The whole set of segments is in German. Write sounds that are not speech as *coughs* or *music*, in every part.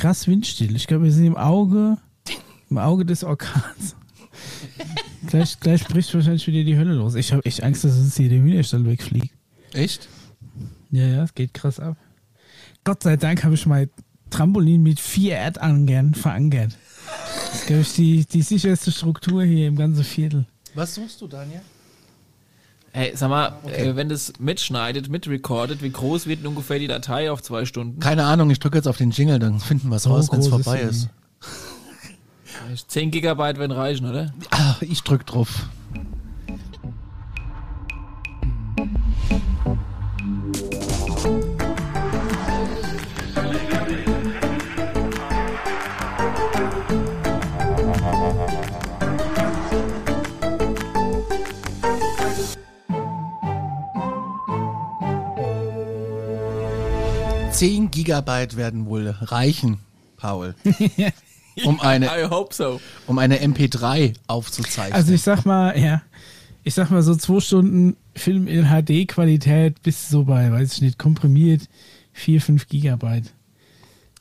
krass windstill. Ich glaube, wir sind im Auge, im Auge des Orkans. *laughs* gleich, gleich bricht wahrscheinlich wieder die Hölle los. Ich habe echt Angst, dass uns hier der Hühnerstall wegfliegt. Echt? Ja, ja, es geht krass ab. Gott sei Dank habe ich mein Trampolin mit vier Erdangern verankert. Das ist, glaube ich, die, die sicherste Struktur hier im ganzen Viertel. Was suchst du, Daniel? Hey, sag mal, äh, wenn das mitschneidet, mitrecordet, wie groß wird denn ungefähr die Datei auf zwei Stunden? Keine Ahnung, ich drücke jetzt auf den Jingle, dann finden wir es raus, wenn es ist vorbei ist. 10 Gigabyte werden reichen, oder? Ah, ich drück drauf. Zehn Gigabyte werden wohl reichen, Paul, *laughs* um eine, I hope so. um eine MP3 aufzuzeichnen. Also ich sag mal, ja, ich sag mal so zwei Stunden Film in HD-Qualität bis so bei, weiß ich nicht, komprimiert 4, 5 Gigabyte.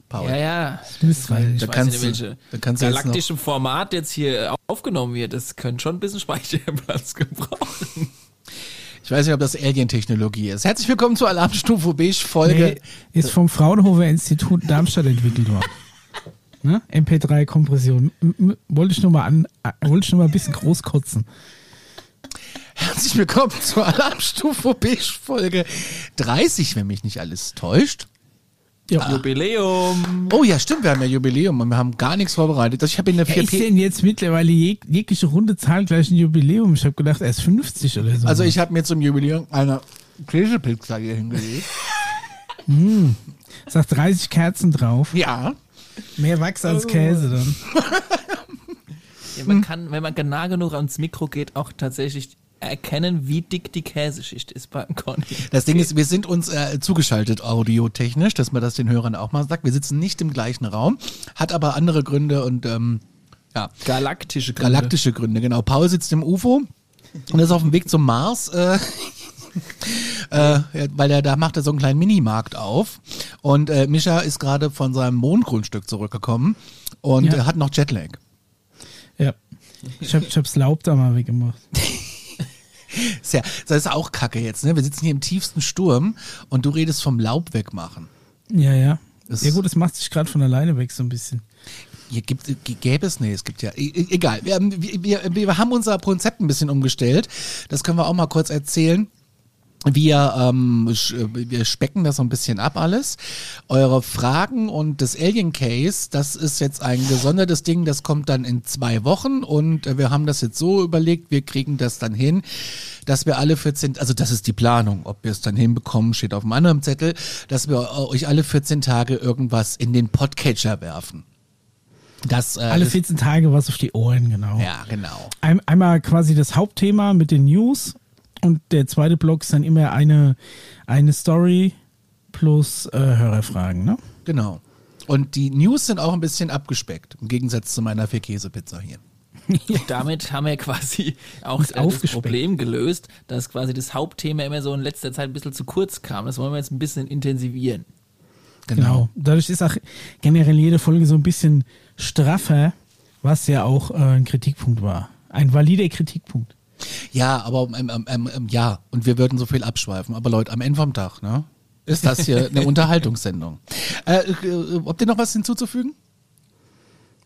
Paul. Ja, ja. Das müsste reichen. Ich Da weiß kannst nicht, du- welche da kannst du jetzt noch- galaktische Format jetzt hier aufgenommen wird. Das könnte schon ein bisschen Speicherplatz gebrauchen. Ich weiß nicht, ob das Alien-Technologie ist. Herzlich willkommen zur Alarmstufe Beige Folge. Nee, ist vom Fraunhofer Institut Darmstadt entwickelt worden. *laughs* Ne? MP3-Kompression. M- m- Wollte ich nur mal an, äh, wollte ich nur mal ein bisschen groß kotzen. Herzlich willkommen zur Alarmstufe Beige Folge 30, wenn mich nicht alles täuscht. Ja. Jubiläum. Oh ja, stimmt, wir haben ja Jubiläum und wir haben gar nichts vorbereitet. Ich habe in der Ja, ist 4P. denn jetzt mittlerweile jeg jegliche runde Zahl gleich ein Jubiläum? Ich habe gedacht, er ist 50 oder so. Also ich habe mir zum Jubiläum eine Käsepizza hier hingelegt. Sagt 30 Kerzen drauf. Ja. Mehr Wachs als Käse dann. *laughs* Ja, man kann, wenn man genau genug ans Mikro geht, auch tatsächlich erkennen, wie dick die Käseschicht ist beim Conny. Das Ding ist, wir sind uns äh, zugeschaltet audiotechnisch, dass man das den Hörern auch mal sagt. Wir sitzen nicht im gleichen Raum, hat aber andere Gründe und ähm, ja, Galaktische Gründe. galaktische Gründe. Genau. Paul sitzt im UFO und ist auf dem Weg zum Mars. Äh, *laughs* Äh, weil er da macht er so einen kleinen Minimarkt auf und äh, Mischa ist gerade von seinem Mondgrundstück zurückgekommen und Ja. äh, hat noch Jetlag. Ja. Ich habe ich hab's Laub da mal weggemacht. *laughs* Ja, das ist auch Kacke jetzt, ne? Wir sitzen hier im tiefsten Sturm und du redest vom Laub wegmachen. Ja, ja. Das- ja gut, es macht sich gerade von alleine weg so ein bisschen. Hier gibt, gäbe es, nee, es gibt ja, egal. Wir, wir, wir haben unser Konzept ein bisschen umgestellt. Das können wir auch mal kurz erzählen. Wir, ähm, wir specken das so ein bisschen ab alles. Eure Fragen und das Alien Case, das ist jetzt ein gesondertes Ding, das kommt dann in zwei Wochen und äh, wir haben das jetzt so überlegt, wir kriegen das dann hin, dass wir alle 14, also das ist die Planung, ob wir es dann hinbekommen, steht auf einem anderen Zettel, dass wir euch alle 14 Tage irgendwas in den Podcatcher werfen. Das, äh, Alle ist- 14 Tage was auf die Ohren, genau. ja, genau. Ein, einmal quasi das Hauptthema mit den News und der zweite Block ist dann immer eine, eine Story plus äh, Hörerfragen, ne? Genau. Und die News sind auch ein bisschen abgespeckt, im Gegensatz zu meiner Vier-Käse-Pizza hier. *laughs* Damit haben wir quasi auch äh, das. Problem gelöst, dass quasi das Hauptthema immer so in letzter Zeit ein bisschen zu kurz kam. Das wollen wir jetzt ein bisschen intensivieren. Genau. Dadurch ist auch generell jede Folge so ein bisschen straffer, was ja auch äh, ein Kritikpunkt war. Ein valider Kritikpunkt. Ja, aber ähm, ähm, ähm, ähm, ja, und wir würden so viel abschweifen. Aber Leute, am Ende vom Tag, ne? Ist das hier eine *laughs* Unterhaltungssendung? Äh, äh, habt ihr noch was hinzuzufügen?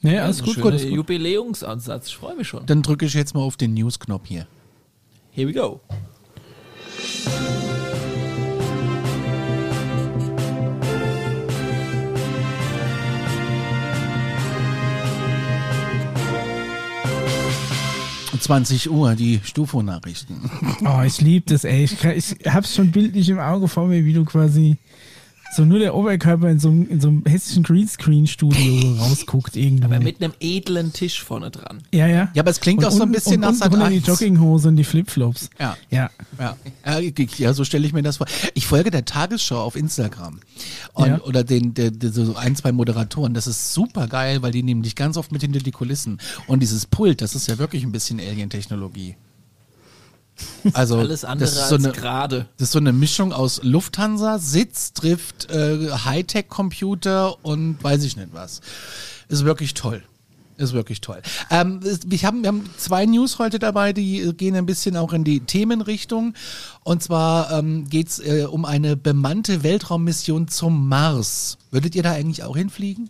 Ne, alles Ein gut, gut. Ist gut. Jubiläumsansatz. Ich freue mich schon. Dann drücke ich jetzt mal auf den News-Knopf hier. Here we go. 20 Uhr, die Stufo-Nachrichten. Oh, ich liebe das, ey. Ich, ich hab's schon bildlich im Auge vor mir, wie du quasi so nur der Oberkörper in so, einem- in so einem hessischen Greenscreen-Studio *laughs* rausguckt irgendwo. Aber mit einem edlen Tisch vorne dran. ja, ja. Ja, aber es klingt auch so ein bisschen und nach unten Sat. drunter die 1. Jogginghose und die Flipflops. Ja. Ja. Ja, ja so stelle ich mir das vor. Ich folge der Tagesschau auf Instagram und, Ja. oder den, der, der, so ein, zwei Moderatoren. Das ist super geil, weil die nehmen dich ganz oft mit hinter die Kulissen. Und dieses Pult, das ist ja wirklich ein bisschen Alien-Technologie. Also Alles andere das ist so als eine, gerade. das ist so eine Mischung aus Lufthansa, Sitz trifft äh, Hightech-Computer und weiß ich nicht was. Ist wirklich toll. Ist wirklich toll. Ähm, wir, haben, wir haben zwei News heute dabei, die äh, gehen ein bisschen auch in die Themenrichtung. Und zwar ähm, geht es äh, um eine bemannte Weltraummission zum Mars. Würdet ihr da eigentlich auch hinfliegen?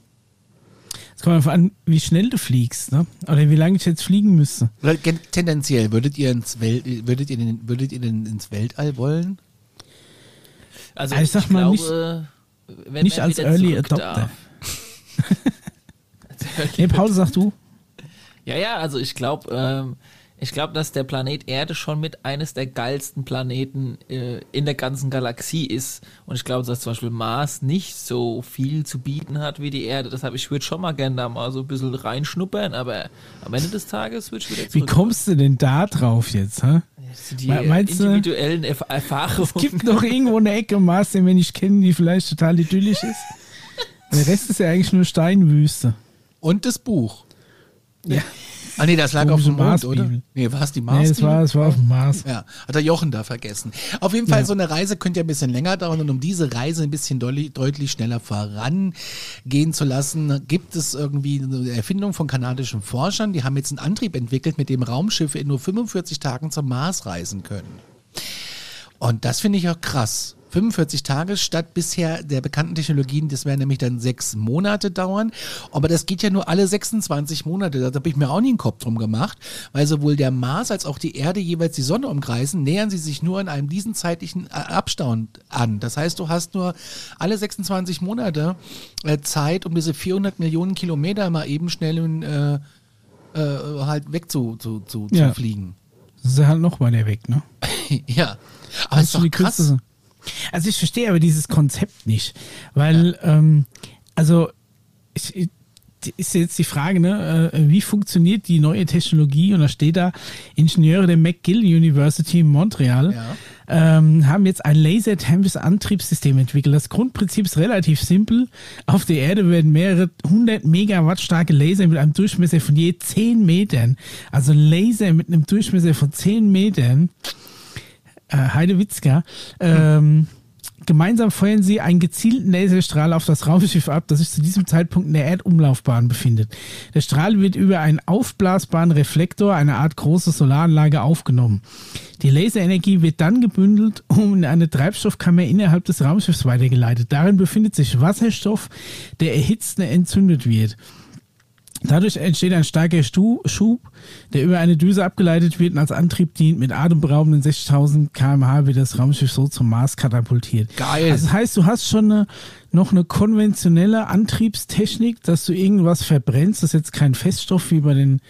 Kommt einfach an, wie schnell du fliegst, ne? Oder wie lange ich jetzt fliegen müsste. Oder tendenziell, würdet ihr ins Welt, würdet ihr, den, würdet ihr denn ins Weltall wollen? Also Also ich sag mal, nicht- glaube, wenn nicht als Early Adopter. *laughs* Als Early Nee, Paul, sag du. Ja, ja, also ich glaube, ähm, ich glaube, dass der Planet Erde schon mit eines der geilsten Planeten äh, in der ganzen Galaxie ist. Und ich glaube, dass zum Beispiel Mars nicht so viel zu bieten hat wie die Erde. Deshalb, ich würde schon mal gerne da mal so ein bisschen reinschnuppern, aber am Ende des Tages würde ich wieder Wie zurück. kommst du denn da drauf jetzt, hä? Die Me- meinst du- individuellen Erf Erfahrungen. Es gibt noch irgendwo eine Ecke Mars, den wir nicht kennen, die vielleicht total idyllisch ist. *laughs* Der Rest ist ja eigentlich nur Steinwüste. Und das Buch. Ja. *laughs* Ah nee, das lag auf dem Mond, oder? Nee, war es die Mars? Nee, es war, es war auf dem Mars. Ja, hat der Jochen da vergessen. Auf jeden Fall, Ja. so eine Reise könnte ja ein bisschen länger dauern und um diese Reise ein bisschen deutlich, deutlich schneller vorangehen zu lassen, gibt es irgendwie eine Erfindung von kanadischen Forschern. Die haben jetzt einen Antrieb entwickelt, mit dem Raumschiffe in nur 45 Tagen zum Mars reisen können. Und das finde ich auch krass. 45 Tage statt bisher der bekannten Technologien, das werden nämlich dann sechs Monate dauern. Aber das geht ja nur alle 26 Monate. Da habe ich mir auch nie einen Kopf drum gemacht, weil sowohl der Mars als auch die Erde jeweils die Sonne umkreisen, nähern sie sich nur in einem diesen zeitlichen äh, Abstand an. Das heißt, du hast nur alle 26 Monate äh, Zeit, um diese 400 Millionen Kilometer mal eben schnell in, äh, äh, halt weg zu, zu, zu, Ja. zu fliegen. Das ist halt noch weiter weg, ne? *laughs* ja. Aber ist doch die krass. kürzeste- Also ich verstehe aber dieses Konzept nicht, weil ähm, also ich, ist jetzt die Frage, ne, äh, wie funktioniert die neue Technologie? Und da steht da, Ingenieure der McGill University in Montreal Ja. ähm, haben jetzt ein laserthermisches Antriebssystem entwickelt. Das Grundprinzip ist relativ simpel. Auf der Erde werden mehrere hundert Megawatt starke Laser mit einem Durchmesser von je 10 Metern, also Laser mit einem Durchmesser von 10 Metern, Heidewitzka, ähm, gemeinsam feuern sie einen gezielten Laserstrahl auf das Raumschiff ab, das sich zu diesem Zeitpunkt in der Erdumlaufbahn befindet. Der Strahl wird über einen aufblasbaren Reflektor, eine Art große Solaranlage, aufgenommen. Die Laserenergie wird dann gebündelt und in eine Treibstoffkammer innerhalb des Raumschiffs weitergeleitet. Darin befindet sich Wasserstoff, der erhitzt und entzündet wird. Dadurch entsteht ein starker Schub, der über eine Düse abgeleitet wird und als Antrieb dient. Mit atemberaubenden 60.000 km/h wird das Raumschiff so zum Mars katapultiert. Geil. Also das heißt, du hast schon eine, noch eine konventionelle Antriebstechnik, dass du irgendwas verbrennst. Das ist jetzt kein Feststoff wie bei den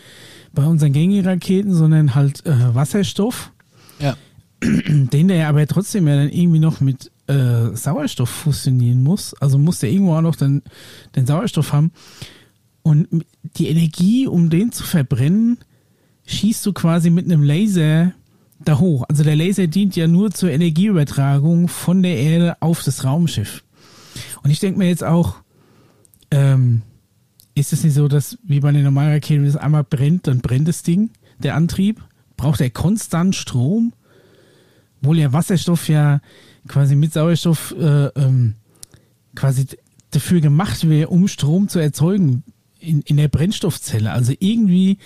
bei unseren gängigen Raketen, sondern halt äh, Wasserstoff, Ja. den der ja aber trotzdem ja dann irgendwie noch mit äh, Sauerstoff fusionieren muss. Also muss der irgendwo auch noch den, den Sauerstoff haben. Und die Energie, um den zu verbrennen, schießt du quasi mit einem Laser da hoch. Also der Laser dient ja nur zur Energieübertragung von der Erde auf das Raumschiff. Und ich denke mir jetzt auch, ähm, ist es nicht so, dass wie bei den normalen Raketen, wenn es einmal brennt, dann brennt das Ding, der Antrieb? Braucht er konstant Strom? Obwohl ja Wasserstoff ja quasi mit Sauerstoff äh, ähm, quasi dafür gemacht wäre, um Strom zu erzeugen in, in der Brennstoffzelle. Also irgendwie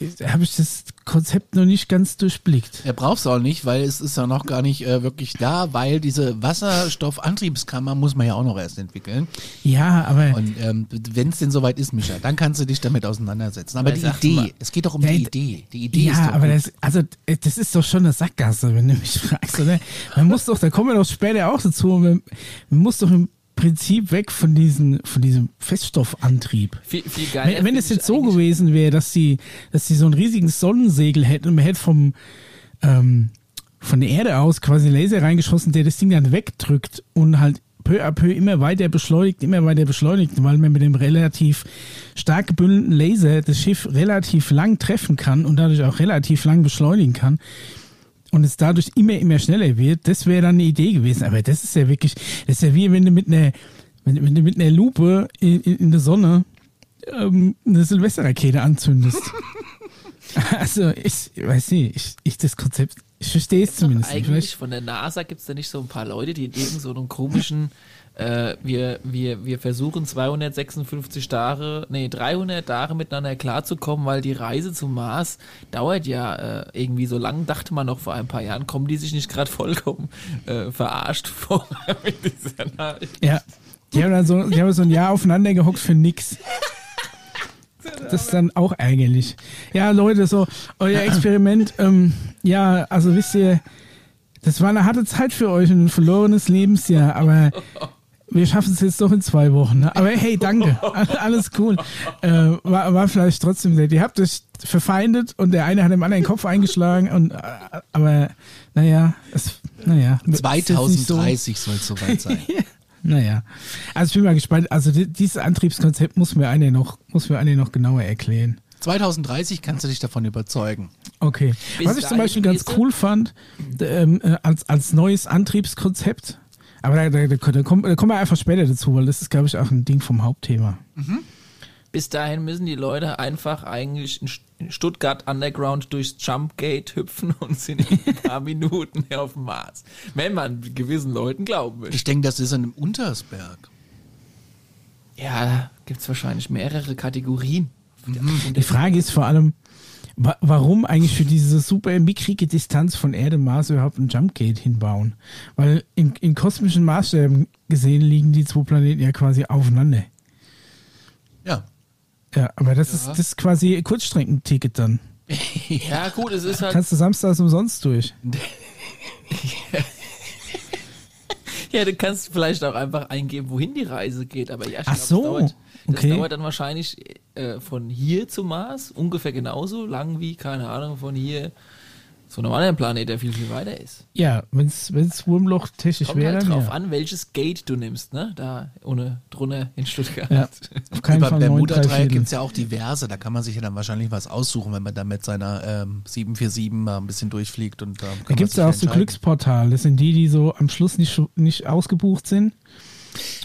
äh, habe ich das Konzept noch nicht ganz durchblickt. Er braucht es auch nicht, weil es ist ja noch gar nicht äh, wirklich da, weil diese Wasserstoffantriebskammer muss man ja auch noch erst entwickeln. Ja, aber Und ähm, wenn es denn soweit ist, Micha, dann kannst du dich damit auseinandersetzen. Aber die Idee, mal- es geht doch um Ja, die Idee. Die Idee ist ja, doch aber gut. das, also, äh, das ist doch schon eine Sackgasse, wenn du mich fragst, oder? Man muss doch, da kommen wir doch später auch dazu, man, man muss doch im Prinzip weg von, diesen, von diesem Feststoffantrieb. Viel, viel geiler Wenn, wenn es jetzt so gewesen wäre, dass sie, dass sie so einen riesigen Sonnensegel hätten und man hätte vom, ähm, von der Erde aus quasi einen Laser reingeschossen, der das Ding dann wegdrückt und halt peu à peu immer weiter beschleunigt, immer weiter beschleunigt, weil man mit dem relativ stark gebündelten Laser das Schiff relativ lang treffen kann und dadurch auch relativ lang beschleunigen kann und es dadurch immer, immer schneller wird, das wäre dann eine Idee gewesen. Aber das ist ja wirklich, das ist ja wie wenn du mit einer, wenn, wenn du mit einer Lupe in, in, in der Sonne ähm, eine Silvesterrakete anzündest. *laughs* Also, ich weiß nicht, ich, ich das Konzept, ich verstehe es zumindest nicht. Eigentlich von der NASA gibt es da nicht so ein paar Leute, die in irgendeinem so einem komischen, äh, wir, wir, wir versuchen 256 Tage, nee, 300 Tage miteinander klarzukommen, weil die Reise zum Mars dauert ja äh, irgendwie so lang, dachte man noch vor ein paar Jahren, kommen die sich nicht gerade vollkommen äh, verarscht vor *laughs* mit dieser Nachricht. ja. Die haben dann so, die haben so ein Jahr aufeinander gehockt für nix. Das ist dann auch ärgerlich. Ja, Leute, so, euer Experiment, ähm, ja, also wisst ihr, das war eine harte Zeit für euch und ein verlorenes Lebensjahr, aber wir schaffen es jetzt doch in zwei Wochen. Ne? Aber hey, danke, *laughs* alles cool. Äh, war, war vielleicht trotzdem sehr. Ihr habt euch verfeindet und der eine hat dem anderen den Kopf eingeschlagen und äh, aber naja, es, naja. es ist jetzt nicht so- 2030 soll es soweit sein. *laughs* naja, also ich bin mal gespannt. Also di- dieses Antriebskonzept muss mir eine noch, muss mir eine noch genauer erklären. 2030 kannst du dich davon überzeugen. Okay. Bis Was ich zum Beispiel ganz cool fand, ähm, äh, als, als neues Antriebskonzept, aber da, da, da, da, kommen, da kommen wir einfach später dazu, weil das ist, glaube ich, auch ein Ding vom Hauptthema. Bis dahin müssen die Leute einfach eigentlich in St- in Stuttgart Underground durchs Jumpgate hüpfen *laughs* und sind in ein paar Minuten auf dem Mars. Wenn man gewissen Leuten glauben will. Ich denke, das ist in einem Untersberg. Ja, gibt es wahrscheinlich mehrere Kategorien. Die Frage ist vor allem, wa warum eigentlich für diese super mickrige Distanz von Erde Mars überhaupt ein Jumpgate hinbauen? Weil in, in kosmischen Maßstäben gesehen liegen die zwei Planeten ja quasi aufeinander. Ja. Ja, aber das, ist, das ist quasi Kurzstreckenticket dann. *laughs* Ja, gut, es ist halt. Kannst du samstags umsonst durch. *laughs* Ja, du kannst vielleicht auch einfach eingeben, wohin die Reise geht. Aber ja, Ach glaub, so, das, dauert, das okay. dauert dann wahrscheinlich äh, von hier zum Mars ungefähr genauso lang wie, keine Ahnung, von hier zu einem anderen Planet, der viel, viel weiter ist. Ja, wenn es Wurmloch technisch Kommt wäre, halt dann drauf ja. an, welches Gate du nimmst, ne? Da ohne drunter in Stuttgart. Ja, auf keinen Über Fall Bermuda-Dreieck gibt es ja auch diverse. Da kann man sich ja dann wahrscheinlich was aussuchen, wenn man da mit seiner ähm, 747 mal ein bisschen durchfliegt. Und, ähm, kann Da gibt es ja auch so entscheiden. Glücksportal. Das sind die, die so am Schluss nicht, nicht ausgebucht sind.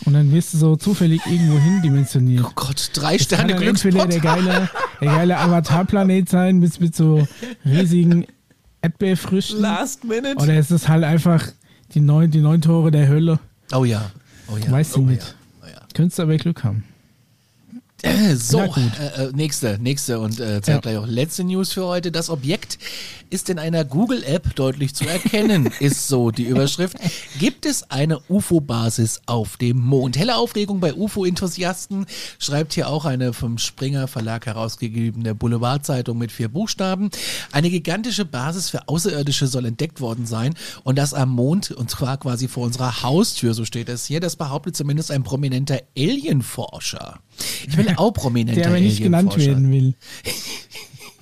Und dann wirst du so zufällig irgendwo hin dimensioniert. Oh Gott, drei Das kann Sterne entweder der geile, der geile Avatar-Planet sein mit, mit so riesigen Erdbeerfrüchten. Last Minute. Oder ist es halt einfach die neun, die neun Tore der Hölle? Oh ja. Oh ja. Weißt du oh, nicht. Ja. Oh ja. Könntest du aber Glück haben. Äh, So, äh, äh, nächste, nächste und äh, Ja. zeitgleich auch letzte News für heute. Das Objekt ist in einer Google-App deutlich zu erkennen, *laughs* ist so die Überschrift. Gibt es eine UFO-Basis auf dem Mond? Helle Aufregung bei UFO-Enthusiasten, schreibt hier auch eine vom Springer Verlag herausgegebene Boulevardzeitung mit vier Buchstaben. Eine gigantische Basis für Außerirdische soll entdeckt worden sein und das am Mond und zwar quasi vor unserer Haustür, so steht es hier. Das behauptet zumindest ein prominenter Alienforscher. Ich will auch prominenter Der aber nicht genannt werden will.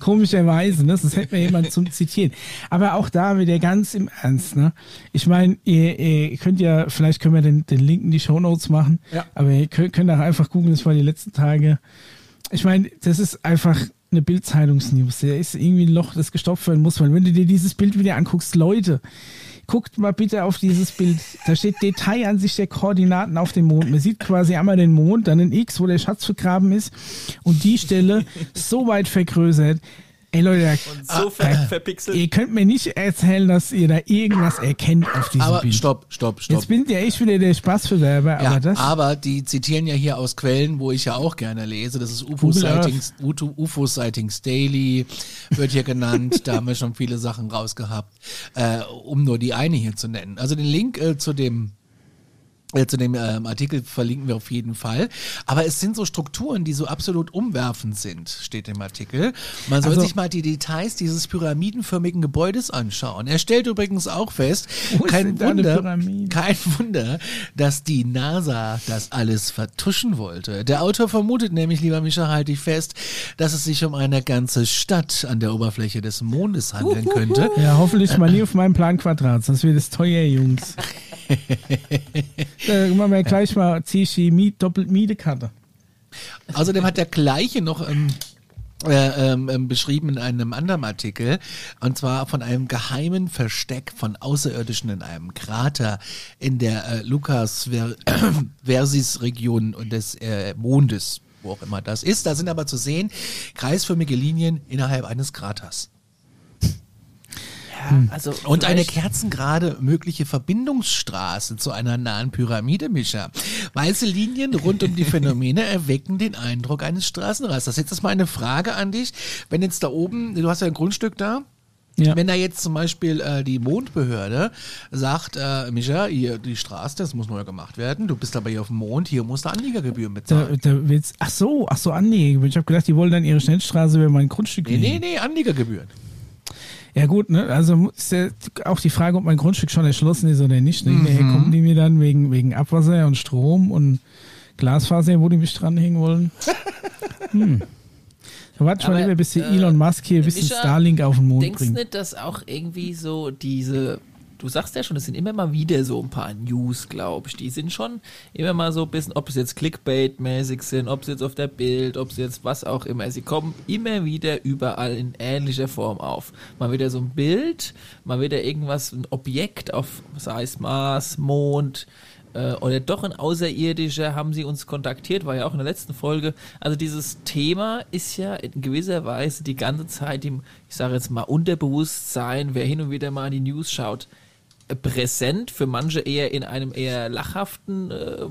Komischerweise, ne? Das hätte mir jemand zum Zitieren. Aber auch da wieder ganz im Ernst, ne? Ich meine, ihr, ihr könnt ja, vielleicht können wir den, den Link in die Shownotes machen, Ja. aber ihr könnt, könnt auch einfach googeln, das war die letzten Tage. Ich meine, das ist einfach eine Bildzeitungsnews. Der ist irgendwie ein Loch, das gestopft werden muss, weil wenn du dir dieses Bild wieder anguckst, Leute, guckt mal bitte auf dieses Bild. Da steht Detailansicht der Koordinaten auf dem Mond. Man sieht quasi einmal den Mond, dann ein X, wo der Schatz vergraben ist und die Stelle so weit vergrößert. Ey Leute, Und so ver verpixelt. ihr könnt mir nicht erzählen, dass ihr da irgendwas erkennt auf diesem Aber Bild. stopp, stopp, stopp. Jetzt bin ja ich wieder der Spaßverderber, ja, aber das. aber die zitieren ja hier aus Quellen, wo ich ja auch gerne lese. Das ist UFO. Sightings, UFO Sightings Daily wird hier genannt. da haben wir schon viele Sachen rausgehabt, äh, um nur die eine hier zu nennen. Also den Link äh, zu dem zu dem ähm, Artikel verlinken wir auf jeden Fall. Aber es sind so Strukturen, die so absolut umwerfend sind, steht im Artikel. Man soll Also- sich mal die Details dieses pyramidenförmigen Gebäudes anschauen. Er stellt übrigens auch fest, kein Wunder, kein Wunder, dass die NASA das alles vertuschen wollte. Der Autor vermutet nämlich, lieber Mischa, halte ich fest, dass es sich um eine ganze Stadt an der Oberfläche des Mondes handeln könnte. Ja, hoffentlich mal nie auf meinem Plan Quadrat, sonst wird es teuer, Jungs. *laughs* da machen wir gleich mal, zieh ich die Miet, doppelt Mietekarte. Außerdem hat der gleiche noch ähm, äh, ähm, ähm, beschrieben in einem anderen Artikel, und zwar von einem geheimen Versteck von Außerirdischen in einem Krater in der äh, Lukas Ver *coughs* Versis Region des äh, Mondes. wo auch immer das ist. Da sind aber zu sehen kreisförmige Linien innerhalb eines Kraters. Ja, also Und eine kerzengerade mögliche Verbindungsstraße zu einer nahen Pyramide, Mischa. Weiße Linien rund um die *laughs* Phänomene erwecken den Eindruck eines Straßenrasters. Jetzt ist mal eine Frage an dich. Wenn jetzt da oben, du hast ja ein Grundstück da, Ja. wenn da jetzt zum Beispiel äh, die Mondbehörde sagt, äh, Mischa, hier die Straße, das muss neu gemacht werden, du bist aber hier auf dem Mond, hier musst du Anliegergebühren Da, bezahlen. da wird's, ach so, ach so, Anleger. Ich habe gedacht, die wollen dann ihre Schnellstraße über mein Grundstück Nee, nee, nee, Anliegergebühren. Ja gut, ne? Also ist ja auch die Frage, ob mein Grundstück schon erschlossen ist oder nicht. Ne? Mhm. Daher kommen die mir dann wegen, wegen Abwasser und Strom und Glasfaser, wo die mich dranhängen wollen. *laughs* Hm. Warte mal lieber, bis die äh, Elon Musk hier ein bisschen Micha, Starlink auf den Mond Denkst du bringt. nicht, dass auch irgendwie so diese, du sagst ja schon, es sind immer mal wieder so ein paar News, glaube ich. Die sind schon immer mal so ein bisschen, ob es jetzt Clickbait-mäßig sind, ob es jetzt auf der Bild, ob es jetzt was auch immer. Sie kommen immer wieder überall in ähnlicher Form auf. Mal wieder so ein Bild, mal wieder irgendwas, ein Objekt auf, sei es Mars, Mond, äh, oder doch ein Außerirdischer haben sie uns kontaktiert, war ja auch in der letzten Folge. Also dieses Thema ist ja in gewisser Weise die ganze Zeit im, ich sage jetzt mal, Unterbewusstsein, wer hin und wieder mal in die News schaut, präsent, für manche eher in einem eher lachhaften äh,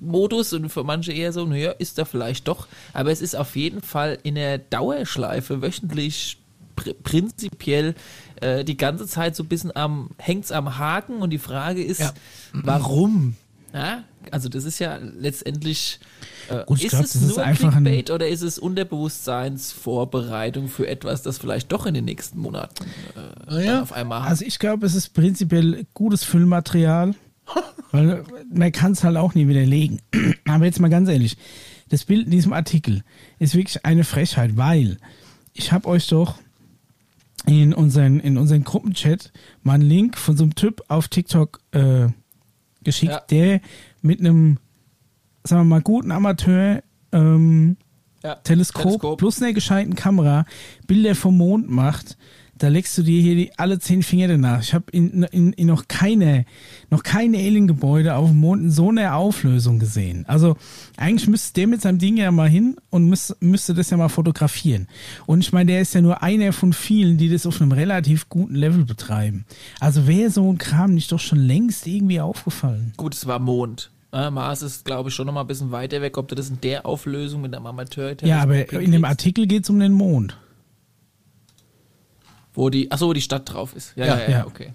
Modus und für manche eher so, naja, ist da vielleicht doch. Aber es ist auf jeden Fall in der Dauerschleife wöchentlich pr prinzipiell äh, die ganze Zeit so ein bisschen am, hängt's am Haken und die Frage ist, Ja. warum? Ja, also das ist ja letztendlich, äh, Gut, ist glaub, es ist nur ein- Clickbait oder ist es Unterbewusstseinsvorbereitung für etwas, das vielleicht doch in den nächsten Monaten äh, Ah ja? auf einmal haben? Also ich glaube, es ist prinzipiell gutes Füllmaterial, *laughs* weil man kann es halt auch nie widerlegen. *clears throat* Aber jetzt mal ganz ehrlich, das Bild in diesem Artikel ist wirklich eine Frechheit, weil ich habe euch doch in unseren, in unseren Gruppenchat mal einen Link von so einem Typ auf TikTok äh, geschickt, Ja. der mit einem, sagen wir mal, guten Amateur ähm, ja, Teleskop, plus einer gescheiten Kamera Bilder vom Mond macht, da legst du dir hier die, alle zehn Finger danach. Ich habe in, in, in noch keine, noch keine Alien-Gebäude auf dem Mond in so einer Auflösung gesehen. Also eigentlich müsste der mit seinem Ding ja mal hin und müsste, müsste das ja mal fotografieren. Und ich meine, der ist ja nur einer von vielen, die das auf einem relativ guten Level betreiben. Also wäre so ein Kram nicht doch schon längst irgendwie aufgefallen. Gut, es war Mond. Äh, Mars ist, glaube ich, schon noch mal ein bisschen weiter weg, ob du das in der Auflösung mit einem amateur Ja, aber in dem Artikel geht es um den Mond. Wo die, achso, wo die Stadt drauf ist. Ja, ja, Ja, ja, okay.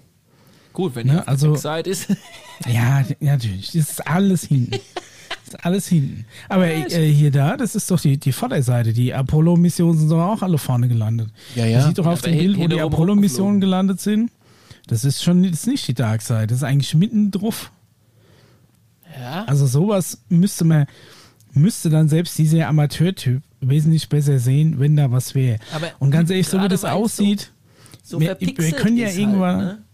Gut, wenn auf also- der Backside ist. *laughs* Ja, natürlich. Das ist alles hinten. *laughs* Das ist alles hinten. Aber äh, hier da, das ist doch die, die Vorderseite. Die Apollo-Missionen sind doch auch alle vorne gelandet. Ja, ja. Man sieht doch Ja, auf dem Bild, wo die Apollo-Missionen gelandet sind. Das ist schon das ist nicht die Dark Side. Das ist eigentlich mitten drauf. ja. Also sowas müsste man, müsste dann selbst dieser Amateurtyp wesentlich besser sehen, wenn da was wäre. Und ganz ehrlich, so wie das aussieht, So wir- wir können ja ist irgendwann- Halt, ne?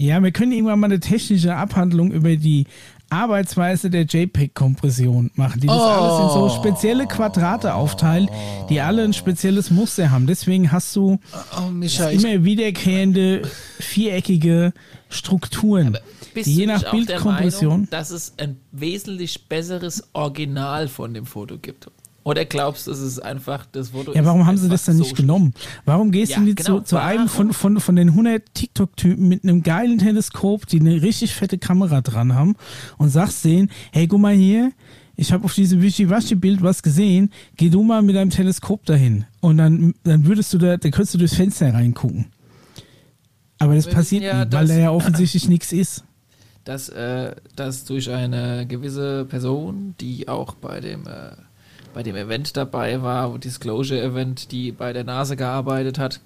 Ja, wir können irgendwann mal eine technische Abhandlung über die Arbeitsweise der JPEG-Kompression machen, die das alles in so spezielle Quadrate aufteilt, die alle ein spezielles Muster haben. Deswegen hast du Oh, Mischa, ich, immer wiederkehrende viereckige Strukturen, die je nach Bildkompression. Meinung, dass es ein wesentlich besseres Original von dem Foto gibt? Oder glaubst du, es ist einfach das Foto? Ja, warum haben sie das dann so nicht genommen? Warum gehst Ja, du nicht genau, zu, zu einem von, von, von den 100 TikTok-Typen mit einem geilen Teleskop, die eine richtig fette Kamera dran haben und sagst denen, hey, guck mal hier, ich habe auf diesem Wischiwaschi-Bild was gesehen, geh du mal mit deinem Teleskop dahin und dann, dann würdest du da, da könntest du durchs Fenster reingucken. Aber das Wir passiert ja, nicht, weil da ja offensichtlich *clears throat* nichts ist. dass, äh, dass durch eine gewisse Person, die auch bei dem, äh, bei dem Event dabei war, Disclosure Event, die bei der NASA gearbeitet hat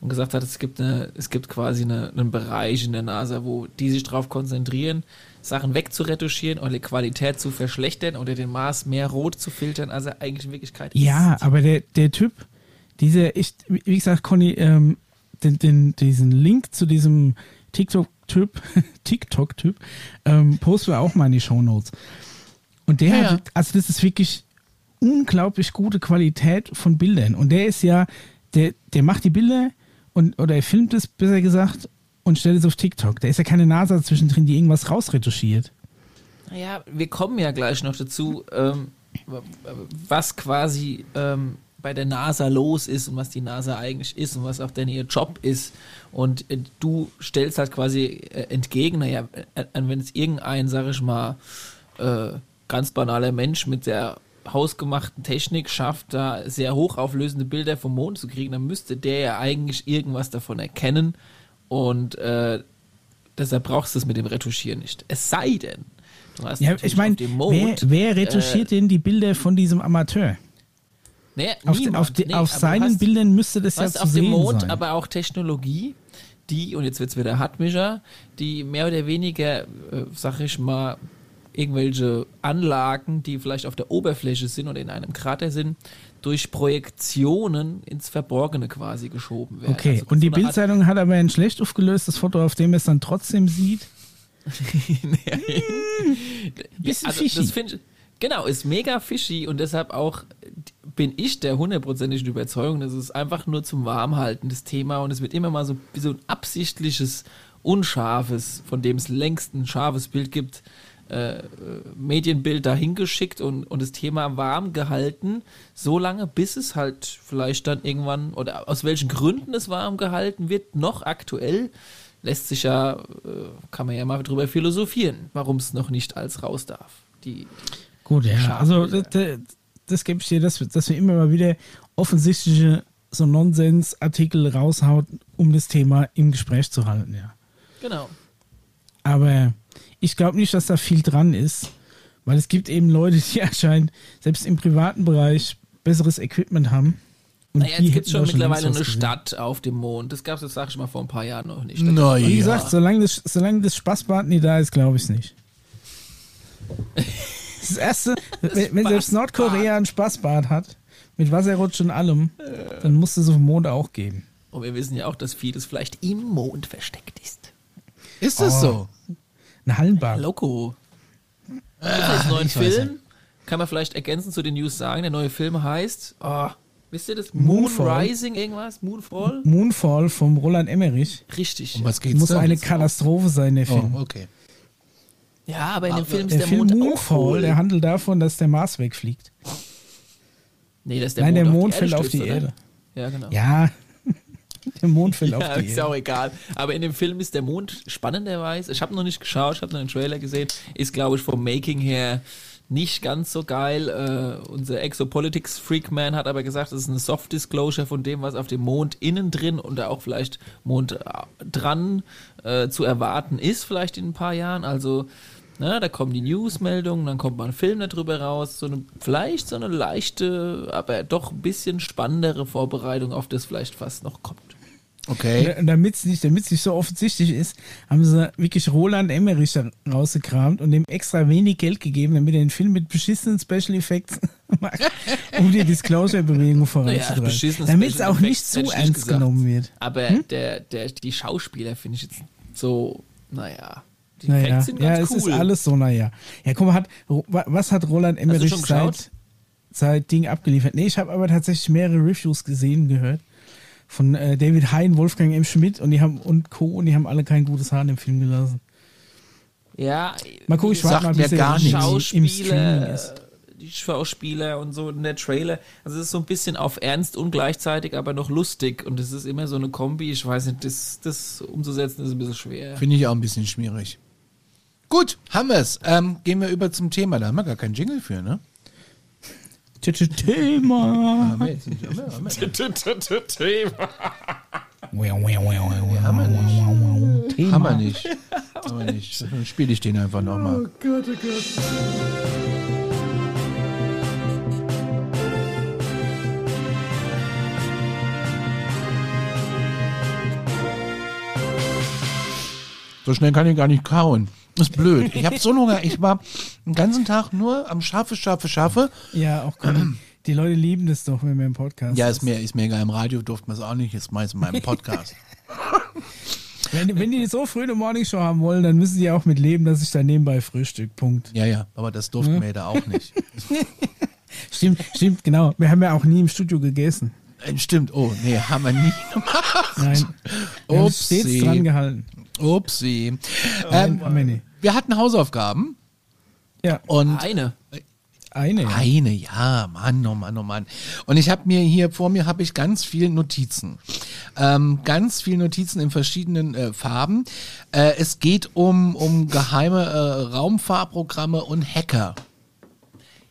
und gesagt hat, es gibt, eine, es gibt quasi eine, einen Bereich in der NASA, wo die sich darauf konzentrieren, Sachen wegzuretuschieren oder die Qualität zu verschlechtern oder den Mars mehr rot zu filtern, als er eigentlich in Wirklichkeit Ja, ist. aber der, der Typ, dieser, ich, wie gesagt, Conny, ähm, den, den, diesen Link zu diesem TikTok-Typ, *laughs* TikTok-Typ, ähm, posten wir auch mal in die Shownotes. Und der Ja, ja. hat, also das ist wirklich unglaublich gute Qualität von Bildern. Und der ist ja, der, der macht die Bilder und, oder er filmt es, besser gesagt, und stellt es auf TikTok. Da ist ja keine NASA zwischendrin, die irgendwas rausretuschiert. Naja, wir kommen ja gleich noch dazu. Ähm, was quasi ähm, bei der NASA los ist und was die NASA eigentlich ist und was auch denn ihr Job ist. Und äh, du stellst halt quasi äh, entgegen, naja, äh, wenn es irgendein, sag ich mal, äh, ganz banaler Mensch mit der hausgemachten Technik schafft, da sehr hochauflösende Bilder vom Mond zu kriegen, dann müsste der ja eigentlich irgendwas davon erkennen. Und äh, deshalb brauchst du es mit dem Retuschieren nicht. Es sei denn, du hast Ja, ich meine, dem wer, Mond, wer retuschiert denn die Bilder von diesem Amateur? Nee, Auf, niemand. auf, Nee, auf seinen hast- Bildern müsste das ja zu auf dem Mond sein. aber auch Technologie, die, und jetzt wird's wieder Hartmischer, die mehr oder weniger, äh, sag ich mal, irgendwelche Anlagen, die vielleicht auf der Oberfläche sind oder in einem Krater sind, durch Projektionen ins Verborgene quasi geschoben werden. okay, Also und die Bildzeitung hat aber ein schlecht aufgelöstes Foto, auf dem es dann trotzdem sieht. *laughs* Bisschen also, fishy. das ich, genau, ist mega fishy und deshalb auch bin ich der hundertprozentigen Überzeugung, dass es einfach nur zum Warmhalten das Thema und es wird immer mal so, so ein absichtliches, unscharfes, von dem es längst ein scharfes Bild gibt, äh, Medienbild dahin geschickt und, und das Thema warm gehalten, so lange, bis es halt vielleicht dann irgendwann, oder aus welchen Gründen es warm gehalten wird, noch aktuell, lässt sich ja, äh, kann man ja mal drüber philosophieren, warum es noch nicht als raus darf. Die, Gut, ja, Scharf, also das, das, gebe ich dir, dass, wir- dass wir immer mal wieder offensichtliche so Nonsensartikel raushaut, um das Thema im Gespräch zu halten, ja. genau. Aber ich glaube nicht, dass da viel dran ist, weil es gibt eben Leute, die *laughs* anscheinend selbst im privaten Bereich besseres Equipment haben. Und Naja, jetzt gibt es schon mittlerweile eine. Stadt auf dem Mond. Das gab es, sag ich mal, vor ein paar Jahren noch nicht. Na Wie gesagt, solange das, solange das Spaßbad nie da ist, glaube ich es nicht. *laughs* Das erste, wenn, wenn selbst. Nordkorea ein Spaßbad hat, mit Wasserrutsch und allem, dann muss es auf dem Mond auch geben. Und wir wissen ja auch, dass vieles vielleicht im Mond versteckt ist. Ist das Oh. so? Ein Hallenbad. Loco. Jetzt neuen Film. Kann man vielleicht ergänzend zu den News sagen. Der neue Film heißt, oh, wisst ihr das? Moon Moonfall. Rising irgendwas? Moonfall? Moonfall vom Roland Emmerich. Richtig. Um was geht's Muss da? eine Katastrophe sein, der Film. Oh, okay. Ja, aber in dem Film ist Der, der, Film Mond Moonfall, hohl. der handelt davon, dass der Mars wegfliegt. Nee, das ist der Nein, Mond der auf Mond die fällt Erde auf die stürzt, oder? Erde. Ja, genau. Ja, *laughs* der Mond fällt Ja, auf die ist ja auch egal. Aber in dem Film ist der Mond spannenderweise, ich habe noch nicht geschaut, ich habe nur den Trailer gesehen, ist glaube ich vom Making her nicht ganz so geil. Äh, unser Exopolitics Freakman hat aber gesagt, das ist eine Soft Disclosure von dem, was auf dem Mond innen drin und da auch vielleicht Mond äh, dran äh, zu erwarten ist, vielleicht in ein paar Jahren. Also na, da kommen die Newsmeldungen, dann kommt mal ein Film darüber raus, so eine, vielleicht so eine leichte, aber doch ein bisschen spannendere Vorbereitung auf das vielleicht fast noch kommt. Okay. Und Damit es nicht, damit's nicht so offensichtlich ist, haben sie wirklich Roland Emmerich da rausgekramt und dem extra wenig Geld gegeben, damit er den Film mit beschissenen Special Effects *laughs* macht, um die Disclosure-Bewegung voranzutreiben. damit es Special auch nicht Effects zu ernst gesagt. genommen wird. Aber Hm? der, der, die Schauspieler finde ich jetzt so, naja. Die Naja, Effekte sind ja, ganz es cool. ist alles so, naja. Ja, guck mal, hat, was hat Roland Emmerich seit, seit Ding abgeliefert? Nee, ich habe aber tatsächlich mehrere Reviews gesehen, gehört. Von äh, David Hein, Wolfgang M. Schmidt und die haben und Co. und die haben alle kein gutes Haar in dem Film gelassen. Ja, Mal gucken, ich warte mal, mir bis gar im ist. äh, die Schauspieler und so in der Trailer. Also es ist so ein bisschen auf ernst und gleichzeitig aber noch lustig und es ist immer so eine Kombi. Ich weiß nicht, das, das umzusetzen ist ein bisschen schwer. Finde ich auch ein bisschen schwierig. Gut, haben wir es. Ähm, gehen wir über zum Thema. Da haben wir gar keinen Jingle für, ne? Thema. Wow. Thema. Haben wir nicht. Haben wir nicht. Dann spiele ich den einfach nochmal. So schnell kann ich gar nicht kauen. Das ist blöd. Ich habe so einen Hunger. Ich war den ganzen Tag nur am Schafe, Schafe, Schafe. Ja, auch komm. *clears throat* Die Leute lieben das doch, wenn wir im Podcast Ja, ist mir, ist mir egal. Im Radio durfte man es auch nicht. Jetzt meist in meinem Podcast. *laughs* *laughs* Wenn, wenn die so früh eine Morningshow haben wollen, dann müssen die auch mit leben, dass ich da nebenbei frühstück. Punkt. ja, ja. Aber das durften wir ja da auch nicht. *laughs* Stimmt, stimmt, genau. Wir haben ja auch nie im Studio gegessen. Äh, Stimmt. Oh, nee, haben wir nie gemacht. Nein. Wir haben Upsi. stets dran gehalten. Upsi. Ähm, haben wir hatten Hausaufgaben Ja. und Eine. Eine. Ja. Eine, ja, Mann, oh Mann, oh Mann. Und ich habe mir hier vor mir habe ich ganz viel Notizen, ähm, ganz viel Notizen in verschiedenen äh, Farben. Äh, es geht um um geheime äh, Raumfahrprogramme und Hacker.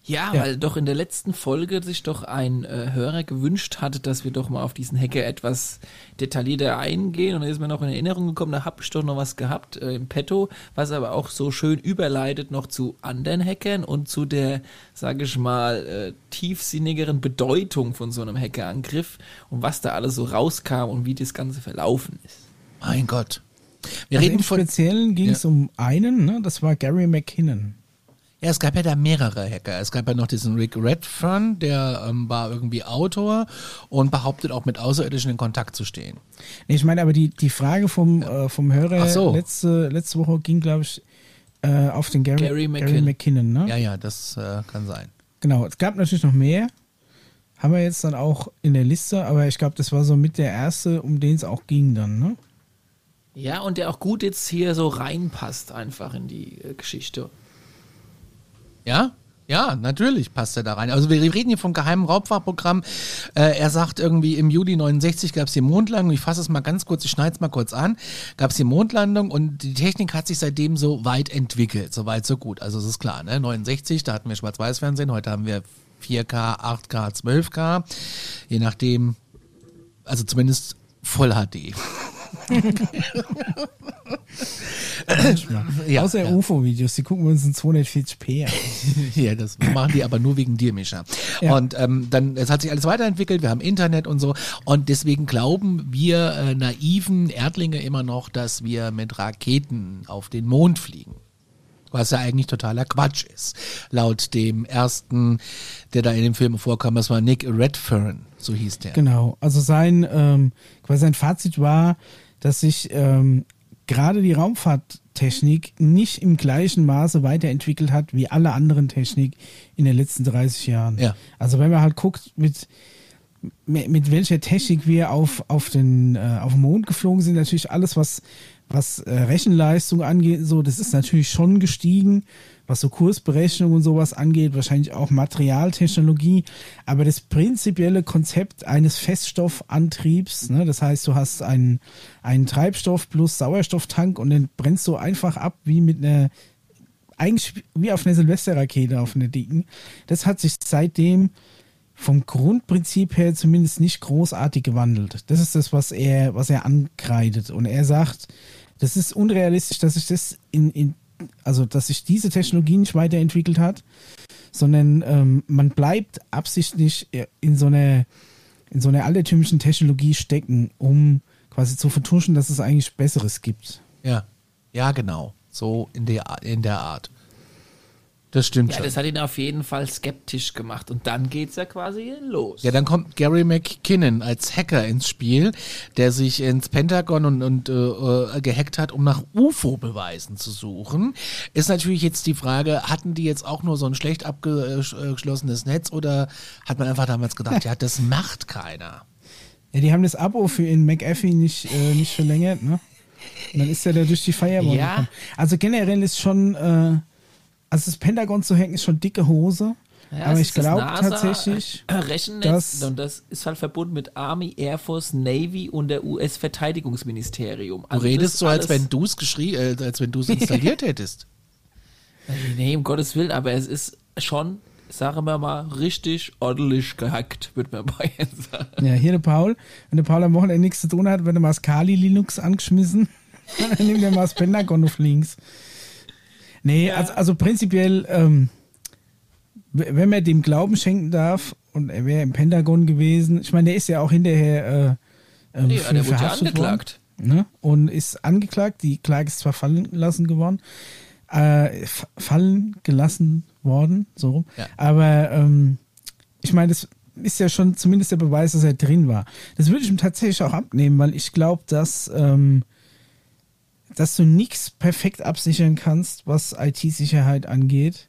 Ja, Ja. weil doch in der letzten Folge sich doch ein äh, Hörer gewünscht hatte, dass wir doch mal auf diesen Hacker etwas detaillierter eingehen. Und da ist mir noch in Erinnerung gekommen, da hab ich doch noch was gehabt äh, im Petto, was aber auch so schön überleitet noch zu anderen Hackern und zu der, sage ich mal, äh, tiefsinnigeren Bedeutung von so einem Hackerangriff und was da alles so rauskam und wie das Ganze verlaufen ist. Mein Gott. Wir Also reden Im von Speziellen ging es um einen, ne? das war Gary McKinnon. Ja, es gab ja da mehrere Hacker. Es gab ja noch diesen Rick Redfern, der ähm, war irgendwie Autor und behauptet auch mit Außerirdischen in Kontakt zu stehen. Nee, ich meine aber die, die Frage vom, äh, vom Hörer so. letzte, letzte Woche ging, glaube ich, äh, auf den Gary, Gary Gary, McKinnon. McKinnon. ne? Ja, ja, das äh, kann sein. Genau, es gab natürlich noch mehr. Haben wir jetzt dann auch in der Liste, aber ich glaube, das war so mit der erste, um den es auch ging dann, ne? Ja, und der auch gut jetzt hier so reinpasst einfach in die äh, Geschichte. Ja? Ja, natürlich passt er da rein. Also wir reden hier vom geheimen Raumfahrtprogramm. Äh, er sagt irgendwie im Juli 69 gab es die Mondlandung. Ich fasse es mal ganz kurz, ich schneide es mal kurz an. Gab es die Mondlandung und die Technik hat sich seitdem so weit entwickelt. So weit, so gut. Also es ist klar, ne? 69, da hatten wir Schwarz-Weiß-Fernsehen, heute haben wir 4K, 8K, 12K. Je nachdem, also zumindest Voll HD. Ja, Außer ja. UFO-Videos, die gucken wir uns in 240p an. *laughs* Ja, das machen die aber nur wegen dir, Mischa. Ja. Und ähm, dann, es hat sich alles weiterentwickelt, wir haben Internet und so. Und deswegen glauben wir äh, naiven Erdlinge immer noch, dass wir mit Raketen auf den Mond fliegen. Was ja eigentlich totaler Quatsch ist. Laut dem ersten, der da in dem Film vorkam, das war Nick Redfern, so hieß der. Genau, also sein, ähm, quasi sein Fazit war, dass sich ähm, gerade die Raumfahrttechnik nicht im gleichen Maße weiterentwickelt hat wie alle anderen Technik in den letzten 30 Jahren. Ja. Also wenn man halt guckt, mit, mit, welcher Technik wir auf, auf, den, äh, auf den Mond geflogen sind, natürlich alles, was, was äh, Rechenleistung angeht, so, das ist natürlich schon gestiegen, was so Kursberechnung und sowas angeht, wahrscheinlich auch Materialtechnologie, aber das prinzipielle Konzept eines Feststoffantriebs, ne, das heißt, du hast einen, einen Treibstoff plus Sauerstofftank und den brennst du einfach ab wie mit einer eigentlich wie auf einer Silvesterrakete auf einer dicken. Das hat sich seitdem vom Grundprinzip her zumindest nicht großartig gewandelt. Das ist das, was er, was er ankreidet. Und er sagt, das ist unrealistisch, dass sich das in, in also dass sich diese Technologie nicht weiterentwickelt hat, sondern ähm, man bleibt absichtlich in so einer in so einer altertümlichen Technologie stecken, um quasi zu vertuschen, dass es eigentlich Besseres gibt. Ja, ja, genau. So in der, in der Art. Das stimmt Ja, schon. das hat ihn auf jeden Fall skeptisch gemacht. Und dann geht's ja quasi los. Ja, dann kommt Gary McKinnon als Hacker ins Spiel, der sich ins Pentagon und, und äh, äh, gehackt hat, um nach UFO-Beweisen zu suchen. Ist natürlich jetzt die Frage, hatten die jetzt auch nur so ein schlecht abgeschlossenes Netz oder hat man einfach damals gedacht, ja, das *laughs* macht keiner? Ja, die haben das Abo für in McAfee nicht, äh, nicht verlängert, ne? Und dann ist er da durch die Firewall Ja. gekommen. Also generell ist schon, äh, also das Pentagon zu hacken ist schon dicke Hose. Ja, aber ich glaube tatsächlich, *laughs* Rechennetz dass- und das ist halt verbunden mit Army, Air Force, Navy und der US-Verteidigungsministerium. Du Also redest das so, als wenn du es geschrie, äh, als wenn du es installiert *laughs* hättest. Nee, um Gottes Willen, aber es ist schon, sagen wir mal, richtig ordentlich gehackt, würde man bei Ihnen sagen. ja, hier der Paul, wenn der Paul am Wochenende nichts zu tun hat, wird er mal das Kali Linux angeschmissen. *laughs* dann nimmt er mal das Pentagon auf links. Nee, also, also prinzipiell, ähm, wenn man dem Glauben schenken darf, und er wäre im Pentagon gewesen, ich meine, der ist ja auch hinterher äh, ähm, Nee, für- der wurde ja angeklagt. Worden, ne? Und ist angeklagt, die Klage ist zwar fallen lassen geworden, äh, fallen gelassen worden, so rum. Ja. Aber ähm, ich meine, das ist ja schon zumindest der Beweis, dass er drin war. Das würde ich ihm tatsächlich auch abnehmen, weil ich glaube, dass, ähm, dass du nichts perfekt absichern kannst, was IT-Sicherheit angeht.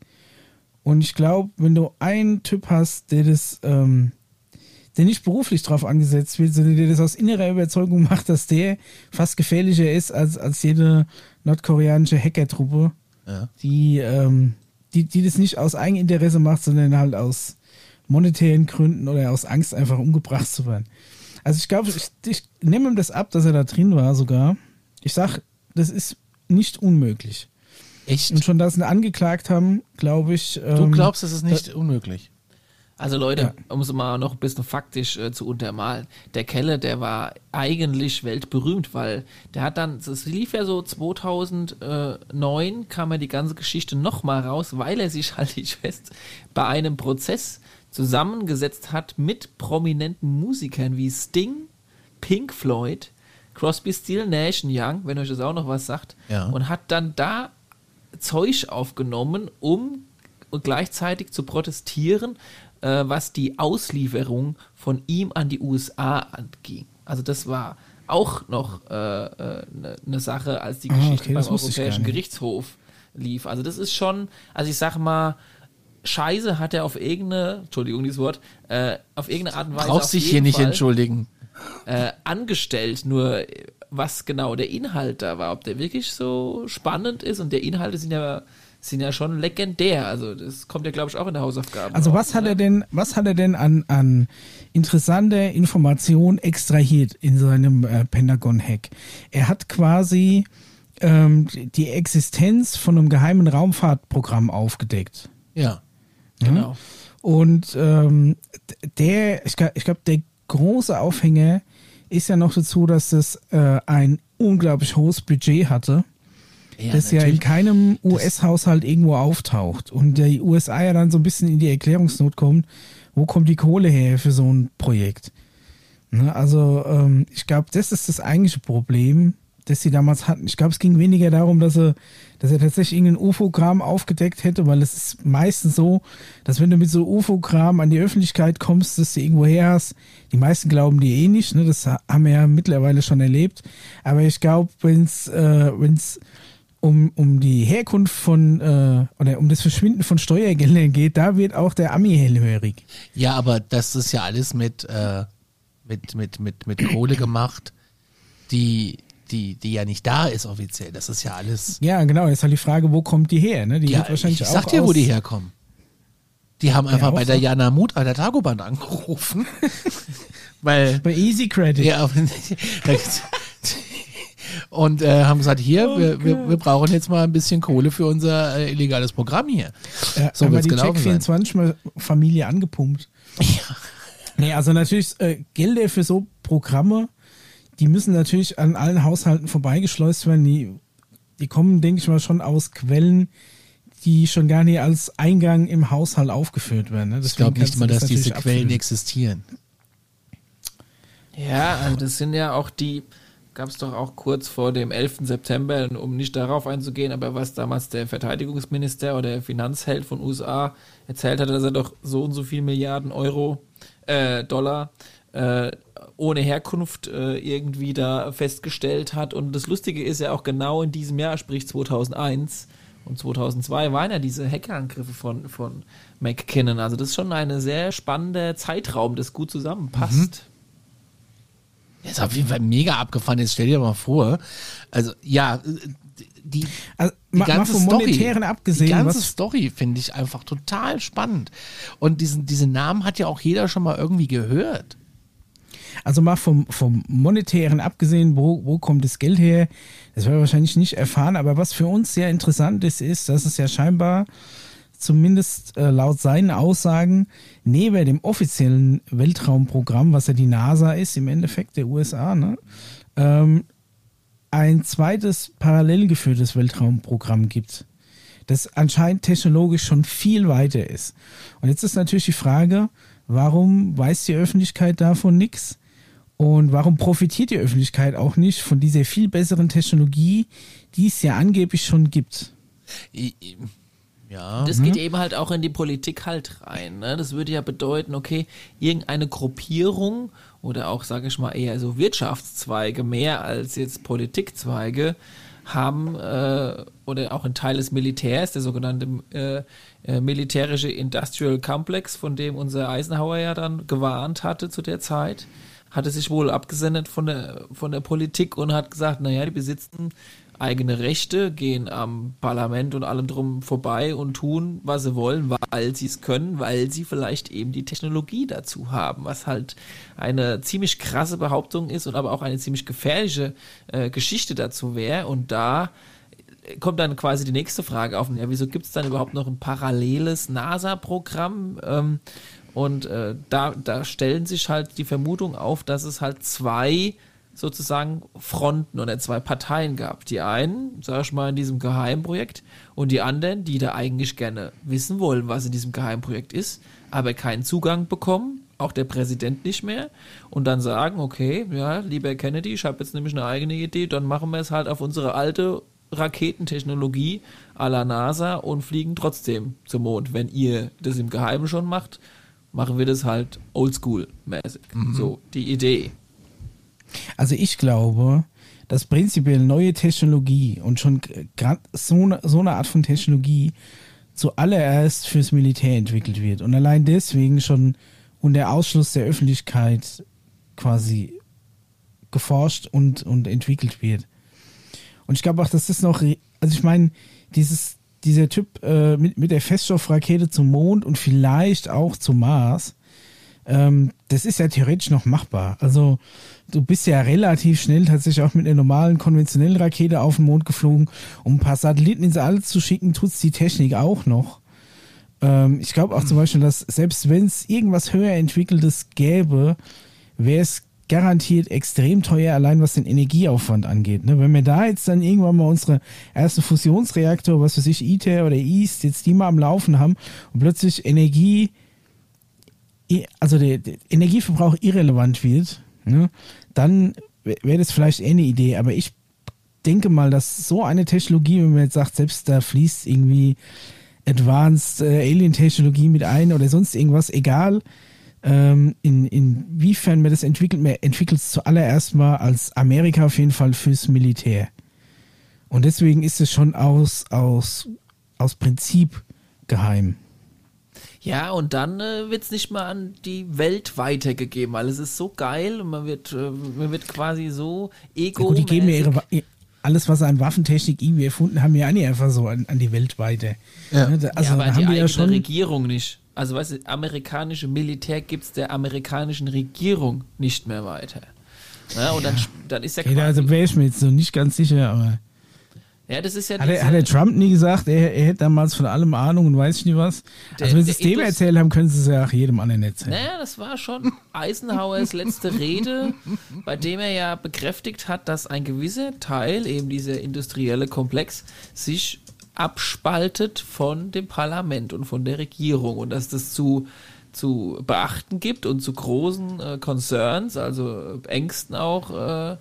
Und ich glaube, wenn du einen Typ hast, der das, ähm, der nicht beruflich drauf angesetzt wird, sondern der das aus innerer Überzeugung macht, dass der fast gefährlicher ist als, als jede nordkoreanische Hackertruppe, Ja. die, ähm, die, die das nicht aus Eigeninteresse macht, sondern halt aus monetären Gründen oder aus Angst einfach umgebracht zu werden. Also ich glaube, ich, ich nehme ihm das ab, dass er da drin war sogar. Ich sag, das ist nicht unmöglich. Echt? Und schon, dass sie ihn angeklagt haben, glaube ich. du ähm, glaubst, das ist nicht unmöglich. Also Leute, Ja. um es mal noch ein bisschen faktisch äh, zu untermalen, der Kelle, der war eigentlich weltberühmt, weil der hat dann, das lief ja so 2009, kam ja die ganze Geschichte nochmal raus, weil er sich, halte *laughs* ich fest, bei einem Prozess zusammengesetzt hat mit prominenten Musikern wie Sting, Pink Floyd, Crosby, Steel, Nash und Young, wenn euch das auch noch was sagt, Ja. und hat dann da Zeug aufgenommen, um gleichzeitig zu protestieren, äh, was die Auslieferung von ihm an die USA anging. Also das war auch noch eine äh, ne- ne Sache, als die Ah, Geschichte okay, beim Europäischen nicht. Gerichtshof lief. Also das ist schon, also ich sag mal, Scheiße hat er auf irgendeine, Entschuldigung dieses Wort, äh, auf irgendeine Art und Weise Brauchst dich hier nicht Fall, entschuldigen. Äh, angestellt, nur was genau der Inhalt da war, ob der wirklich so spannend ist und der Inhalte sind ja sind ja schon legendär, also das kommt ja glaube ich auch in der Hausaufgabe. Also raus, was hat ne? er denn, was hat er denn an, an interessanter Information extrahiert in seinem äh, Pentagon-Hack? Er hat quasi ähm, die Existenz von einem geheimen Raumfahrtprogramm aufgedeckt. Ja. Genau. Und ähm, der, ich glaube, ich glaub, der große Aufhänger ist ja noch dazu, dass das äh, ein unglaublich hohes Budget hatte, das ja in keinem US-Haushalt irgendwo auftaucht. Und die USA ja dann so ein bisschen in die Erklärungsnot kommt, wo kommt die Kohle her für so ein Projekt? Ne, also ähm, ich glaube, das ist das eigentliche Problem, das sie damals hatten. Ich glaube, es ging weniger darum, dass er, dass er tatsächlich irgendein UFO-Kram aufgedeckt hätte, weil es ist meistens so, dass wenn du mit so UFO-Kram an die Öffentlichkeit kommst, dass du irgendwo her hast, die meisten glauben dir eh nicht, ne? das haben wir ja mittlerweile schon erlebt. Aber ich glaube, wenn es äh, wenn's um, um die Herkunft von äh, oder um das Verschwinden von Steuergeldern geht, da wird auch der Ami hellhörig. Ja, aber das ist ja alles mit, äh, mit, mit, mit, mit Kohle gemacht, die, die, die ja nicht da ist offiziell. Das ist ja alles. Ja, genau. Jetzt halt die Frage, wo kommt die her? Ne? Die ja, wird wahrscheinlich ich sag dir, wo die herkommen. Die haben einfach auch bei der so. Jana Mut an der Tagobahn angerufen. *laughs* weil Bei Easy Credit. Ja, und äh, haben gesagt, hier, Oh wir, wir, wir brauchen jetzt mal ein bisschen Kohle für unser äh, illegales Programm hier. Ja, so haben wir wird's die gelaufen Check 24 mal Familie angepumpt. Ja. Nee, also natürlich äh, Gelder für so Programme, die müssen natürlich an allen Haushalten vorbeigeschleust werden. Die, die kommen, denke ich mal, schon aus Quellen, die schon gar nicht als Eingang im Haushalt aufgeführt werden. Ne? Ich glaube nicht mal, das dass diese Quellen abfüllen. existieren. Ja, also das sind ja auch die, gab es doch auch kurz vor dem 11. September, um nicht darauf einzugehen, aber was damals der Verteidigungsminister oder der Finanzheld von USA erzählt hatte, dass er doch so und so viel Milliarden Euro, äh, Dollar, äh, ohne Herkunft äh, irgendwie da festgestellt hat. Und das Lustige ist ja auch genau in diesem Jahr, sprich 2001 und 2002, waren ja diese Hackerangriffe von, von McKinnon. Also das ist schon ein sehr spannender Zeitraum, das gut zusammenpasst. Das ist auf jeden Fall mega abgefahren. Jetzt stell dir mal vor, also ja, die, Also, die mal, mal ganze vom Story, Monetären abgesehen, die ganze was, Story finde ich einfach total spannend. Und diesen, diesen Namen hat ja auch jeder schon mal irgendwie gehört. Also mal vom, vom Monetären abgesehen, wo, wo kommt das Geld her? Das werden wir wahrscheinlich nicht erfahren, aber was für uns sehr interessant ist, ist, dass es ja scheinbar zumindest äh, laut seinen Aussagen neben dem offiziellen Weltraumprogramm, was ja die NASA ist im Endeffekt der USA, ne, ähm, ein zweites parallel geführtes Weltraumprogramm gibt, das anscheinend technologisch schon viel weiter ist. Und jetzt ist natürlich die Frage, warum weiß die Öffentlichkeit davon nichts? Und warum profitiert die Öffentlichkeit auch nicht von dieser viel besseren Technologie, die es ja angeblich schon gibt? Ja. Das geht eben halt auch in die Politik halt rein. Ne? Das würde ja bedeuten, okay, irgendeine Gruppierung oder auch, sage ich mal, eher so Wirtschaftszweige mehr als jetzt Politikzweige haben äh, oder auch ein Teil des Militärs, der sogenannte äh, äh, militärische Industrial Complex, von dem unser Eisenhower ja dann gewarnt hatte zu der Zeit, hatte sich wohl abgesendet von der, von der Politik und hat gesagt, naja, die besitzen eigene Rechte, gehen am Parlament und allem drum vorbei und tun, was sie wollen, weil sie es können, weil sie vielleicht eben die Technologie dazu haben, was halt eine ziemlich krasse Behauptung ist und aber auch eine ziemlich gefährliche äh, Geschichte dazu wäre. Und da kommt dann quasi die nächste Frage auf. Ja, wieso gibt es dann überhaupt noch ein paralleles NASA-Programm? Ähm, und äh, da, da stellen sich halt die Vermutung auf, dass es halt zwei sozusagen Fronten oder zwei Parteien gab. Die einen, sag ich mal, in diesem Geheimprojekt und die anderen, die da eigentlich gerne wissen wollen, was in diesem Geheimprojekt ist, aber keinen Zugang bekommen, auch der Präsident nicht mehr, und dann sagen, okay, ja, lieber Kennedy, ich habe jetzt nämlich eine eigene Idee, dann machen wir es halt auf unsere alte Raketentechnologie à la NASA und fliegen trotzdem zum Mond. Wenn ihr das im Geheimen schon macht, machen wir das halt oldschool-mäßig. Mhm. So, die Idee. Also ich glaube, dass prinzipiell neue Technologie und schon gerade so, so eine Art von Technologie zuallererst fürs Militär entwickelt wird und allein deswegen schon unter Ausschluss der Öffentlichkeit quasi geforscht und, und entwickelt wird. Und ich glaube auch, dass das noch, also ich meine, dieses, dieser Typ äh, mit, mit der Feststoffrakete zum Mond und vielleicht auch zum Mars, ähm, das ist ja theoretisch noch machbar. Also du bist ja relativ schnell tatsächlich auch mit einer normalen konventionellen Rakete auf den Mond geflogen. Um ein paar Satelliten ins All zu schicken, tut's die Technik auch noch. Ähm, ich glaube auch zum Beispiel, dass selbst wenn es irgendwas höher entwickeltes gäbe, wäre es garantiert extrem teuer, allein was den Energieaufwand angeht. Ne? Wenn wir da jetzt dann irgendwann mal unsere erste Fusionsreaktor, was weiß ich, ITER oder EAST, jetzt die mal am Laufen haben und plötzlich Energie, also der, der Energieverbrauch irrelevant wird, ne? dann wäre das vielleicht eher eine Idee. Aber ich denke mal, dass so eine Technologie, wenn man jetzt sagt, selbst da fließt irgendwie Advanced äh, Alien-Technologie mit ein oder sonst irgendwas, egal ähm, in, inwiefern man das entwickelt, man entwickelt es zuallererst mal als Amerika auf jeden Fall fürs Militär. Und deswegen ist es schon aus, aus, aus Prinzip geheim. Ja, und dann äh, wird es nicht mal an die Welt weitergegeben, weil es ist so geil und man wird, äh, man wird quasi so ego ja, gut, Die geben ja ihre, alles, was sie an Waffentechnik irgendwie erfunden haben, ja nicht einfach so an, an die Welt weiter. Ja. Ne, also, ja, aber haben die, die ja schon Regierung nicht. Also, weißt du, amerikanische Militär gibt es der amerikanischen Regierung nicht mehr weiter. Ja, und dann, dann ist ja okay, Also wäre ich mir jetzt so nicht ganz sicher, aber. Ja, das ist ja hat, er, hat der Trump nie gesagt, er, er hätte damals von allem Ahnung und weiß ich nicht was? Der, also wenn sie es dem erzählt haben, können sie es ja auch jedem anderen erzählen. Naja, das war schon Eisenhowers letzte Rede, bei dem er ja bekräftigt hat, dass ein gewisser Teil, eben dieser industrielle Komplex, sich abspaltet von dem Parlament und von der Regierung und dass das zu zu beachten gibt und zu großen äh, Concerns, also Ängsten auch äh,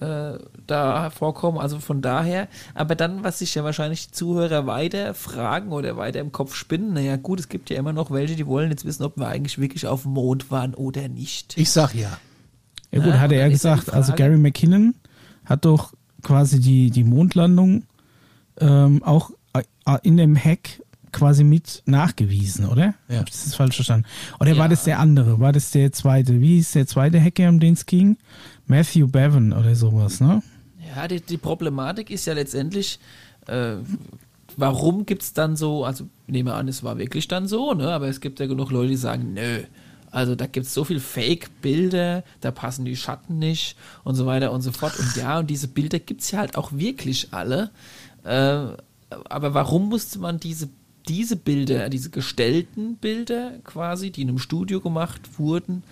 äh, da vorkommen. Also von daher, aber dann, was sich ja wahrscheinlich die Zuhörer weiter fragen oder weiter im Kopf spinnen, naja gut, es gibt ja immer noch welche, die wollen jetzt wissen, ob wir eigentlich wirklich auf dem Mond waren oder nicht. Ich sag ja. Ja gut, ja, hat er ja gesagt, also Gary McKinnon hat doch quasi die, die Mondlandung ähm, auch äh, in dem Hack quasi mit nachgewiesen, oder? Ja. Das falsch verstanden? Oder ja. war das der andere? War das der zweite? Wie ist der zweite Hacker, um den es ging? Matthew Bevan oder sowas, ne? Ja, die, die Problematik ist ja letztendlich, äh, warum gibt es dann so, also ich nehme an, es war wirklich dann so, ne? Aber es gibt ja genug Leute, die sagen, nö. Also da gibt es so viel Fake-Bilder, da passen die Schatten nicht und so weiter und so fort. Und ja, und diese Bilder gibt es ja halt auch wirklich alle. Äh, aber warum musste man diese diese Bilder, diese gestellten Bilder quasi, die in einem Studio gemacht wurden,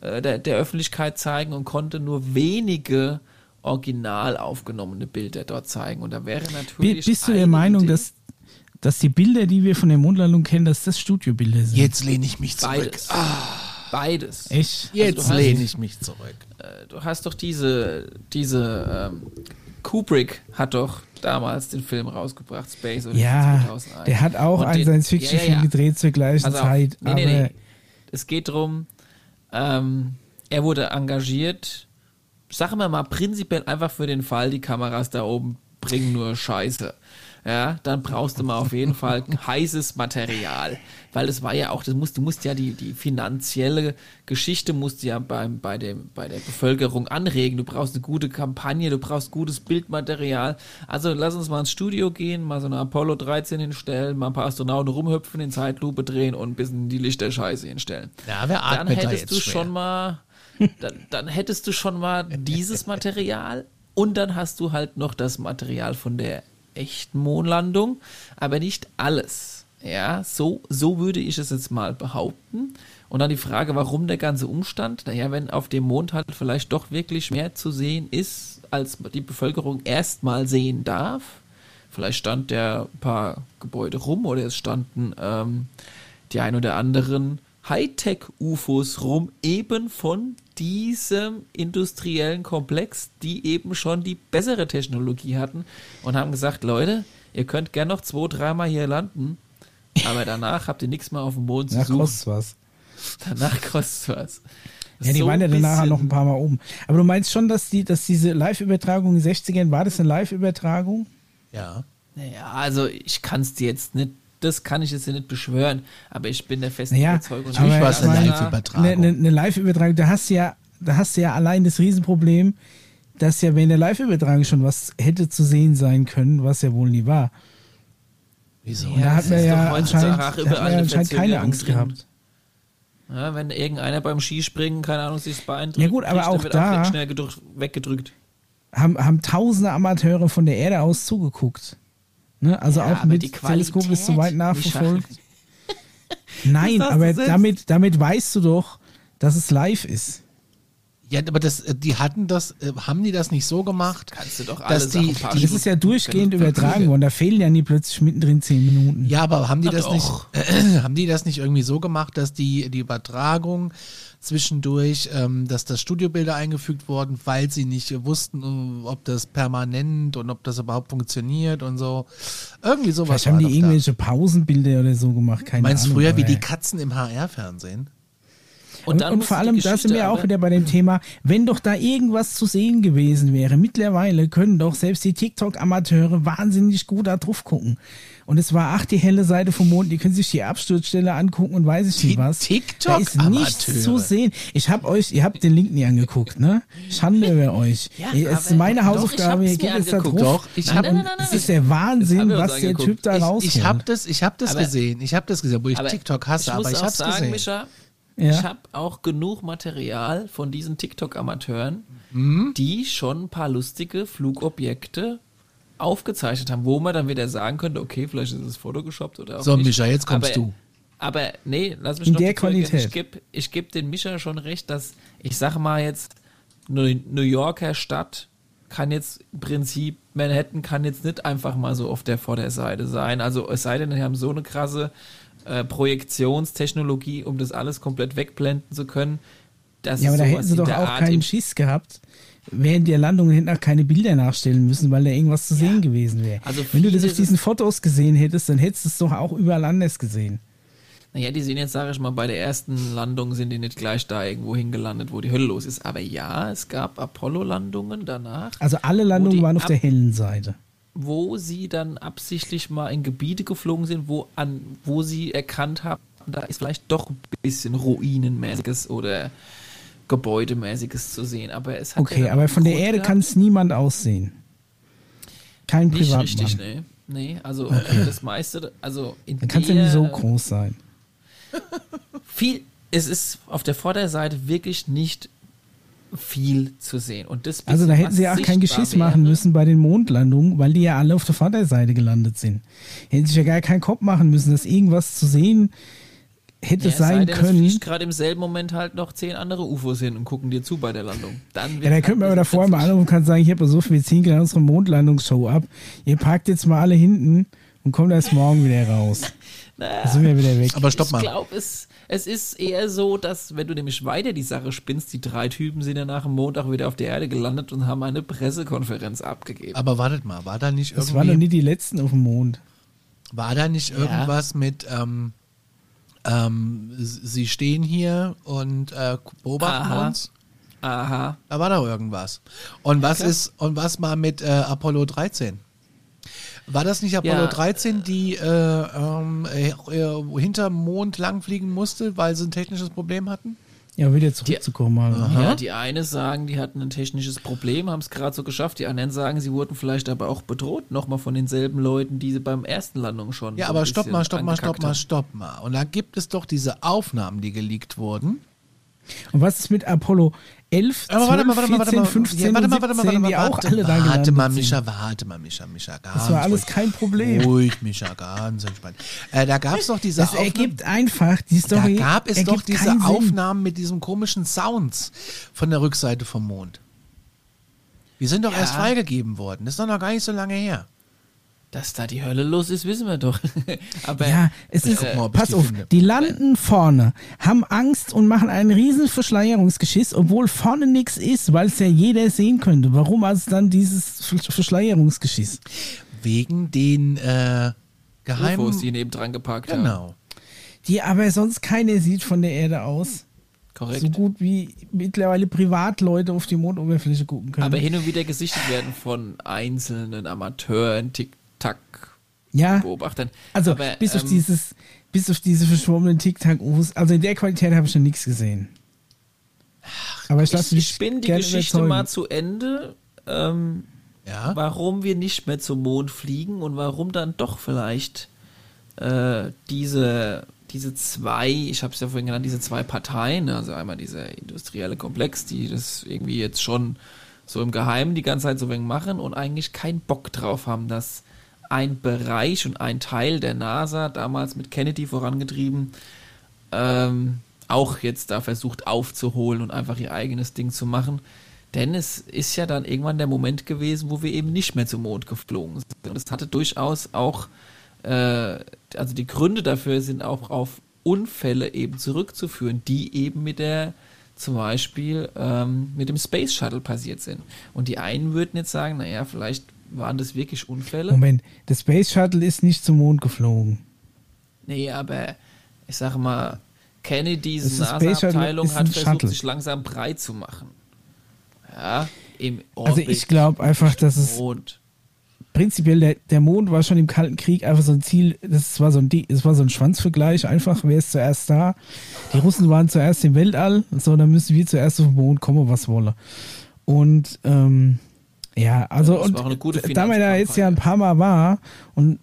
äh, der, der, Öffentlichkeit zeigen und konnte nur wenige original aufgenommene Bilder dort zeigen. Und da wäre natürlich. Bist du der Meinung, dass, dass die Bilder, die wir von der Mondlandung kennen, dass das Studiobilder sind? Jetzt lehne ich mich zurück. Beides. Ah. Beides. Echt? Also Jetzt lehne ich mich zurück. Äh, du hast doch diese, diese ähm, Kubrick hat doch damals den Film rausgebracht, Space Odyssey ja, 2001. Der hat auch einen Science-Fiction-Film ja, ja, gedreht zur gleichen also, Zeit. Nee, nee, nee. Es geht darum, ähm, er wurde engagiert, sagen wir mal prinzipiell einfach für den Fall, die Kameras da oben bringen nur Scheiße. Ja, dann brauchst du mal auf jeden Fall heißes Material. Weil es war ja auch, das musst, du musst ja die, die finanzielle Geschichte musst du ja beim, bei, dem, bei der Bevölkerung anregen. Du brauchst eine gute Kampagne, du brauchst gutes Bildmaterial. Also lass uns mal ins Studio gehen, mal so eine Apollo 13 hinstellen, mal ein paar Astronauten rumhüpfen, in Zeitlupe drehen und ein bisschen die Lichterscheiße hinstellen. Ja, wer Dann atmet da hättest jetzt du schwer? schon mal, dann, dann hättest du schon mal dieses Material und dann hast du halt noch das Material von der echten Mondlandung, aber nicht alles. Ja, so, so würde ich es jetzt mal behaupten. Und dann die Frage, warum der ganze Umstand? Naja, wenn auf dem Mond halt vielleicht doch wirklich mehr zu sehen ist, als die Bevölkerung erstmal sehen darf. Vielleicht stand der ein paar Gebäude rum oder es standen ähm, die ein oder anderen Hightech-UFOs rum, eben von diesem industriellen Komplex, die eben schon die bessere Technologie hatten und haben gesagt, Leute, ihr könnt gern noch zwei, dreimal hier landen, aber danach habt ihr nichts mehr auf dem Mond zu suchen. kostet was. Danach kostet was. Ja, die So waren ja dann nachher bisschen- noch ein paar Mal oben. Aber du meinst schon, dass die, dass diese Live-Übertragung in den 60ern, war das eine Live-Übertragung? Ja. Naja, also ich kann es dir jetzt nicht, das kann ich jetzt nicht beschwören, aber ich bin der festen Naja, Überzeugung. Natürlich war es eine Live-Übertragung. Eine, eine, Live-Übertragung, da hast du ja, da hast du ja allein das Riesenproblem, dass ja während der Live-Übertragung schon was hätte zu sehen sein können, was ja wohl nie war. Wieso? Da hat man ja anscheinend, da hat man ja eine anscheinend keine Angst drin. gehabt. Ja, wenn irgendeiner beim Skispringen, keine Ahnung, sich das Bein drückt, Ja gut, aber kriegt, auch dann wird da- schnell gedrückt, weggedrückt. Haben, haben tausende Amateure von der Erde aus zugeguckt. Ne? Also Ja, auch mit die Teleskop ist so weit nachverfolgt. *laughs* Nein, Das aber damit, damit weißt du doch, dass es live ist. Ja, aber das, äh, die hatten das, äh, haben die das nicht so gemacht? Kannst du doch alle dass die, die, Das ist ja durchgehend übertragen worden. Da fehlen ja nie plötzlich mittendrin zehn Minuten. Ja, aber haben die das nicht, äh, *clears throat* haben die das nicht irgendwie so gemacht, dass die, die Übertragung zwischendurch, ähm, dass das Studiobilder eingefügt wurden, weil sie nicht wussten, äh, ob das permanent und ob das überhaupt funktioniert und so. Irgendwie sowas. Vielleicht haben die doch da. irgendwelche Pausenbilder oder so gemacht. Keine Meinst du Ahnung, früher wie die Katzen im HR-Fernsehen? Und, und musst vor allem, da sind wir auch wieder bei dem Thema, wenn doch da irgendwas zu sehen gewesen wäre, mittlerweile können doch selbst die TikTok-Amateure wahnsinnig gut da drauf gucken. Und es war, ach, die helle Seite vom Mond, die können sich die Absturzstelle angucken und weiß ich Die nicht was. Da ist nichts zu sehen. Ich habe euch, ihr habt den Link nie angeguckt, ne? Schande über *laughs* euch. Ja, es ist meine doch, Hausaufgabe, ich hab's geht mir jetzt da drauf. Doch, ich hab- nein, nein, nein, Das nein. ist der Wahnsinn, was der. Typ da Ich, rausholt. ich habe das, ich hab das Aber- gesehen. Ich habe das gesehen, wo ich TikTok hasse, ich aber ich habe es sagen, gesehen. Micha, Ja. ich habe auch genug Material von diesen TikTok-Amateuren, Mhm. die schon ein paar lustige Flugobjekte aufgezeichnet haben, wo man dann wieder sagen könnte, okay, vielleicht ist es photogeshoppt oder auch So, nicht. Micha, jetzt kommst aber, du. Aber nee, lass mich In noch der Qualität. Ich gebe ich geb den Micha schon recht, dass ich sag mal jetzt, New Yorker Stadt kann jetzt im Prinzip, Manhattan kann jetzt nicht einfach mal so auf der Vorderseite sein. Also es sei denn, die haben so eine krasse äh, Projektionstechnologie, um das alles komplett wegblenden zu können. Dass Ja, aber da sowas hätten sie in doch der auch Art keinen Schiss gehabt, während der Landung hinten keine Bilder nachstellen müssen, weil da irgendwas zu sehen gewesen wäre. Also Wenn du das auf diesen Fotos gesehen hättest, dann hättest du es doch auch überall anders gesehen. Naja, die sind jetzt, sage ich mal, bei der ersten Landung sind die nicht gleich da irgendwo hingelandet, wo die Hölle los ist. Aber ja, es gab Apollo-Landungen danach. Also alle Landungen waren auf der hellen Seite. wo sie dann absichtlich mal in Gebiete geflogen sind, wo an wo sie erkannt haben, da ist vielleicht doch ein bisschen Ruinenmäßiges oder Gebäudemäßiges zu sehen. Aber es hat Okay, ja aber von der Erde kann es niemand aussehen. Kein nicht Privatmann. richtig, nee. Nee, also das meiste, also in Dann kann es ja nicht so groß sein. *laughs* viel, es ist auf der Vorderseite wirklich nicht viel zu sehen. Und das Also da hätten sie auch kein Geschiss machen wäre, müssen bei den Mondlandungen, weil die ja alle auf der Vorderseite gelandet sind. Hätten sich ja gar keinen Kopf machen müssen, dass irgendwas zu sehen hätte Ja, es sei sein denn, Es können. fliegt gerade im selben Moment halt noch zehn andere UFOs hin und gucken dir zu bei der Landung. Dann Ja, da könnte man aber davor mal anrufen und kann sagen, ich habe so viel, wir ziehen gleich unsere Mondlandungsshow ab. Ihr parkt jetzt mal alle hinten und kommt erst morgen wieder raus. *laughs* Da sind wir wieder weg. Aber stopp ich mal. glaube, es, es ist eher so, dass, wenn du nämlich weiter die Sache spinnst, die drei Typen sind ja nach dem Montag wieder auf der Erde gelandet und haben eine Pressekonferenz abgegeben. Aber wartet mal, war da nicht das waren noch irgendwie, nie die letzten auf dem Mond. war da nicht irgendwas mit, ähm, ähm, sie stehen hier und äh, beobachten Aha. uns? Aha. Da war doch irgendwas. Und was klar. ist, und was war mit äh, Apollo 13? War das nicht Apollo Ja. 13, die äh, ähm, äh, hinterm Mond langfliegen musste, weil sie ein technisches Problem hatten? Ja, wieder zurückzukommen. Also. Ja, die eine sagen, die hatten ein technisches Problem, haben es gerade so geschafft. Die anderen sagen, sie wurden vielleicht aber auch bedroht, nochmal von denselben Leuten, die sie beim ersten Landung schon. Ja, so aber stopp mal, stopp mal, stopp mal, stopp mal. Und da gibt es doch diese Aufnahmen, die geleakt wurden. Und was ist mit Apollo 11, 12, Aber warte mal, warte mal, warte 14, mal. 15 Ja, warte mal, warte mal, 17, warte mal, warte, alle da warte gelandet mal, sind. Micha, warte mal, Micha, Micha, ganz Das war alles ruhig. kein Problem. Ruhig, Micha, ganz entspannt. Äh, da gab es doch diese Das ergibt einfach, die Da Story gab es doch diese. Aufnahmen mit diesen komischen Sounds von der Rückseite vom Mond. Die sind doch Ja. erst freigegeben worden. Das ist doch noch gar nicht so lange her. Dass da die Hölle los ist, wissen wir doch. *laughs* aber Ja, es ist, guck mal, pass die auf, finde. die landen vorne, haben Angst und machen einen riesen Verschleierungsgeschiss, obwohl vorne nichts ist, weil es ja jeder sehen könnte. Warum also dann dieses Versch- Verschleierungsgeschiss? Wegen den äh, geheimen. UFOs, die nebendran geparkt haben. genau. Die aber sonst keiner sieht von der Erde aus. Korrekt. So gut wie mittlerweile Privatleute auf die Mondoberfläche gucken können. aber hin und wieder gesichtet werden von einzelnen Amateuren, Tic-Tac-Beobachtern. ja, also aber, bis auf ähm, dieses, bis auf diese verschwommenen Tic-Tac-Us, also in der Qualität habe ich schon nichts gesehen. Aber ich lasse ich spinne die Geschichte überzeugen. mal zu Ende. Ähm, Ja. warum wir nicht mehr zum Mond fliegen und warum dann doch vielleicht äh, diese, diese zwei, ich habe es ja vorhin genannt, diese zwei Parteien, also einmal dieser industrielle Komplex, die das irgendwie jetzt schon so im Geheimen die ganze Zeit so wenig machen und eigentlich keinen Bock drauf haben, dass ein Bereich und ein Teil der NASA, damals mit Kennedy vorangetrieben, ähm, auch jetzt da versucht aufzuholen und einfach ihr eigenes Ding zu machen. Denn es ist ja dann irgendwann der Moment gewesen, wo wir eben nicht mehr zum Mond geflogen sind. Und es hatte durchaus auch, äh, also die Gründe dafür sind auch auf Unfälle eben zurückzuführen, die eben mit der, zum Beispiel ähm, mit dem Space Shuttle passiert sind. Und die einen würden jetzt sagen, naja, vielleicht waren das wirklich Unfälle. Moment, das Space Shuttle ist nicht zum Mond geflogen. Nee, aber ich sage mal, Kennedys NASA-Abteilung hat versucht, Shuttle. sich langsam breit zu machen. Ja, im Also Orbit ich glaube einfach, dass es Mond. prinzipiell der, der Mond war schon im Kalten Krieg einfach so ein Ziel, das war so ein, das war so ein Schwanzvergleich einfach, wer ist zuerst da? Die Russen waren zuerst im Weltall, so dann müssen wir zuerst auf den Mond kommen, was wolle. Und ähm, ja, also das und da man da jetzt ja ein paar Mal war und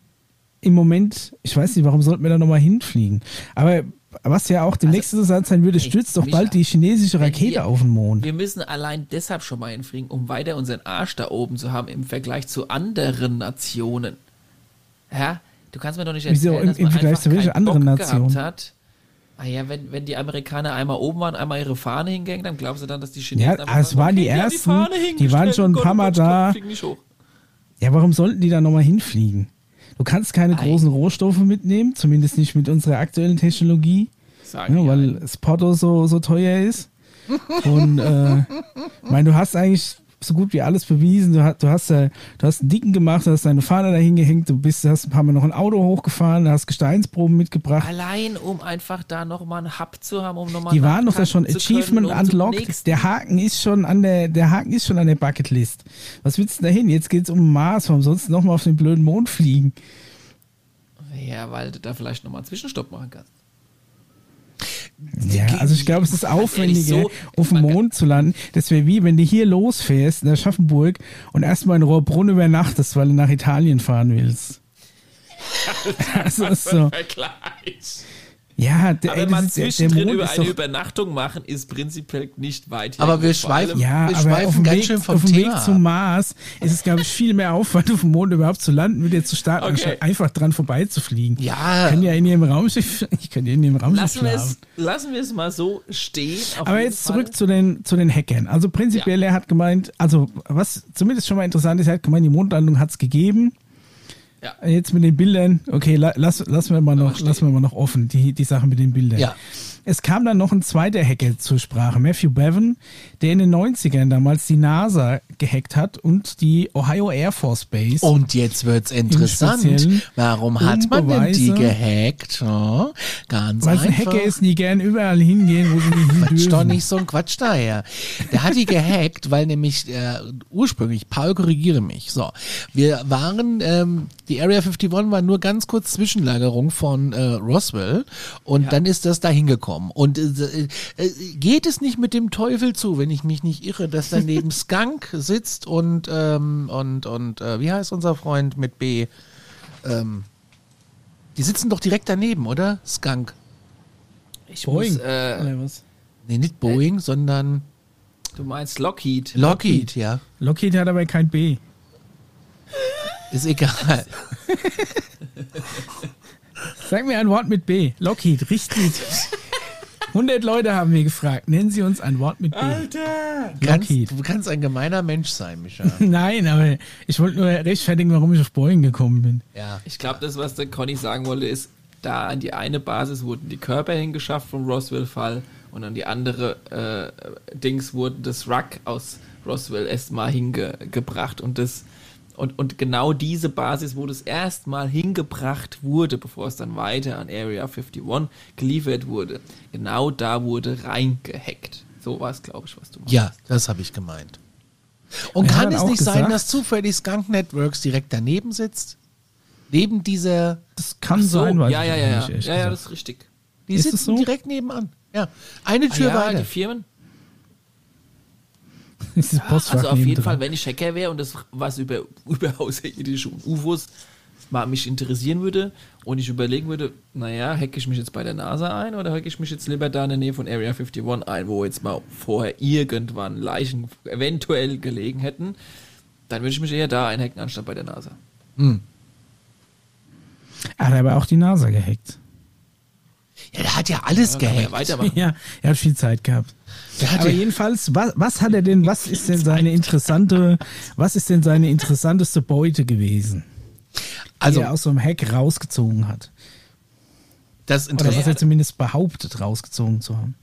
im Moment, ich weiß nicht, warum sollten wir da nochmal hinfliegen? Aber was ja auch demnächst so sein würde, stürzt doch bald die chinesische Rakete wir- auf den Mond. Wir müssen allein deshalb schon mal hinfliegen, um weiter unseren Arsch da oben zu haben im Vergleich zu anderen Nationen. Ja, du kannst mir doch nicht Wieso, erzählen, im- dass im man Vergleich einfach zu welchen anderen Bock Nationen? gehabt hat. Ah ja, wenn, wenn die Amerikaner einmal oben waren, einmal ihre Fahne hingängen, dann glaubst du dann, dass die Chinesen Ja, es waren die ersten, die hingestellt, waren schon ein paar Mal da. Ja, warum sollten die da nochmal hinfliegen? Du kannst keine Ei. großen Rohstoffe mitnehmen, zumindest nicht mit unserer aktuellen Technologie, die weil Porto so, so teuer ist. Und äh, ich meine, du hast eigentlich so gut wie alles bewiesen. Du hast, du hast, äh, du hast einen Dicken gemacht, du hast deine Fahne dahin gehängt, du bist, hast ein paar Mal noch ein Auto hochgefahren, du hast Gesteinsproben mitgebracht. Allein, um einfach da nochmal einen Hub zu haben, um nochmal Die waren doch da schon zu können, Achievement um unlocked. Der Haken ist schon an der, der Haken ist schon an der Bucketlist. Was willst du denn da hin? Jetzt geht's um Mars, warum sollst du nochmal auf den blöden Mond fliegen? Ja, weil du da vielleicht nochmal einen Zwischenstopp machen kannst. Ja, also ich glaube, es ist aufwendiger, so, auf dem Mond zu landen. Das wäre wie, wenn du hier losfährst in der Schaffenburg und erstmal in Rohrbrunn übernachtest, weil du nach Italien fahren willst. *laughs* *laughs* Also ist so. Vergleich. Ja, der, Aber ey, der zwischendrin über eine doch, Übernachtung machen, ist prinzipiell nicht weit Aber wir schweifen- ja, wir aber schweifen auf dem, ganz Weg, schön vom auf dem Weg zum. Mars ist es, glaube ich, viel mehr Aufwand, auf dem Mond überhaupt zu landen, mit dir zu starten, Okay. anstatt einfach dran vorbeizufliegen. Ja. *laughs* Ich kann ja in ihrem Raumschiff, ich kann ja in ihrem Raumschiff Lassen wir, es, lassen wir es mal so stehen. auf Aber jetzt Fall. zurück zu den, zu den Hackern. Also prinzipiell, er hat gemeint, also was zumindest schon mal interessant ist, er hat gemeint, die Mondlandung hat es gegeben. Ja. Jetzt mit den Bildern, okay, la, lass, lassen wir mal noch, lassen wir mal noch offen, die, die Sache mit den Bildern. Ja. Es kam dann noch ein zweiter Hacker zur Sprache, Matthew Bevan, der in den 90ern damals die NASA gehackt hat und die Ohio Air Force Base. Und jetzt wird's interessant. Speziellen Warum hat man denn die gehackt? Ja, ganz Weil ein einfach. Hacker ist nie gern überall hingehen, wo sie nicht hin Quatsch doch nicht so ein Quatsch daher. Der hat die gehackt, weil nämlich äh, ursprünglich, Paul, korrigiere mich. So, wir waren, ähm, Die Area 51 war nur ganz kurz Zwischenlagerung von äh, Roswell und dann ist das da hingekommen. Und äh, äh, geht es nicht mit dem Teufel zu, wenn ich mich nicht irre, dass da neben *laughs* Skunk sitzt und, ähm, und, und äh, wie heißt unser Freund mit B? Ähm, die sitzen doch direkt daneben, oder? Skunk. Ich Boeing. muss, äh? Nee, nicht Boeing, sondern du meinst Lockheed. Lockheed, ja. Lockheed hat aber kein B. Ist egal. *laughs* Sag mir ein Wort mit B. Lockheed, richtig. *laughs* 100 Leute haben wir gefragt. Nennen Sie uns ein Wort mit B. Alter! Kannst, du kannst ein gemeiner Mensch sein, Micha. *laughs* Nein, aber ich wollte nur rechtfertigen, warum ich auf Boeing gekommen bin. Ja. Ich glaube, das, was der Conny sagen wollte, ist, da an die eine Basis wurden die Körper hingeschafft vom Roswell-Fall und an die andere äh, Dings wurden das Wrack aus Roswell erstmal hingebracht und das und, und genau diese Basis, wo das erstmal hingebracht wurde, bevor es dann weiter an Area 51 geliefert wurde, genau da wurde reingehackt. So war es, glaube ich, was du meinst. Ja, das habe ich gemeint. Und Er kann es nicht sein, gesagt- dass zufällig Skunk Networks direkt daneben sitzt? Neben dieser, Das kann so, sein, weiß ja, ich ja, ja, ja, ja, ja, das ist richtig. die Ist sitzen so? direkt nebenan. Ja, eine Ah, Tür ja, weiter. die Firmen. *laughs* Das Postfach Also auf jeden nebendran. Fall, wenn ich Hacker wäre und das was über, *laughs* über Außerirdische und UFOs mal mich interessieren würde und ich überlegen würde, naja, hacke ich mich jetzt bei der NASA ein oder hacke ich mich jetzt lieber da in der Nähe von Area 51 ein, wo jetzt mal vorher irgendwann Leichen eventuell gelegen hätten, dann würde ich mich eher da einhacken, anstatt bei der NASA. Er hat aber auch die NASA gehackt. Ja, der hat ja alles Ja, ja gehackt. weitermachen. *laughs* Ja, er hat viel Zeit gehabt. Aber ja, jedenfalls, was, was hat er denn, was ist denn seine interessante, was ist denn seine interessanteste Beute gewesen, also, die er aus so einem Hack rausgezogen hat? das Oder was er zumindest behauptet, rausgezogen zu haben.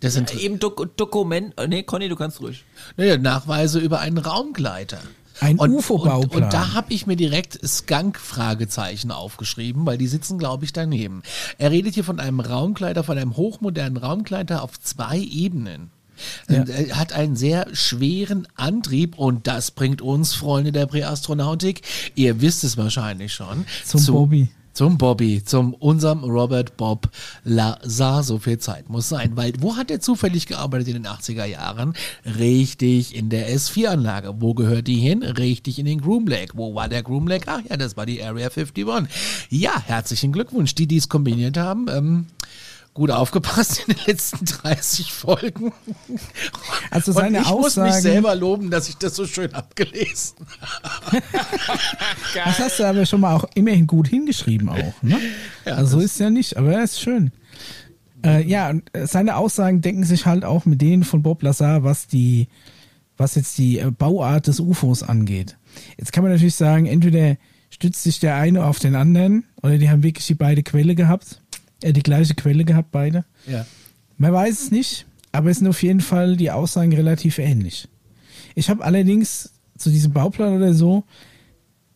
Das Ja, inter eben Dok Dokument, äh, nee, Conny, du kannst ruhig. naja, Nachweise über einen Raumgleiter. Ein Und, und, UFO-Bauplan. und da habe ich mir direkt Skunk-Fragezeichen aufgeschrieben, weil die sitzen, glaube ich, daneben. Er redet hier von einem Raumgleiter, von einem hochmodernen Raumgleiter auf zwei Ebenen. Ja. Er hat einen sehr schweren Antrieb und das bringt uns, Freunde der Präastronautik, ihr wisst es wahrscheinlich schon, Zum zu- Bobby. Zum Bobby, zum unserem Robert Bob Lazar. So viel Zeit muss sein, weil wo hat er zufällig gearbeitet in den 80er Jahren? Richtig in der S4-Anlage. Wo gehört die hin? Richtig in den Groom Lake. Wo war der Groom Lake? Ach ja, das war die Area 51. Ja, herzlichen Glückwunsch, die, die es kombiniert haben. Ähm, gut aufgepasst in den letzten 30 Folgen. Also Und seine ich muss mich Aussagen, selber loben, dass ich das so schön abgelesen habe. *laughs* das hast du aber schon mal auch immerhin gut hingeschrieben auch, ne? Ja, also ist es ja nicht, aber das ist schön. Äh, ja, und äh, seine Aussagen decken sich halt auch mit denen von Bob Lazar, was die, was jetzt die äh, Bauart des UFOs angeht. Jetzt kann man natürlich sagen, entweder stützt sich der eine auf den anderen oder die haben wirklich die beide Quelle gehabt, äh, die gleiche Quelle gehabt, beide. Ja. Man weiß es nicht, aber es sind auf jeden Fall die Aussagen relativ ähnlich. Ich habe allerdings zu diesem Bauplan oder so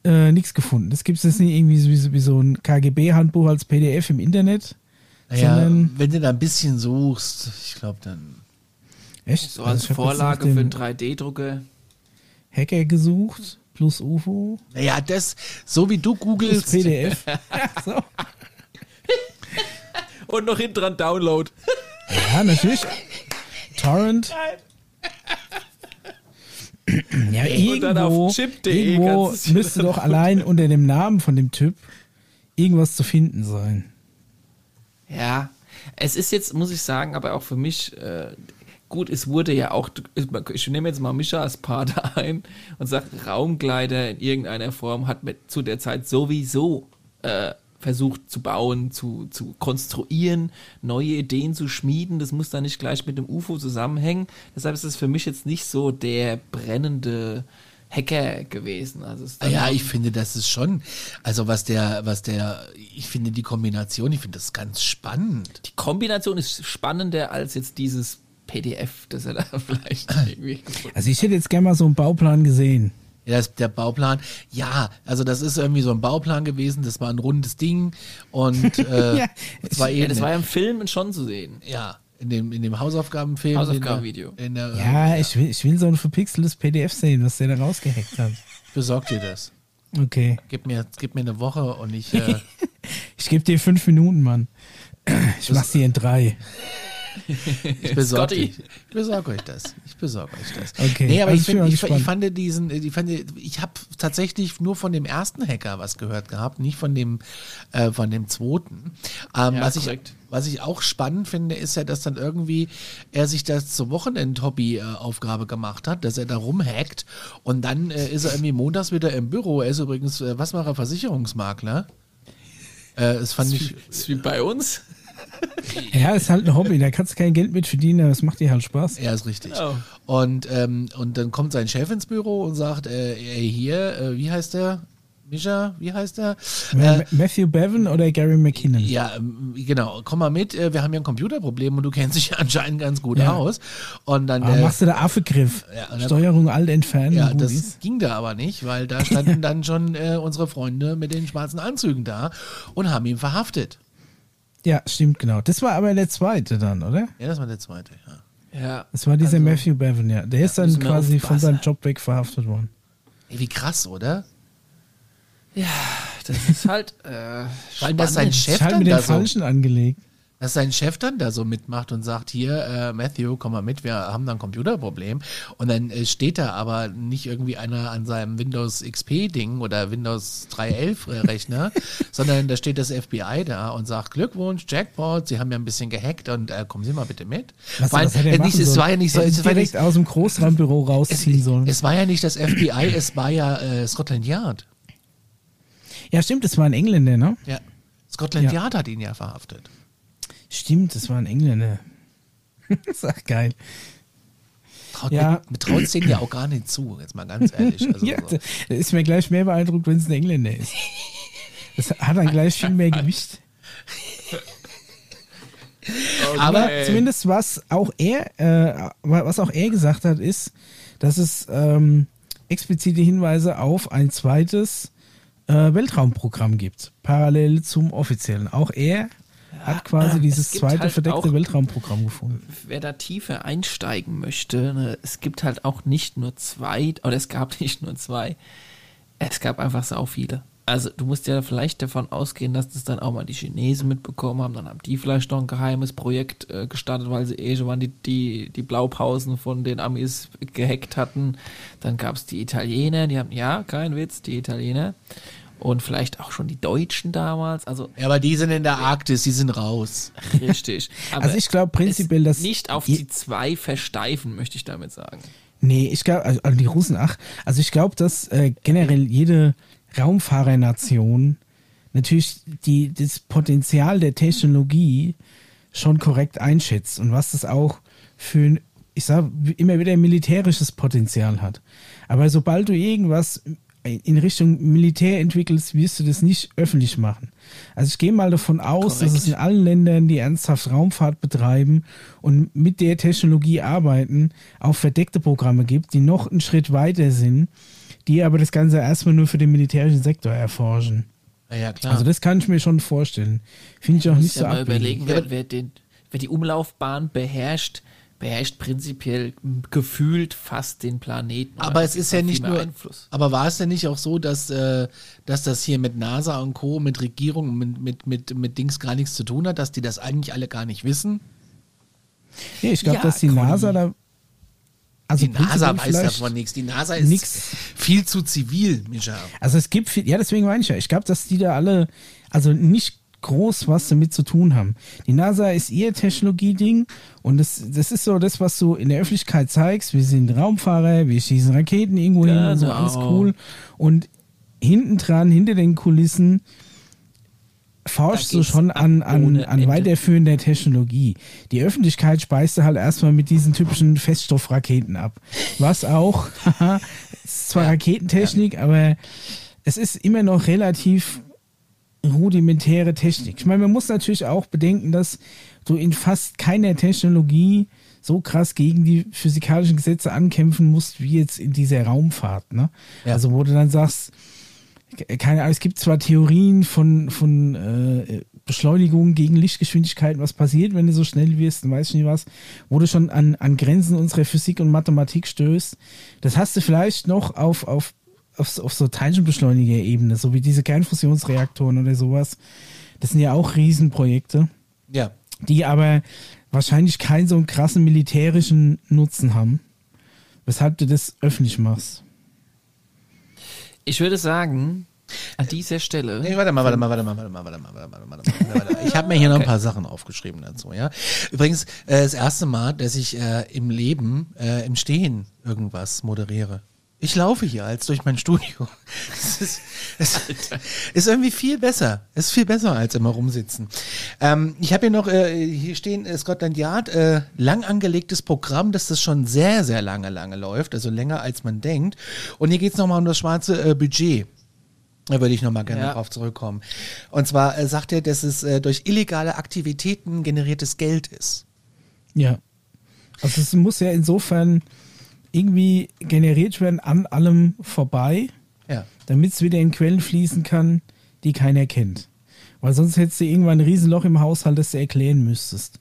äh, nichts gefunden. Das gibt es jetzt nicht irgendwie so, wie, so- wie so ein KGB-Handbuch als PDF im Internet. Naja, Sondern- wenn du da ein bisschen suchst, ich glaube dann. Echt? So Also als jetzt Vorlage für einen dem 3D-Drucker. Hacker gesucht, plus UFO, Naja, das, so wie du plus googelst, PDF. *laughs* *laughs* so. Und noch hinten dran Download. Ja, natürlich. Torrent. Ja, Und dann irgendwo, auf chip.de irgendwo müsste doch *laughs* allein unter dem Namen von dem Typ irgendwas zu finden sein. Ja, es ist jetzt, muss ich sagen, aber auch für mich, äh, gut, es wurde ja auch, ich nehme jetzt mal Mischa als Partner *laughs* ein und sage, Raumgleiter in irgendeiner Form hat mit zu der Zeit sowieso äh, versucht zu bauen, zu, zu konstruieren, neue Ideen zu schmieden. Das muss da nicht gleich mit dem UFO zusammenhängen. Deshalb ist es für mich jetzt nicht so der brennende Hacker gewesen. Also dann ja, ich finde, das ist schon, also was der, was der, ich finde die Kombination, ich finde das ganz spannend. die Kombination ist spannender als jetzt dieses PDF, das er da *laughs* vielleicht *clears throat* irgendwie gefunden hat. Also ich hätte jetzt gerne mal so einen Bauplan gesehen. Ja, das, der Bauplan, ja, also das ist irgendwie so ein Bauplan gewesen, das war ein rundes Ding und *laughs* äh, Ja, zwei Ja, das war ja im Film schon zu sehen. Ja, in dem, in dem Hausaufgabenfilm. Hausaufgabenvideo. In der, in der, Ja, ich will, ich will so ein verpixeltes PDF sehen, was der da rausgehackt hat. Besorgt dir das. Okay. Gib mir, gib mir eine Woche und ich. *laughs* Äh, Ich gebe dir fünf Minuten, Mann. Ich mach's dir in drei. *laughs* *laughs* Ich besorge ich besorg euch das. Ich besorge euch das. Okay, Nee, aber also ich, ich find, ich, ich fand diesen, ich fand, ich habe tatsächlich nur von dem ersten Hacker was gehört gehabt, nicht von dem, äh, von dem zweiten. Ähm, Ja, was ich, was ich auch spannend finde, ist ja, dass dann irgendwie er sich das zur Wochenend-Hobby-Aufgabe gemacht hat, dass er da rumhackt und dann äh, ist er irgendwie montags wieder im Büro. Er ist übrigens, äh, was war er, Versicherungsmakler? Äh, das fand ich, ist wie bei uns. Ja, ist halt ein Hobby, da kannst du kein Geld mit verdienen, aber es macht dir halt Spaß. Ja, ist richtig. Oh. Und, ähm, und dann kommt sein Chef ins Büro und sagt, äh, ey, hier, äh, wie heißt der? Mischa, wie heißt der? Äh, Matthew Bevan oder Gary McKinnon? ja, ähm, genau, komm mal mit, äh, wir haben hier ein Computerproblem und du kennst dich *laughs* anscheinend ganz gut Ja. aus. Und dann, Aber äh, machst du da Affegriff? Ja, Steuerung alt entfernen. ja, das ist. ging da aber nicht, weil da standen *laughs* dann schon äh, unsere Freunde mit den schwarzen Anzügen da und haben ihn verhaftet. Ja, stimmt, genau. Das war aber der zweite dann, oder? Ja, das war der zweite, ja. Ja. Das war dieser Also, Matthew Bevan, ja. Der ist dann quasi von seinem Job weg verhaftet worden. Ey, wie krass, oder? Ja, das ist halt. Äh, allem, dass sein. Chef dann mit da den so Falschen angelegt. Dass sein Chef dann da so mitmacht und sagt, hier, äh, Matthew, komm mal mit, wir haben da ein Computerproblem. Und dann äh, steht da aber nicht irgendwie einer an seinem Windows XP-Ding oder Windows 3.11 äh, Rechner, *laughs* sondern da steht das FBI da und sagt, Glückwunsch, Jackpot, Sie haben ja ein bisschen gehackt und äh, kommen Sie mal bitte mit. Was, Vor allem, was äh, nicht, es war ja nicht so, es war direkt nicht, aus dem Großraumbüro *laughs* rausziehen sollen. es, es war ja nicht das FBI, es war ja äh, Scotland Yard. ja, stimmt, das war ein Engländer, ne? Ja. Scotland Ja. Yard hat ihn ja verhaftet. Stimmt, das war ein Engländer. *laughs* das ist auch geil. Traut, Ja. Mir traut es denen ja auch gar nicht zu, jetzt mal ganz ehrlich. Also, *laughs* ja, so. da ist mir gleich mehr beeindruckt, wenn es ein Engländer ist. Das hat dann gleich viel mehr Gewicht. *laughs* Aber zumindest was auch er, äh, was auch er gesagt hat, ist, dass es ähm, explizite Hinweise auf ein zweites äh, Weltraumprogramm gibt, parallel zum offiziellen. Auch er hat quasi dieses es gibt zweite halt verdeckte Weltraumprogramm gefunden. wer da tiefer einsteigen möchte, ne, es gibt halt auch nicht nur zwei, oder es gab *laughs* nicht nur zwei, es gab einfach sau viele. Also du musst ja vielleicht davon ausgehen, dass das dann auch mal die Chinesen mitbekommen haben, dann haben die vielleicht noch ein geheimes Projekt äh, gestartet, weil sie eh schon mal die, die, die Blaupausen von den Amis gehackt hatten. Dann gab es die Italiener, die haben, ja, kein Witz, die Italiener. Und vielleicht auch schon die Deutschen damals. Also Ja, aber die sind in der Arktis, die sind raus. Richtig. *laughs* Aber Also ich glaube prinzipiell, dass nicht auf die zwei versteifen, möchte ich damit sagen. Nee, ich glaube, also also die Russen, ach, also ich glaube, dass äh, generell jede Raumfahrernation natürlich die, das Potenzial der Technologie schon korrekt einschätzt und was das auch für, ein, ich sage immer wieder militärisches Potenzial hat. Aber sobald du irgendwas in Richtung Militär entwickelst, wirst du das nicht öffentlich machen. Also ich gehe mal davon aus, dass es Korrekt. in allen Ländern, die ernsthaft Raumfahrt betreiben und mit der Technologie arbeiten, auch verdeckte Programme gibt, die noch einen Schritt weiter sind, die aber das Ganze erstmal nur für den militärischen Sektor erforschen. Ja, klar. Also das kann ich mir schon vorstellen. Finde ich auch nicht so ja mal abwegig. überlegen, wer, wer, den, wer die Umlaufbahn beherrscht, beherrscht prinzipiell gefühlt fast den Planeten. aber es ist ja nicht nur. Einfluss. Aber war es denn nicht auch so, dass, äh, dass das hier mit NASA und Co., mit Regierung, mit, mit, mit, mit Dings gar nichts zu tun hat, dass die das eigentlich alle gar nicht wissen? Nee, ich glaube, Ja, dass die. NASA da. Also Die NASA weiß davon nichts. Die NASA ist nix. viel zu zivil, Micha. Also es gibt viel, ja, deswegen meine ich ja, ich glaube, dass die da alle, also nicht groß was damit zu tun haben. Die NASA ist ihr Technologieding und das, das ist so das, was du in der Öffentlichkeit zeigst. Wir sind Raumfahrer, wir schießen Raketen irgendwo hin und so, Genau. alles cool. Und hinten dran, hinter den Kulissen, forschst du schon an, an, an Ende. Weiterführen der Technologie. Die Öffentlichkeit speist du halt erstmal mit diesen typischen Feststoffraketen ab. Was auch, *laughs* ist zwar Raketentechnik, aber es ist immer noch relativ rudimentäre Technik. Ich meine, man muss natürlich auch bedenken, dass du in fast keiner Technologie so krass gegen die physikalischen Gesetze ankämpfen musst, wie jetzt in dieser Raumfahrt. Ne? Ja. Also wo du dann sagst, keine Ahnung, es gibt zwar Theorien von, von äh, Beschleunigung gegen Lichtgeschwindigkeiten, was passiert, wenn du so schnell wirst, und weiß ich nicht was, wo du schon an, an Grenzen unserer Physik und Mathematik stößt. Das hast du vielleicht noch auf, auf auf, auf so Teilchenbeschleuniger-Ebene, so wie diese Kernfusionsreaktoren oder sowas. Das sind ja auch Riesenprojekte, Ja. die aber wahrscheinlich keinen so einen krassen militärischen Nutzen haben. Weshalb du das öffentlich machst. Ich würde sagen, an dieser Stelle. Nee, warte mal, warte mal, warte mal, warte mal, warte mal, warte mal, warte mal, warte mal. Ich habe mir hier noch ein paar Sachen aufgeschrieben dazu, ja. Übrigens, äh, das erste Mal, dass ich äh, im Leben äh, im Stehen irgendwas moderiere. Ich laufe hier als durch mein Studio. *laughs* Das ist, ist irgendwie viel besser. Ist viel besser als immer rumsitzen. Ähm, ich habe hier noch, äh, hier stehen äh, Scotland Yard, äh, lang angelegtes Programm, dass das schon sehr, sehr lange, lange läuft, also länger als man denkt. Und hier geht's noch nochmal um das schwarze äh, Budget. Da würde ich nochmal gerne Ja. drauf zurückkommen. Und zwar äh, sagt er, dass es äh, durch illegale Aktivitäten generiertes Geld ist. Ja. Also es muss ja insofern irgendwie generiert werden an allem vorbei, Ja. damit es wieder in Quellen fließen kann, die keiner kennt. Weil sonst hättest du irgendwann ein Riesenloch im Haushalt, das du erklären müsstest.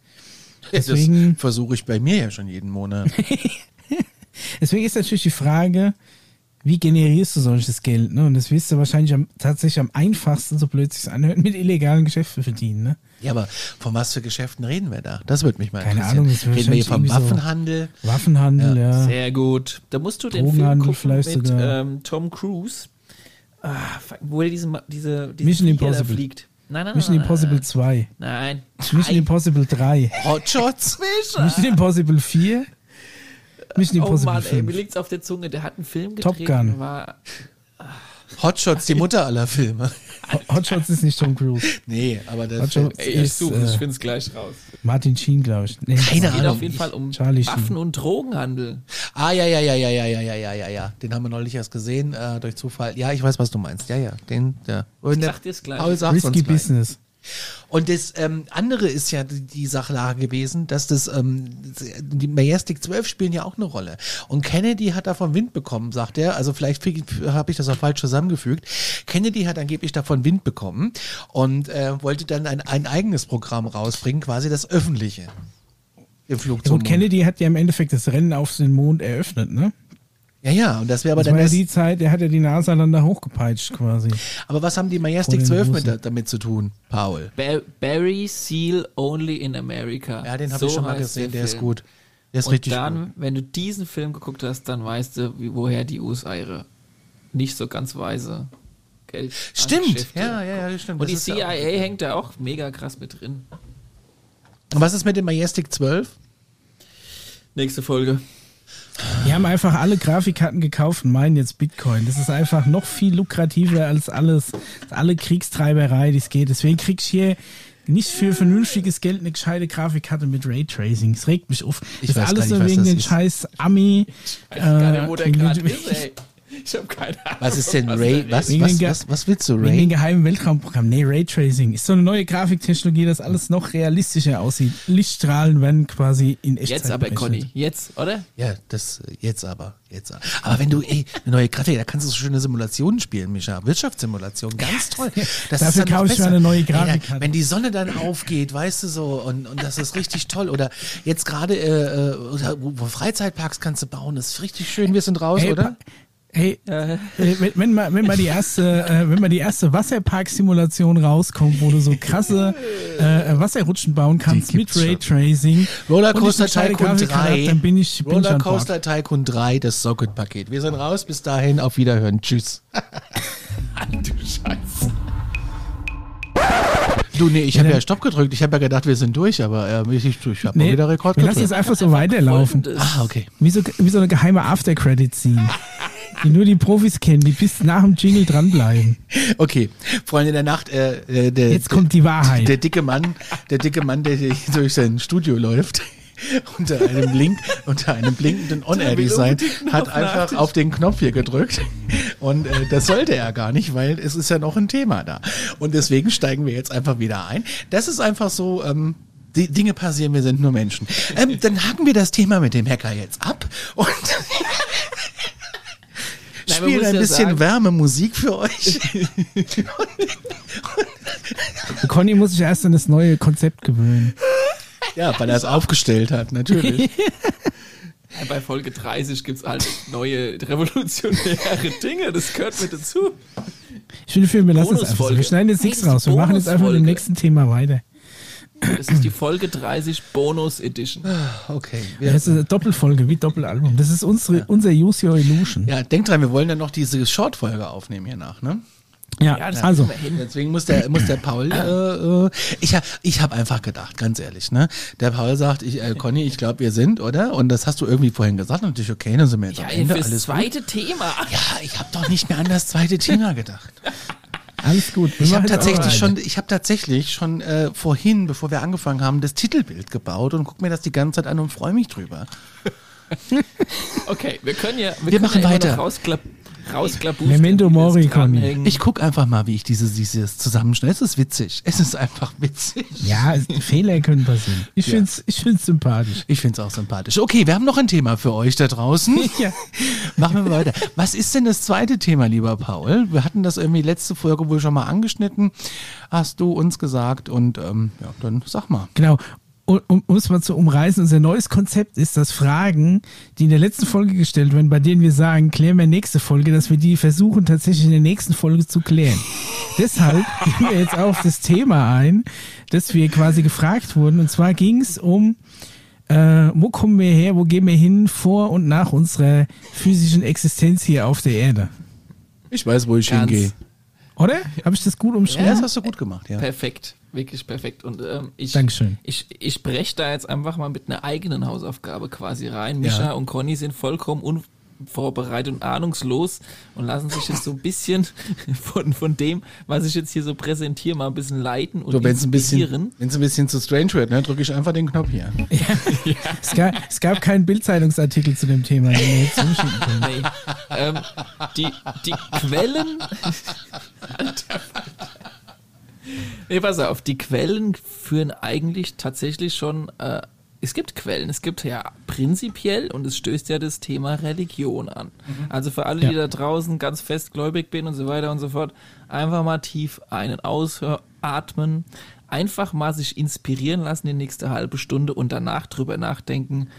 Deswegen- das versuche ich bei mir ja schon jeden Monat. *laughs* Deswegen ist natürlich die Frage, wie generierst du solches Geld? Ne? Und das wirst du wahrscheinlich am, tatsächlich am einfachsten, so blöd sich anhört, mit illegalen Geschäften verdienen. Ne? ja, aber von was für Geschäften reden wir da? Das würde mich mal Keine interessieren. Ahnung, das reden wir hier vom irgendwie so- Waffenhandel? Waffenhandel, ja. Sehr gut. Da musst du den Film gucken vielleicht mit ähm, Tom Cruise, ah, wo er diese, diese, diese Mission Impossible. fliegt. Nein, nein, Mission nein, Impossible nein, 2. Nein. Mission Impossible 3. Hotshots? Mission Impossible 4. Mission Oh Impossible Mann, ey, mir 5. liegt's auf der Zunge. Der hat einen Film Top gedreht. Gun. und War, Hotshots, die Mutter aller Filme. Hotshots ist nicht Tom Cruise. Nee, aber das Hotshots ey, ich ist suche es, ich äh, find's gleich raus. Martin Sheen, glaube ich. Nee, Keine Es geht Ahnung. auf jeden Fall um Charlie Waffen- Sheen. und Drogenhandel. Ah, ja, ja, ja, ja, ja, ja, ja, ja, ja, ja. Den haben wir neulich erst gesehen, äh, durch Zufall. Ja, ich weiß, was du meinst. Ja, ja, den, der. Und Ich der- sag dir's gleich. Paul Risky. Business. Und das ähm, andere ist ja die, die Sachlage gewesen, dass das ähm, die Majestic 12 spielen ja auch eine Rolle. Und Kennedy hat davon Wind bekommen, sagt er. Also vielleicht habe ich das auch falsch zusammengefügt. Kennedy hat angeblich davon Wind bekommen und äh, wollte dann ein, ein eigenes Programm rausbringen, quasi das öffentliche. Im Flug Ja, zum Mond. Kennedy hat ja im Endeffekt das Rennen auf den Mond eröffnet, ne? Ja, ja, und das wäre aber Das dann war ja die Zeit, der hat ja die NASA dann da hochgepeitscht quasi. Aber was haben die Majestic den 12 mit, damit zu tun, Paul? Ba Barry Seal Only in America. Ja, den habe So ich schon mal gesehen, der ist Film. gut. Der ist Und richtig dann, gut. wenn du diesen Film geguckt hast, dann weißt du, wie, woher die USA ihre nicht so ganz weise Geld. Stimmt, ja, ja, ja, das stimmt. Und Das die ist ja CIA auch- hängt da auch mega krass mit drin. Und was ist mit dem Majestic 12? Nächste Folge. Die haben einfach alle Grafikkarten gekauft und meinen jetzt Bitcoin. Das ist einfach noch viel lukrativer als alles, alle Kriegstreiberei, die es geht. Deswegen krieg ich hier nicht für vernünftiges Geld eine gescheite Grafikkarte mit Raytracing. Es regt mich auf. Ich das ist alles nur wegen den ist. scheiß Ami. Ich weiß gar nicht, äh, wo der wegen gerade ist, ey. Ich habe keine Ahnung. Was ist denn was Ray? Was, Wegen was, was, was willst du, Wegen den Ray? geheimen Weltraumprogramm. Nee, Raytracing ist so eine neue Grafiktechnologie, dass alles noch realistischer aussieht. Lichtstrahlen werden quasi in Echtzeit Jetzt aber, berechnet. Conny. Jetzt, oder? Ja, das jetzt aber, jetzt aber. Aber wenn du, ey, eine neue Grafik, da kannst du so schöne Simulationen spielen, Mischa. Wirtschaftssimulation, ganz toll. Das Dafür kaufe ich mir eine neue Ey, da- Grafikkarte. Wenn die Sonne dann aufgeht, weißt du so, und, und das ist richtig toll. Oder jetzt gerade, äh, äh, oder wo, wo Freizeitparks kannst du bauen, das ist richtig schön. Wir sind raus, Ey, oder? Hey, äh, wenn, wenn, mal, wenn mal die erste, äh, wenn mal die erste Wasserpark-Simulation rauskommt, wo du so krasse äh, Wasserrutschen bauen kannst mit. Raytracing, Rollercoaster Tycoon Grafikkarte 3. hab, dann bin ich, bin ich. Rollercoaster Tycoon 3, das Socket-Paket. Wir sind raus, bis dahin, auf Wiederhören. Tschüss. *laughs* Du Scheiße. Du, nee, ich habe ja Stopp gedrückt. Ich habe ja gedacht, wir sind durch, aber äh, ich, ich, habe mal Nee, wieder Rekord wir lassen gedrückt. es einfach so weiterlaufen. Ah, okay. Wie so, wie so eine geheime After-Credit-Scene, die nur die Profis kennen, die bis nach dem Jingle dranbleiben. Okay, Freunde der Nacht, äh, äh, der, Jetzt kommt die Wahrheit. der dicke Mann, der dicke Mann, der hier durch sein Studio läuft, *laughs* unter einem Blink, unter einem blinkenden On-Air-Design, hat einfach auf den Knopf hier gedrückt. Und äh, das sollte er gar nicht, weil es ist ja noch ein Thema da. Und deswegen steigen wir jetzt einfach wieder ein. Das ist einfach so, ähm, die Dinge passieren, wir sind nur Menschen. Ähm, dann haken wir das Thema mit dem Hacker jetzt ab und *laughs* spielen ein ja bisschen sagen- Wärmemusik für euch. *laughs* Conny muss sich erst an das neue Konzept gewöhnen. Ja, weil er es aufgestellt hat, natürlich. *laughs* Bei Folge 30 gibt es halt neue revolutionäre Dinge, das gehört mit dazu. Ich finde, wir lassen es einfach. Wir schneiden jetzt nichts raus. Wir machen jetzt einfach mit dem nächsten Thema weiter. Das ist die Folge 30 Bonus Edition. Okay. Das ist eine Doppelfolge, wie Doppelalbum. Das ist unsere, unser Use Your Illusion. Ja, denk dran, wir wollen ja noch diese Short-Folge aufnehmen hier nach, ne? Ja, Ja, das also. wir. Deswegen muss der, muss der Paul, *clears throat* äh, äh, ich, ich habe einfach gedacht, ganz ehrlich, ne? Der Paul sagt, ich, äh, Conny, ich glaube, wir sind, oder? Und das hast du irgendwie vorhin gesagt und ich, okay, dann sind wir jetzt Ja, am Ende, fürs alles gut. zweite Thema. Ja, ich habe doch nicht mehr an das zweite Thema gedacht. Alles gut. Wir Ich habe tatsächlich schon, ich habe tatsächlich schon äh, vorhin, bevor wir angefangen haben, das Titelbild gebaut und guck mir das die ganze Zeit an und freue mich drüber. *laughs* Okay, wir können ja, Wir können machen ja immer weiter. Noch Rausklapp, rausklapustern, Memento Mori, Conny. Ich guck einfach mal, wie ich diese, dieses zusammenschneide. Es ist witzig. Es ist einfach witzig. Ja, es- Fehler können passieren. Ich Ja. find's, ich find's sympathisch. Ich find's auch sympathisch. Okay, wir haben noch ein Thema für euch da draußen. *laughs* Ja. Machen wir weiter. Was ist denn das zweite Thema, lieber Paul? Wir hatten das irgendwie letzte Folge wohl schon mal angeschnitten, hast du uns gesagt. Und ähm, ja, dann sag mal. Genau. Um, es mal zu umreißen, unser neues Konzept ist, dass Fragen, die in der letzten Folge gestellt werden, bei denen wir sagen, klären wir nächste Folge, dass wir die versuchen tatsächlich in der nächsten Folge zu klären. Deshalb *laughs* gehen wir jetzt auf das Thema ein, dass wir quasi gefragt wurden. Und zwar ging es um, äh, wo kommen wir her, wo gehen wir hin vor und nach unserer physischen Existenz hier auf der Erde. Ich weiß, wo ich Ganz hingehe. Oder? Habe ich das gut umschrieben? Ja, das hast du gut gemacht, ja. Perfekt, wirklich perfekt. Und ähm, ich, Dankeschön. ich, ich breche da jetzt einfach mal mit einer eigenen Hausaufgabe quasi rein. Mischa Ja. und Conny sind vollkommen unvorbereitet und ahnungslos und lassen sich jetzt so ein bisschen *laughs* von, von dem, was ich jetzt hier so präsentiere, mal ein bisschen leiten und So, wenn es ein bisschen, inspirieren. wenn's ein bisschen zu strange wird, ne, drücke ich einfach den Knopf hier. *laughs* Es, gab, es gab keinen Bildzeitungsartikel zu dem Thema, den wir jetzt zuschicken können. Nee. ähm, die, die Quellen. Alter. *laughs* Nee, pass auf, die Quellen führen eigentlich tatsächlich schon. Äh, es gibt Quellen, es gibt ja prinzipiell und es stößt ja das Thema Religion an. Also für alle, die Ja. da draußen ganz festgläubig bin und so weiter und so fort, einfach mal tief einen ausatmen, einfach mal sich inspirieren lassen die nächste halbe Stunde und danach drüber nachdenken.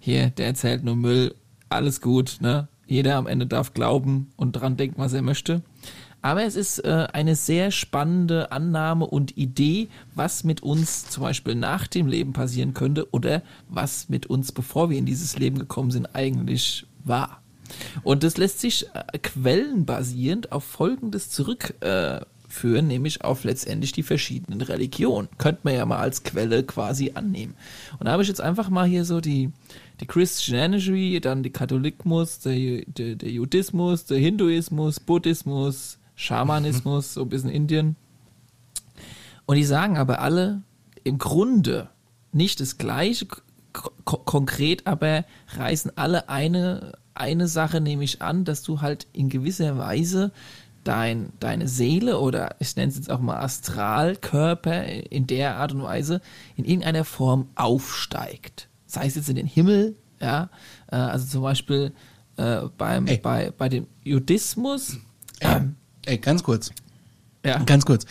Hier, der erzählt nur Müll, alles gut, ne? Jeder am Ende darf glauben und dran denken, was er möchte. Aber es ist äh, eine sehr spannende Annahme und Idee, was mit uns zum Beispiel nach dem Leben passieren könnte oder was mit uns, bevor wir in dieses Leben gekommen sind, eigentlich war. Und das lässt sich äh, quellenbasierend auf Folgendes zurückführen, äh, nämlich auf letztendlich die verschiedenen Religionen. Könnte man ja mal als Quelle quasi annehmen. Und da habe ich jetzt einfach mal hier so die, die Christianity, dann die Katholikmus, der, der, der Judismus, der Hinduismus, Buddhismus, Schamanismus, so ein bisschen Indien. Und die sagen aber alle im Grunde nicht das Gleiche ko ko konkret, aber reißen alle eine, eine Sache nämlich an, dass du halt in gewisser Weise dein, deine Seele oder ich nenne es jetzt auch mal Astralkörper in der Art und Weise in irgendeiner Form aufsteigt. Sei es jetzt in den Himmel, ja, äh, also zum Beispiel äh, beim, Ey. bei, bei dem Judismus, Ähm, ey, ganz kurz. ja, Ganz kurz.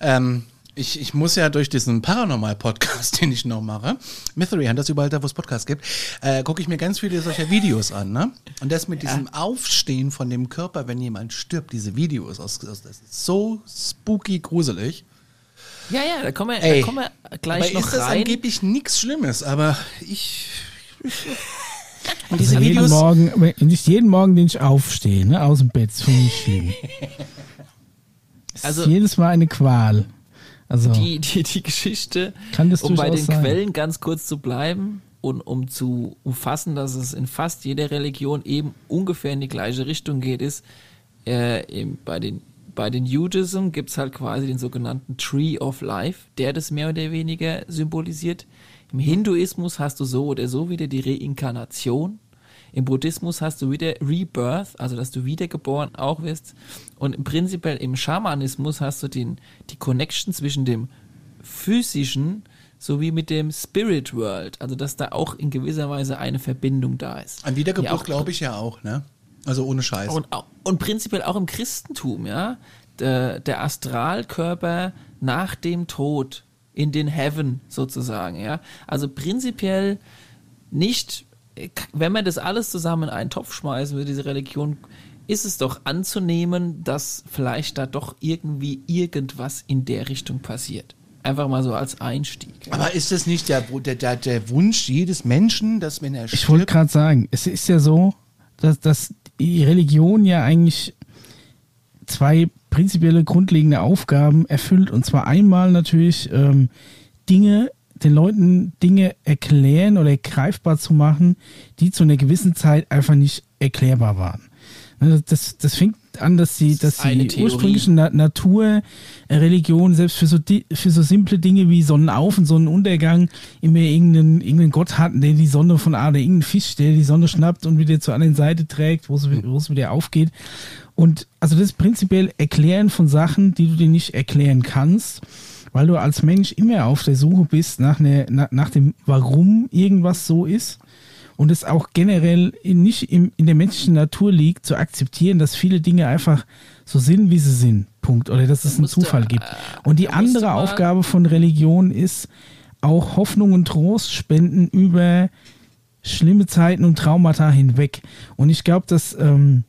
Ähm, ich, ich muss ja durch diesen Paranormal-Podcast, *laughs* den ich noch mache, Mystery Hunters, überall da, wo es Podcasts gibt, äh, gucke ich mir ganz viele solcher Videos an, ne? Und das mit diesem Aufstehen von dem Körper, wenn jemand stirbt, diese Videos, aus, aus, das ist so spooky gruselig. ja, ja, da kommen wir, Ey, da kommen wir gleich aber noch ist das rein. angeblich nichts Schlimmes, aber ich... Und Also diese jeden Videos... Morgen, nicht jeden Morgen, den ich aufstehe, ne, aus dem Bett, finde ich schlimm. *laughs* Es Also- ist jedes Mal eine Qual. Also, die, die, die Geschichte, um bei den sein. Quellen ganz kurz zu bleiben und um zu umfassen, dass es in fast jeder Religion eben ungefähr in die gleiche Richtung geht, ist, äh, bei den bei den Judaism gibt's halt quasi den sogenannten Tree of Life, der das mehr oder weniger symbolisiert. Im Hinduismus hast du so oder so wieder die Reinkarnation. Im Buddhismus hast du wieder Rebirth, also dass du wiedergeboren auch wirst. Und im prinzipiell im Schamanismus hast du den, die Connection zwischen dem physischen sowie mit dem Spirit World. Also dass da auch in gewisser Weise eine Verbindung da ist. An Wiedergeburt glaube ich ja auch, ne? Also ohne Scheiß. und, und prinzipiell auch im Christentum, ja. Der, der Astralkörper nach dem Tod in den Heaven sozusagen, ja. Also prinzipiell nicht wenn man das alles zusammen in einen Topf schmeißen würde, diese Religion, ist es doch anzunehmen, dass vielleicht da doch irgendwie irgendwas in der Richtung passiert. Einfach mal so als Einstieg. Aber ist das nicht der, der, der Wunsch jedes Menschen, dass wenn er Ich wollte gerade sagen, es ist ja so, dass, dass die Religion ja eigentlich zwei prinzipielle grundlegende Aufgaben erfüllt. Und zwar einmal natürlich ähm, Dinge, den Leuten Dinge erklären oder greifbar zu machen, die zu einer gewissen Zeit einfach nicht erklärbar waren. Ne, das, das fängt an, dass die, dass die ursprüngliche Na Natur, äh, Religion, selbst für so, für so simple Dinge wie Sonnenauf- und Sonnenuntergang immer irgendeinen, irgendeinen Gott hatten, der die Sonne von A oder irgendeinen Fisch, der die Sonne schnappt und wieder zur anderen Seite trägt, wo es, wo es wieder aufgeht. Und also das ist prinzipiell Erklären von Sachen, die du dir nicht erklären kannst, weil du als Mensch immer auf der Suche bist nach, einer, nach, nach dem, warum irgendwas so ist und es auch generell in, nicht im, in der menschlichen Natur liegt, zu akzeptieren, dass viele Dinge einfach so sind, wie sie sind. Punkt. Oder dass es einen Zufall gibt. Äh, und die andere Aufgabe von Religion ist, auch Hoffnung und Trost spenden über schlimme Zeiten und Traumata hinweg. Und ich glaube, dass ähm,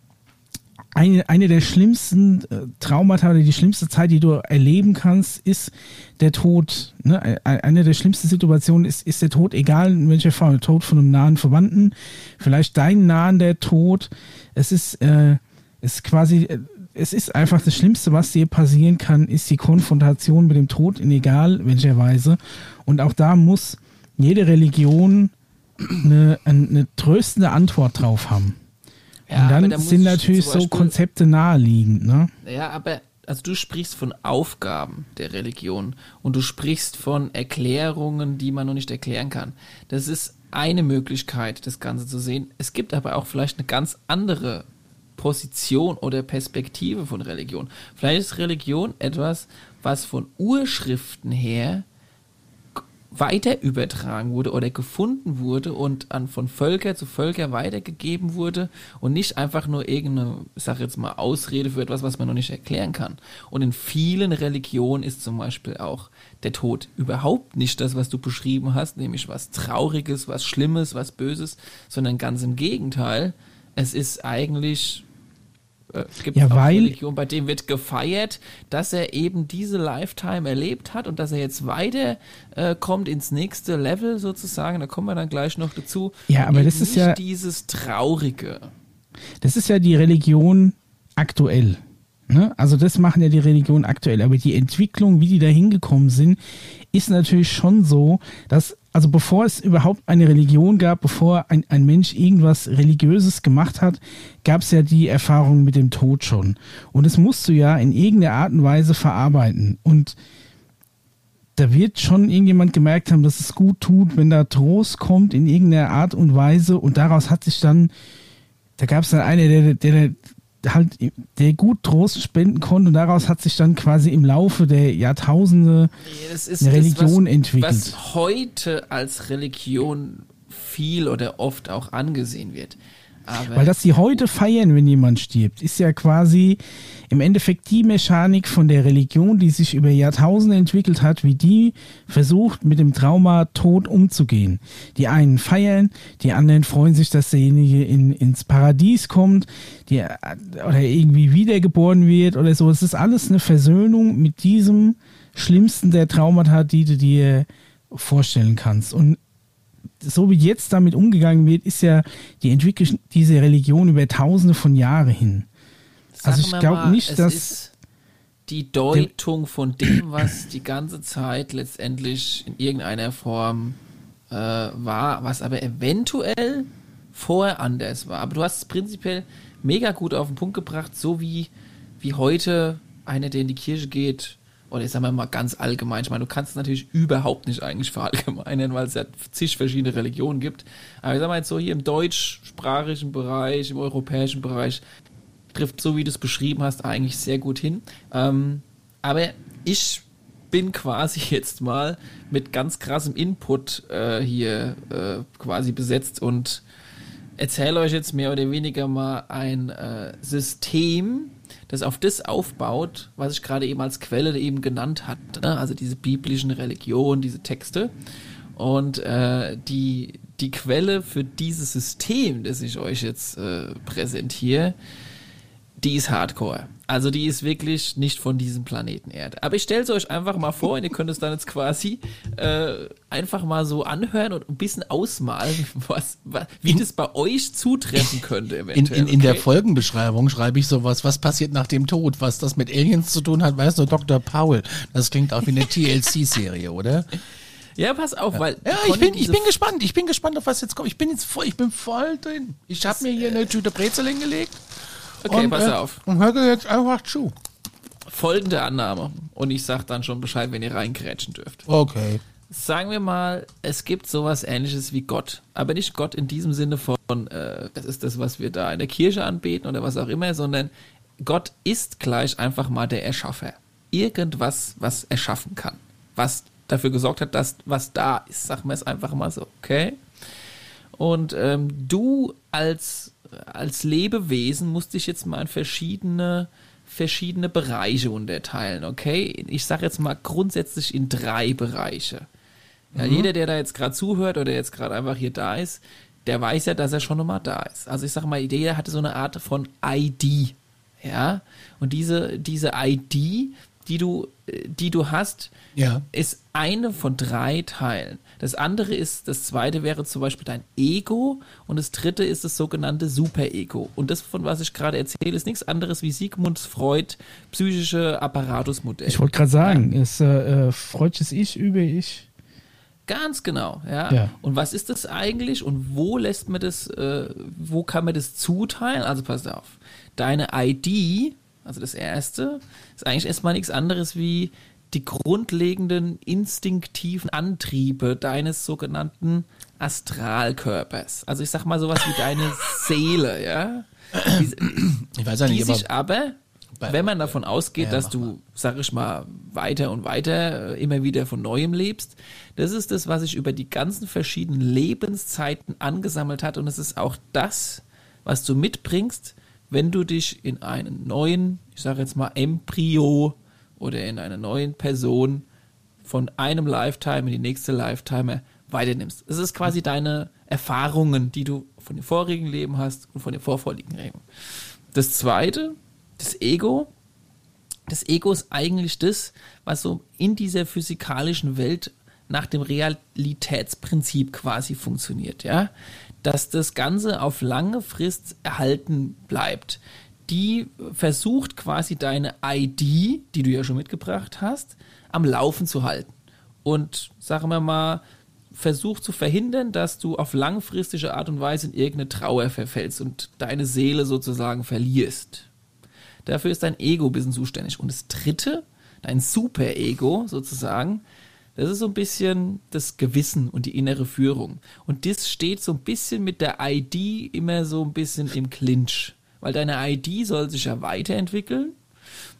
eine, eine der schlimmsten äh, Traumata oder die schlimmste Zeit, die du erleben kannst, ist der Tod. Ne? Eine der schlimmsten Situationen ist, ist der Tod, egal in welcher Form, der Tod von einem nahen Verwandten, vielleicht dein nahen der Tod. Es ist, äh, ist quasi, äh, es ist einfach das Schlimmste, was dir passieren kann, ist die Konfrontation mit dem Tod in egal welcher Weise. Und auch da muss jede Religion eine, eine tröstende Antwort drauf haben. Ja, und dann da sind natürlich so Konzepte naheliegend, ne? Ja, aber also du sprichst von Aufgaben der Religion und du sprichst von Erklärungen, die man noch nicht erklären kann. Das ist eine Möglichkeit, das Ganze zu sehen. Es gibt aber auch vielleicht eine ganz andere Position oder Perspektive von Religion. Vielleicht ist Religion etwas, was von Urschriften her weiter übertragen wurde oder gefunden wurde und an von Völker zu Völker weitergegeben wurde und nicht einfach nur irgendeine, ich sag jetzt mal, Ausrede für etwas, was man noch nicht erklären kann. Und in vielen Religionen ist zum Beispiel auch der Tod überhaupt nicht das, was du beschrieben hast, nämlich was Trauriges, was Schlimmes, was Böses, sondern ganz im Gegenteil. Es ist eigentlich äh, gibt ja, weil, Religion, bei dem wird gefeiert, dass er eben diese Lifetime erlebt hat und dass er jetzt weiter äh, kommt ins nächste Level sozusagen. Da kommen wir dann gleich noch dazu. Ja, aber das ist ja dieses Traurige. Das ist ja die Religion aktuell. Ne? Also das machen ja die Religionen aktuell. Aber die Entwicklung, wie die da hingekommen sind, ist natürlich schon so, dass also bevor es überhaupt eine Religion gab, bevor ein, ein Mensch irgendwas Religiöses gemacht hat, gab es ja die Erfahrung mit dem Tod schon. Und es musst du ja in irgendeiner Art und Weise verarbeiten. Und da wird schon irgendjemand gemerkt haben, dass es gut tut, wenn da Trost kommt in irgendeiner Art und Weise. Und daraus hat sich dann, da gab es dann einen, der, der, halt, der gut Trost spenden konnte und daraus hat sich dann quasi im Laufe der Jahrtausende eine Religion das, was, entwickelt. Was heute als Religion viel oder oft auch angesehen wird. Aber Weil das sie heute feiern, wenn jemand stirbt, ist ja quasi im Endeffekt die Mechanik von der Religion, die sich über Jahrtausende entwickelt hat, wie die versucht, mit dem Trauma Tod umzugehen. Die einen feiern, die anderen freuen sich, dass derjenige in, ins Paradies kommt, die, oder irgendwie wiedergeboren wird oder so. Es ist alles eine Versöhnung mit diesem schlimmsten der Traumata, die du dir vorstellen kannst. Und so wie jetzt damit umgegangen wird, ist ja die Entwicklung dieser Religion über tausende von Jahren hin. Sagen also ich glaube nicht, dass die Deutung von dem, *coughs* was die ganze Zeit letztendlich in irgendeiner Form äh, war, was aber eventuell vorher anders war. Aber du hast es prinzipiell mega gut auf den Punkt gebracht, so wie, wie heute einer, der in die Kirche geht, oder ich sag mal ganz allgemein, ich meine, du kannst es natürlich überhaupt nicht eigentlich verallgemeinern, weil es ja zig verschiedene Religionen gibt. Aber ich sag mal jetzt so hier im deutschsprachigen Bereich, im europäischen Bereich, trifft so wie du es beschrieben hast eigentlich sehr gut hin. Ähm, aber ich bin quasi *laughs* jetzt mal mit ganz krassem Input äh, hier äh, quasi besetzt und erzähle euch jetzt mehr oder weniger mal ein äh, System, das auf das aufbaut, was ich gerade eben als Quelle eben genannt hatte. Ne? Also diese biblischen Religionen, diese Texte. Und äh, die, die Quelle für dieses System, das ich euch jetzt äh, präsentiere, die ist Hardcore. Also die ist wirklich nicht von diesem Planeten Erde. Aber ich stelle es euch einfach mal vor und ihr könnt es dann jetzt quasi äh, einfach mal so anhören und ein bisschen ausmalen, *laughs* was, was wie das bei euch zutreffen könnte In, eventuell. in, in der okay? Folgenbeschreibung schreibe ich sowas, was passiert nach dem Tod, was das mit Aliens zu tun hat, weiß nur Dr. Paul. Das klingt auch wie eine TLC-Serie, oder? Ja, pass auf, weil Ja, ich bin, ich bin gespannt. Ich bin gespannt, auf was jetzt kommt. Ich bin jetzt voll, ich bin voll drin. Ich habe mir hier eine Tüte Brezel hingelegt. Okay, und, pass äh, auf. Und höre jetzt einfach zu. Folgende Annahme. Und ich sag dann schon Bescheid, wenn ihr reingrätschen dürft. Okay. Sagen wir mal, es gibt sowas ähnliches wie Gott. Aber nicht Gott in diesem Sinne von, äh, das ist das, was wir da in der Kirche anbeten oder was auch immer, sondern Gott ist gleich einfach mal der Erschaffer. Irgendwas, was erschaffen kann. Was dafür gesorgt hat, dass was da ist. Sagen wir es einfach mal so, okay? Und ähm, du als, als Lebewesen musst dich jetzt mal in verschiedene, verschiedene Bereiche unterteilen, okay? Ich sage jetzt mal grundsätzlich in drei Bereiche. Ja, Jeder, der da jetzt gerade zuhört oder jetzt gerade einfach hier da ist, der weiß ja, dass er schon nochmal da ist. Also ich sage mal, jeder hatte so eine Art von ID. Ja, und diese, diese ID, die du, äh, die du hast, Ja. ist eine von drei Teilen. Das andere ist, das zweite wäre zum Beispiel dein Ego und das dritte ist das sogenannte Superego. Und das, von was ich gerade erzähle, ist nichts anderes wie Sigmund Freud psychische Apparatusmodell. Ich wollte gerade sagen, ist äh, äh, freudsches Ich über Ich. Ganz genau, ja. Ja. Und was ist das eigentlich und wo lässt man das, äh, wo kann man das zuteilen? Also pass auf, deine ID, also das erste, ist eigentlich erstmal nichts anderes wie die grundlegenden instinktiven Antriebe deines sogenannten Astralkörpers. Also ich sag mal sowas wie deine *laughs* Seele, ja. Die, Ich weiß ja die nicht, aber sich aber, wenn man davon ausgeht, Ja, dass du, sag ich mal, weiter und weiter äh, immer wieder von Neuem lebst, das ist das, was sich über die ganzen verschiedenen Lebenszeiten angesammelt hat und es ist auch das, was du mitbringst, wenn du dich in einen neuen, ich sage jetzt mal Embryo oder in einer neuen Person von einem Lifetime in die nächste Lifetime weiternimmst. Es ist quasi deine Erfahrungen, die du von dem vorigen Leben hast und von dem vorvorigen Leben. Das zweite, das Ego. Das Ego ist eigentlich das, was so in dieser physikalischen Welt nach dem Realitätsprinzip quasi funktioniert, ja. Dass das Ganze auf lange Frist erhalten bleibt. Die versucht quasi deine ID, die du ja schon mitgebracht hast, am Laufen zu halten. Und sagen wir mal, versucht zu verhindern, dass du auf langfristige Art und Weise in irgendeine Trauer verfällst und deine Seele sozusagen verlierst. Dafür ist dein Ego ein bisschen zuständig. Und das dritte, dein Super-Ego sozusagen, das ist so ein bisschen das Gewissen und die innere Führung. Und das steht so ein bisschen mit der ID immer so ein bisschen im Clinch. Weil deine ID soll sich ja weiterentwickeln.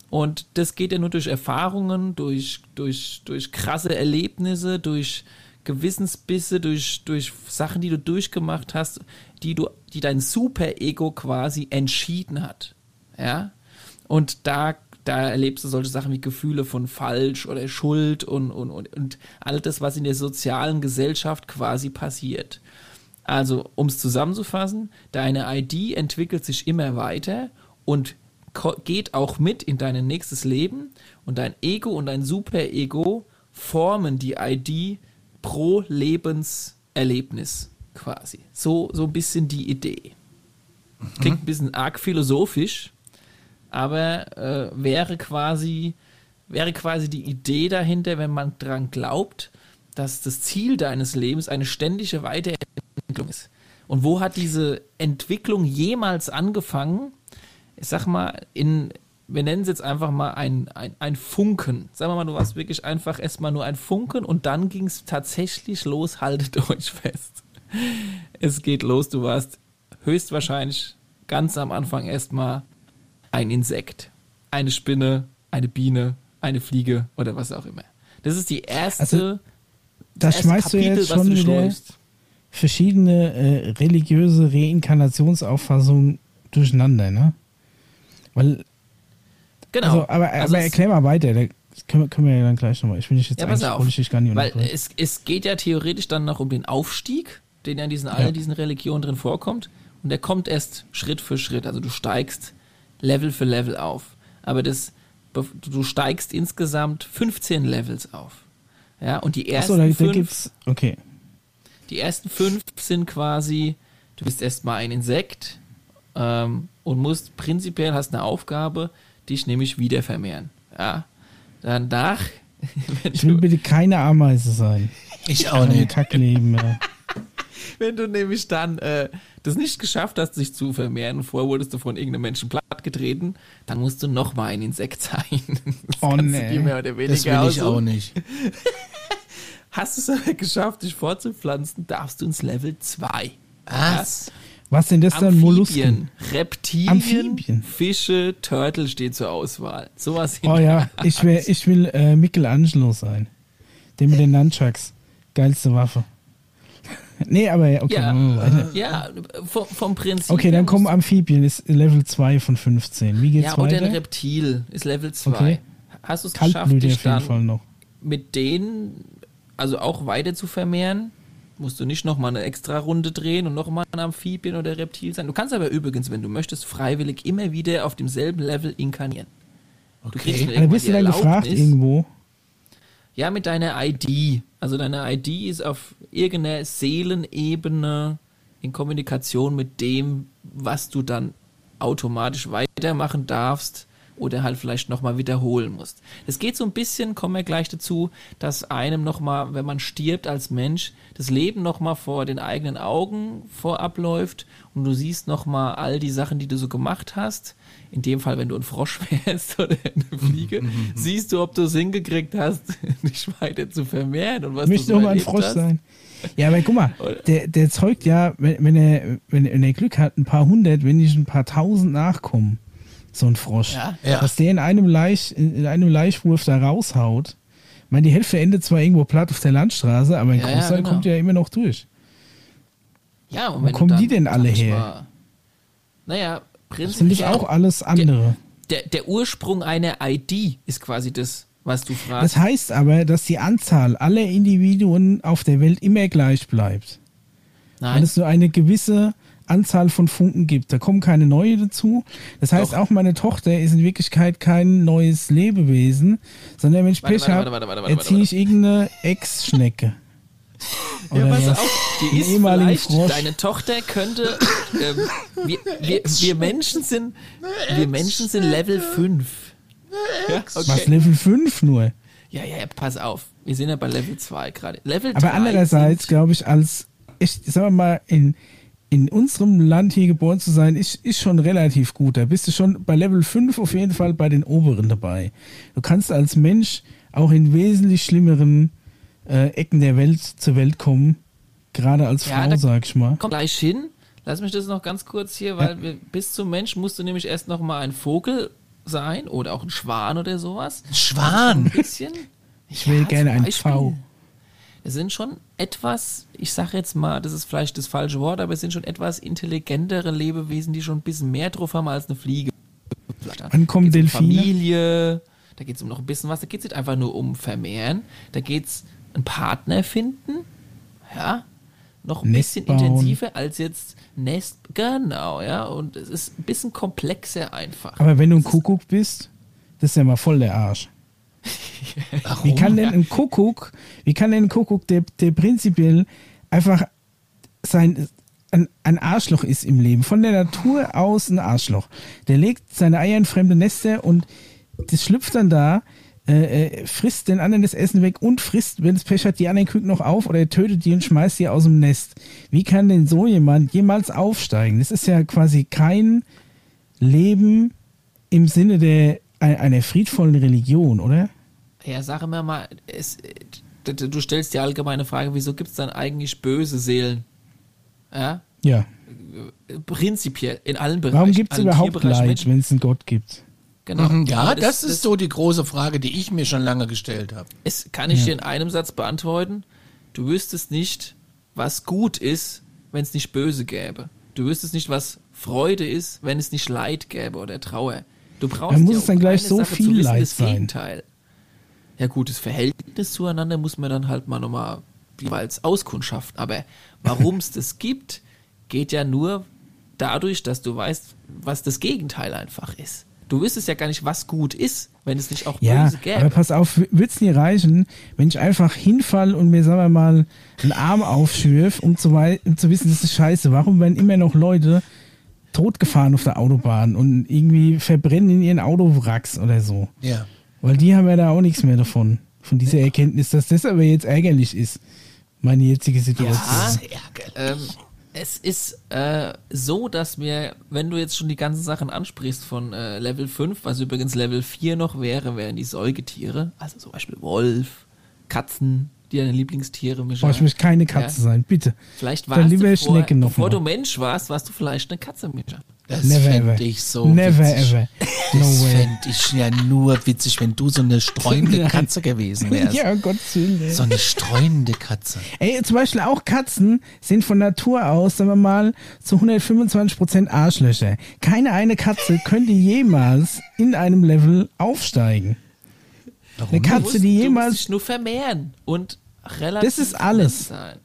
Und das geht ja nur durch Erfahrungen, durch, durch, durch krasse Erlebnisse, durch Gewissensbisse, durch, durch Sachen, die du durchgemacht hast, die du, die dein Super-Ego quasi entschieden hat. Ja? Und da, da erlebst du solche Sachen wie Gefühle von falsch oder Schuld und, und, und, und all das, was in der sozialen Gesellschaft quasi passiert. Also, um es zusammenzufassen, deine ID entwickelt sich immer weiter und geht auch mit in dein nächstes Leben und dein Ego und dein Super-Ego formen die ID pro Lebenserlebnis quasi. So, so ein bisschen die Idee. Klingt ein bisschen arg philosophisch, aber äh, wäre quasi wäre quasi die Idee dahinter, wenn man dran glaubt, dass das Ziel deines Lebens eine ständige Weiterentwicklung ist. Und wo hat diese Entwicklung jemals angefangen? Ich sag mal, in, wir nennen es jetzt einfach mal ein, ein, ein Funken. Sagen wir mal, du warst wirklich einfach erstmal nur ein Funken und dann ging es tatsächlich los, haltet *laughs* euch fest. Es geht los, du warst höchstwahrscheinlich ganz am Anfang erstmal ein Insekt. Eine Spinne, eine Biene, eine Fliege oder was auch immer. Das ist die erste, Also, Da das erste schmeißt du jetzt was schon du wieder durchläufst. Verschiedene äh, religiöse Reinkarnationsauffassungen durcheinander, ne? Weil, Genau. also, aber, Also aber erklär mal weiter, da können, wir- können wir ja dann gleich nochmal. Ich will dich jetzt Ja, pass auf. ich dich gar nicht Weil es, es geht ja theoretisch dann noch um den Aufstieg den ja in diesen allen diesen Religionen drin vorkommt. Und der kommt erst Schritt für Schritt. Also du steigst Level für Level auf. Aber das, du steigst insgesamt 15 Levels auf. Ja, und die ersten Achso, da, da fünf, gibt's. Okay. Die ersten fünf sind quasi, du bist erstmal ein Insekt ähm, und musst prinzipiell hast eine Aufgabe, dich nämlich wieder vermehren. Ja. Danach, *laughs* wenn Ich will du, bitte keine Ameise sein. Ich auch nicht. Kackleben mehr. *laughs* wenn du nämlich dann äh, das nicht geschafft hast, sich zu vermehren, vorher wurdest du von irgendeinem Menschen plattgetreten, dann musst du nochmal ein Insekt *laughs* sein. Das Oh, nee. dir mehr oder weniger Das will ich auch nicht. Hast du es aber geschafft, dich fortzupflanzen, darfst du ins Level 2. Was? Was sind das dann? Mollusken? Amphibien, Reptilien, Amphibien. Fische, Turtle steht zur Auswahl. Sowas hin. Oh ja, ich, wär, ich will äh, Michelangelo sein. Der mit den Nunchucks. Geilste Waffe. *laughs* nee, aber ja, okay. Ja, weiter. ja vom, vom Prinzip. Okay, dann kommen Amphibien, ist Level 2 von 15. Wie geht's Ja, oder ein weiter? Reptil ist Level 2. Okay. Hast du es geschafft, dich dann noch. mit denen, also auch weiter zu vermehren? Musst du nicht nochmal eine extra Runde drehen und nochmal ein Amphibien oder Reptil sein. Du kannst aber übrigens, wenn du möchtest, freiwillig immer wieder auf demselben Level inkarnieren. Du kriegst Okay. dann Da bist du dann gefragt irgendwo. Ja, mit deiner ID. Also deine ID ist auf irgendeiner Seelenebene in Kommunikation mit dem, was du dann automatisch weitermachen darfst oder halt vielleicht nochmal wiederholen musst. Es geht so ein bisschen, kommen wir gleich dazu, dass einem nochmal, wenn man stirbt als Mensch, das Leben nochmal vor den eigenen Augen vorabläuft und du siehst nochmal all die Sachen, die du so gemacht hast. In dem Fall, wenn du ein Frosch *laughs* wärst oder eine Fliege, siehst du, ob du es hingekriegt hast, *laughs* dich weiter zu vermehren und was Ich möchte du so mal ein Frosch hast. sein. Ja, aber guck mal, der, der zeugt ja, wenn, wenn, er, wenn, wenn er Glück hat, ein paar hundert, wenn nicht ein paar tausend nachkommen. So ein Frosch. Ja. Ja. Was der in einem, Laich, in einem Laichwurf da raushaut. Ich meine, die Hälfte endet zwar irgendwo platt auf der Landstraße, aber ein Ja, ja, Großteil genau. kommt ja immer noch durch. Ja, und Wo kommen dann, die denn alle her? Mal, naja, Das sind prinzipiell. das auch alles andere. der, der Ursprung einer ID ist quasi das, was du fragst. Das heißt aber, dass die Anzahl aller Individuen auf der Welt immer gleich bleibt. Weil Nein, es nur eine gewisse Anzahl von Funken gibt. Da kommen keine neue dazu. Das heißt, Doch. auch meine Tochter ist in Wirklichkeit kein neues Lebewesen, sondern wenn ich Pech habe, erziehe ich irgendeine Ex-Schnecke. *laughs* ja, pass was? auf, die ist vielleicht, Frosch. deine Tochter könnte, ähm, wir, wir, wir Menschen sind, wir Menschen sind Level 5. Ja, Was, okay. Level 5 nur? Ja, ja, ja, pass auf. Wir sind ja bei Level 2 gerade. Level Aber 3 andererseits, glaube ich, als, ich sagen wir mal, in, in unserem Land hier geboren zu sein, ist, ist schon relativ gut. Da bist du schon bei Level 5 auf jeden Fall bei den oberen dabei. Du kannst als Mensch auch in wesentlich schlimmeren äh, Ecken der Welt zur Welt kommen. Gerade als Ja, Frau, sag ich mal. Komm gleich hin. Lass mich das noch ganz kurz hier, weil wir, bis zum Mensch musst du nämlich erst noch mal ein Vogel sein oder auch ein Schwan oder sowas. Ein Schwan? bisschen. Ich will gerne ein Beispiel. Pfau. Es sind schon etwas, ich sag jetzt mal, das ist vielleicht das falsche Wort, aber es sind schon etwas intelligentere Lebewesen, die schon ein bisschen mehr drauf haben als eine Fliege. Wann kommen geht's um Delfine? Familie, da geht es um noch ein bisschen was, da geht es nicht einfach nur um Vermehren, da geht es einen Partner finden, ja, noch ein Nest bisschen bauen. intensiver als jetzt Nest, genau, ja, und es ist ein bisschen komplexer einfach. Aber wenn du ein Kuckuck bist, das ist ja mal voll der Arsch. Wie kann denn ein Kuckuck, wie kann denn ein Kuckuck, der, der prinzipiell einfach sein, ein, ein Arschloch ist im Leben, von der Natur aus ein Arschloch. Der legt seine Eier in fremde Nester und das schlüpft dann da, äh, äh, frisst den anderen das Essen weg und frisst, wenn es Pech hat, die anderen Küken noch auf oder er tötet die und schmeißt die aus dem Nest. Wie kann denn so jemand jemals aufsteigen? Das ist ja quasi kein Leben im Sinne der einer einer friedvollen Religion, oder? Ja, sag mir mal, es, du- stellst die allgemeine Frage, wieso gibt es dann eigentlich böse Seelen? Ja, Ja. prinzipiell, in allen Bereichen. Warum gibt es überhaupt Leid, wenn es einen Gott gibt? Genau. Mhm, Ja, Aber das, ist so die große Frage, die ich mir schon lange gestellt habe. Es kann ich dir in einem Satz beantworten. Du wüsstest nicht, was gut ist, wenn es nicht böse gäbe. Du wüsstest nicht, was Freude ist, wenn es nicht Leid gäbe oder Trauer. Du brauchst Dann muss ja, es dann gleich so Sache viel wissen, Leid das sein. Gegenteil. Ja gut, das Verhältnis zueinander muss man dann halt mal nochmal jeweils auskundschaften. Aber warum es *laughs* das gibt, geht ja nur dadurch, dass du weißt, was das Gegenteil einfach ist. Du wüsstest ja gar nicht, was gut ist, wenn es nicht auch Ja, böse gäbe. aber pass auf, wird's nie reichen, wenn ich einfach hinfall und mir, sagen wir mal, einen Arm aufschürf, um zu, um zu wissen, das ist scheiße. Warum werden immer noch Leute totgefahren auf der Autobahn und irgendwie verbrennen in ihren Autowracks oder so? Ja. Weil die haben ja da auch nichts mehr davon. Von dieser Erkenntnis, dass das aber jetzt ärgerlich ist. Meine jetzige Situation. Ja. Sehr geil. Ähm, es ist äh, so, dass mir, wenn du jetzt schon die ganzen Sachen ansprichst von äh, Level 5, was übrigens Level 4 noch wäre, wären die Säugetiere, also zum Beispiel Wolf, Katzen, deine Lieblingstiere, Micha. Boah, ich möchte keine Katze Ja. sein, bitte. Vielleicht Dann warst lieber du vor, Schnecke noch bevor mal. du Mensch warst, warst du vielleicht eine Katze, Micha. Das Never fände ever. ich so Never witzig. ever. No Das fände ich ja nur witzig, wenn du so eine streunende *laughs* Katze gewesen wärst. Ja, Gottes Willen. ey. So eine streunende Katze. Ey, zum Beispiel auch Katzen sind von Natur aus, sagen wir mal, zu 125% Arschlöcher. Keine eine Katze könnte jemals in einem Level aufsteigen. Warum? Eine Katze, die du musst jemals. dich nur vermehren und relativ Das ist alles. Sein.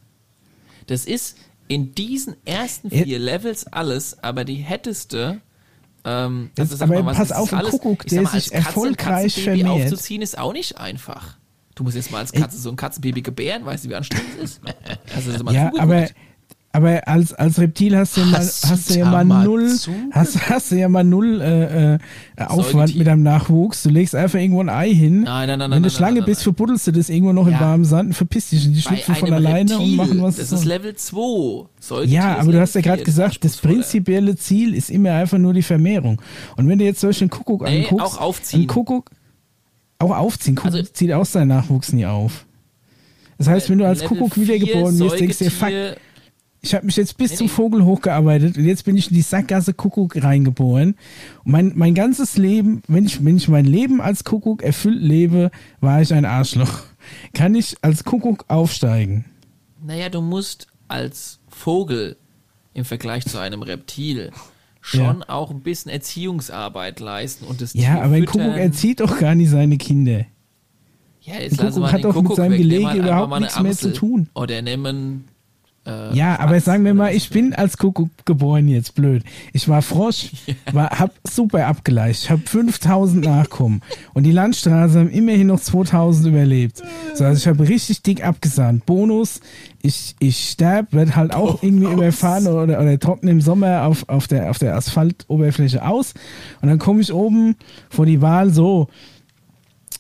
Das ist in diesen ersten Ja. vier Levels alles, aber die hätteste. Ähm, Das- also aber mal, pass ist auf, ein alles? Kuckuck, der mal, sich Katze erfolgreich vermehrt. aufzuziehen ist auch nicht einfach. Du musst jetzt mal als Katze so ein Katzenbaby gebären, weißt du, wie anstrengend es ist? *laughs* Also, Ja, aber, aber als, als Reptil hast du ja mal, Hast du hast du ja mal null, hast, hast du ja mal null äh, äh, Aufwand Säugetier. mit deinem Nachwuchs. Du legst einfach irgendwo ein Ei hin. Nein, nein, nein, Wenn du Schlange bist, verbuddelst du das irgendwo noch im Ja. warmen Sand und verpisst dich. Und die schlüpfen von alleine Reptil, und machen was Das ist. Level 2. Säugetier Ja, aber du hast ja 4, gerade gesagt, das prinzipielle Ziel ist immer einfach nur die Vermehrung. Und wenn du jetzt solch einen Kuckuck Nee, anguckst, auch aufziehen. ein Kuckuck, auch aufziehen, Kuckuck Also- zieht auch seinen Nachwuchs nie auf. Das heißt, wenn du als Level Kuckuck 4 wiedergeboren wirst, denkst du dir, fuck, ich habe mich jetzt bis Nee, zum. Vogel hochgearbeitet und jetzt bin ich in die Sackgasse Kuckuck reingeboren. Und mein, mein ganzes Leben, wenn ich, wenn ich mein Leben als Kuckuck erfüllt lebe, war ich ein Arschloch. Kann ich als Kuckuck aufsteigen? Naja, du musst als Vogel im Vergleich zu einem Reptil schon auch ein bisschen Erziehungsarbeit leisten und das Ja, Tier aber ein. Kuckuck erzieht doch gar nicht seine Kinder. Ja, jetzt ein Kuckuck hat doch mit seinem Gelege überhaupt nichts mehr zu tun. Oder nehmen äh, Ja, aber sagen wir mal, ich bin als Kuckuck geboren jetzt, blöd. Ich war Frosch, *laughs* war, hab super abgeleicht, hab 5000 Nachkommen und die Landstraße haben immerhin noch 2000 überlebt. So, also ich habe richtig dick abgesahnt. Bonus, ich, ich sterb, werd halt auch irgendwie überfahren oder, oder trockne im Sommer auf, auf der, auf der Asphaltoberfläche aus und dann komme ich oben vor die Wahl so,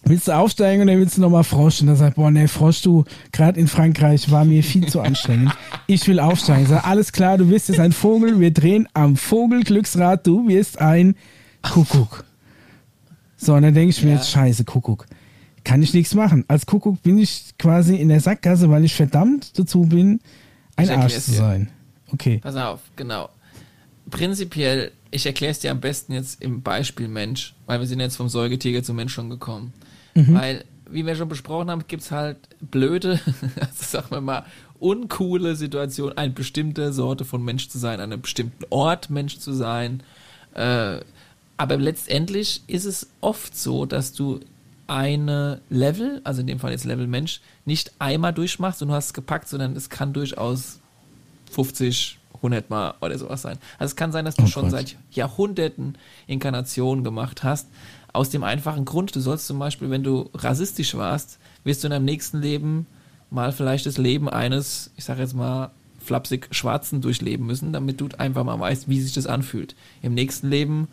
willst du aufsteigen oder willst du nochmal Frosch? Und dann sagt, boah, nee, Frosch, du, gerade in Frankreich war mir viel zu anstrengend. Ich will aufsteigen. Ich sag, alles klar, du bist jetzt ein Vogel, wir drehen am Vogelglücksrad, du wirst ein Kuckuck. So, und dann denke ich mir Ja. jetzt, scheiße, Kuckuck. Kann ich nichts machen. Als Kuckuck bin ich quasi in der Sackgasse, weil ich verdammt dazu bin, ein Arsch zu sein. Okay. Pass auf, genau. Prinzipiell, ich erkläre es dir am besten jetzt im Beispiel Mensch, weil wir sind jetzt vom Säugetier zum Mensch schon gekommen. Mhm. Weil, wie wir schon besprochen haben, gibt es halt blöde, *laughs* also sagen wir mal, uncoole Situationen, eine bestimmte Sorte von Mensch zu sein, an einem bestimmten Ort Mensch zu sein. Äh, aber letztendlich ist es oft so, dass du eine Level, also in dem Fall jetzt Level Mensch, nicht einmal durchmachst und du hast es gepackt, sondern es kann durchaus 50, 100 Mal oder sowas sein. Also es kann sein, dass du Oh schon Gott. seit Jahrhunderten Inkarnationen gemacht hast. Aus dem einfachen Grund, du sollst zum Beispiel, wenn du rassistisch warst, wirst du in deinem nächsten Leben mal vielleicht das Leben eines, ich sage jetzt mal, flapsig Schwarzen durchleben müssen, damit du einfach mal weißt, wie sich das anfühlt. Im nächsten Leben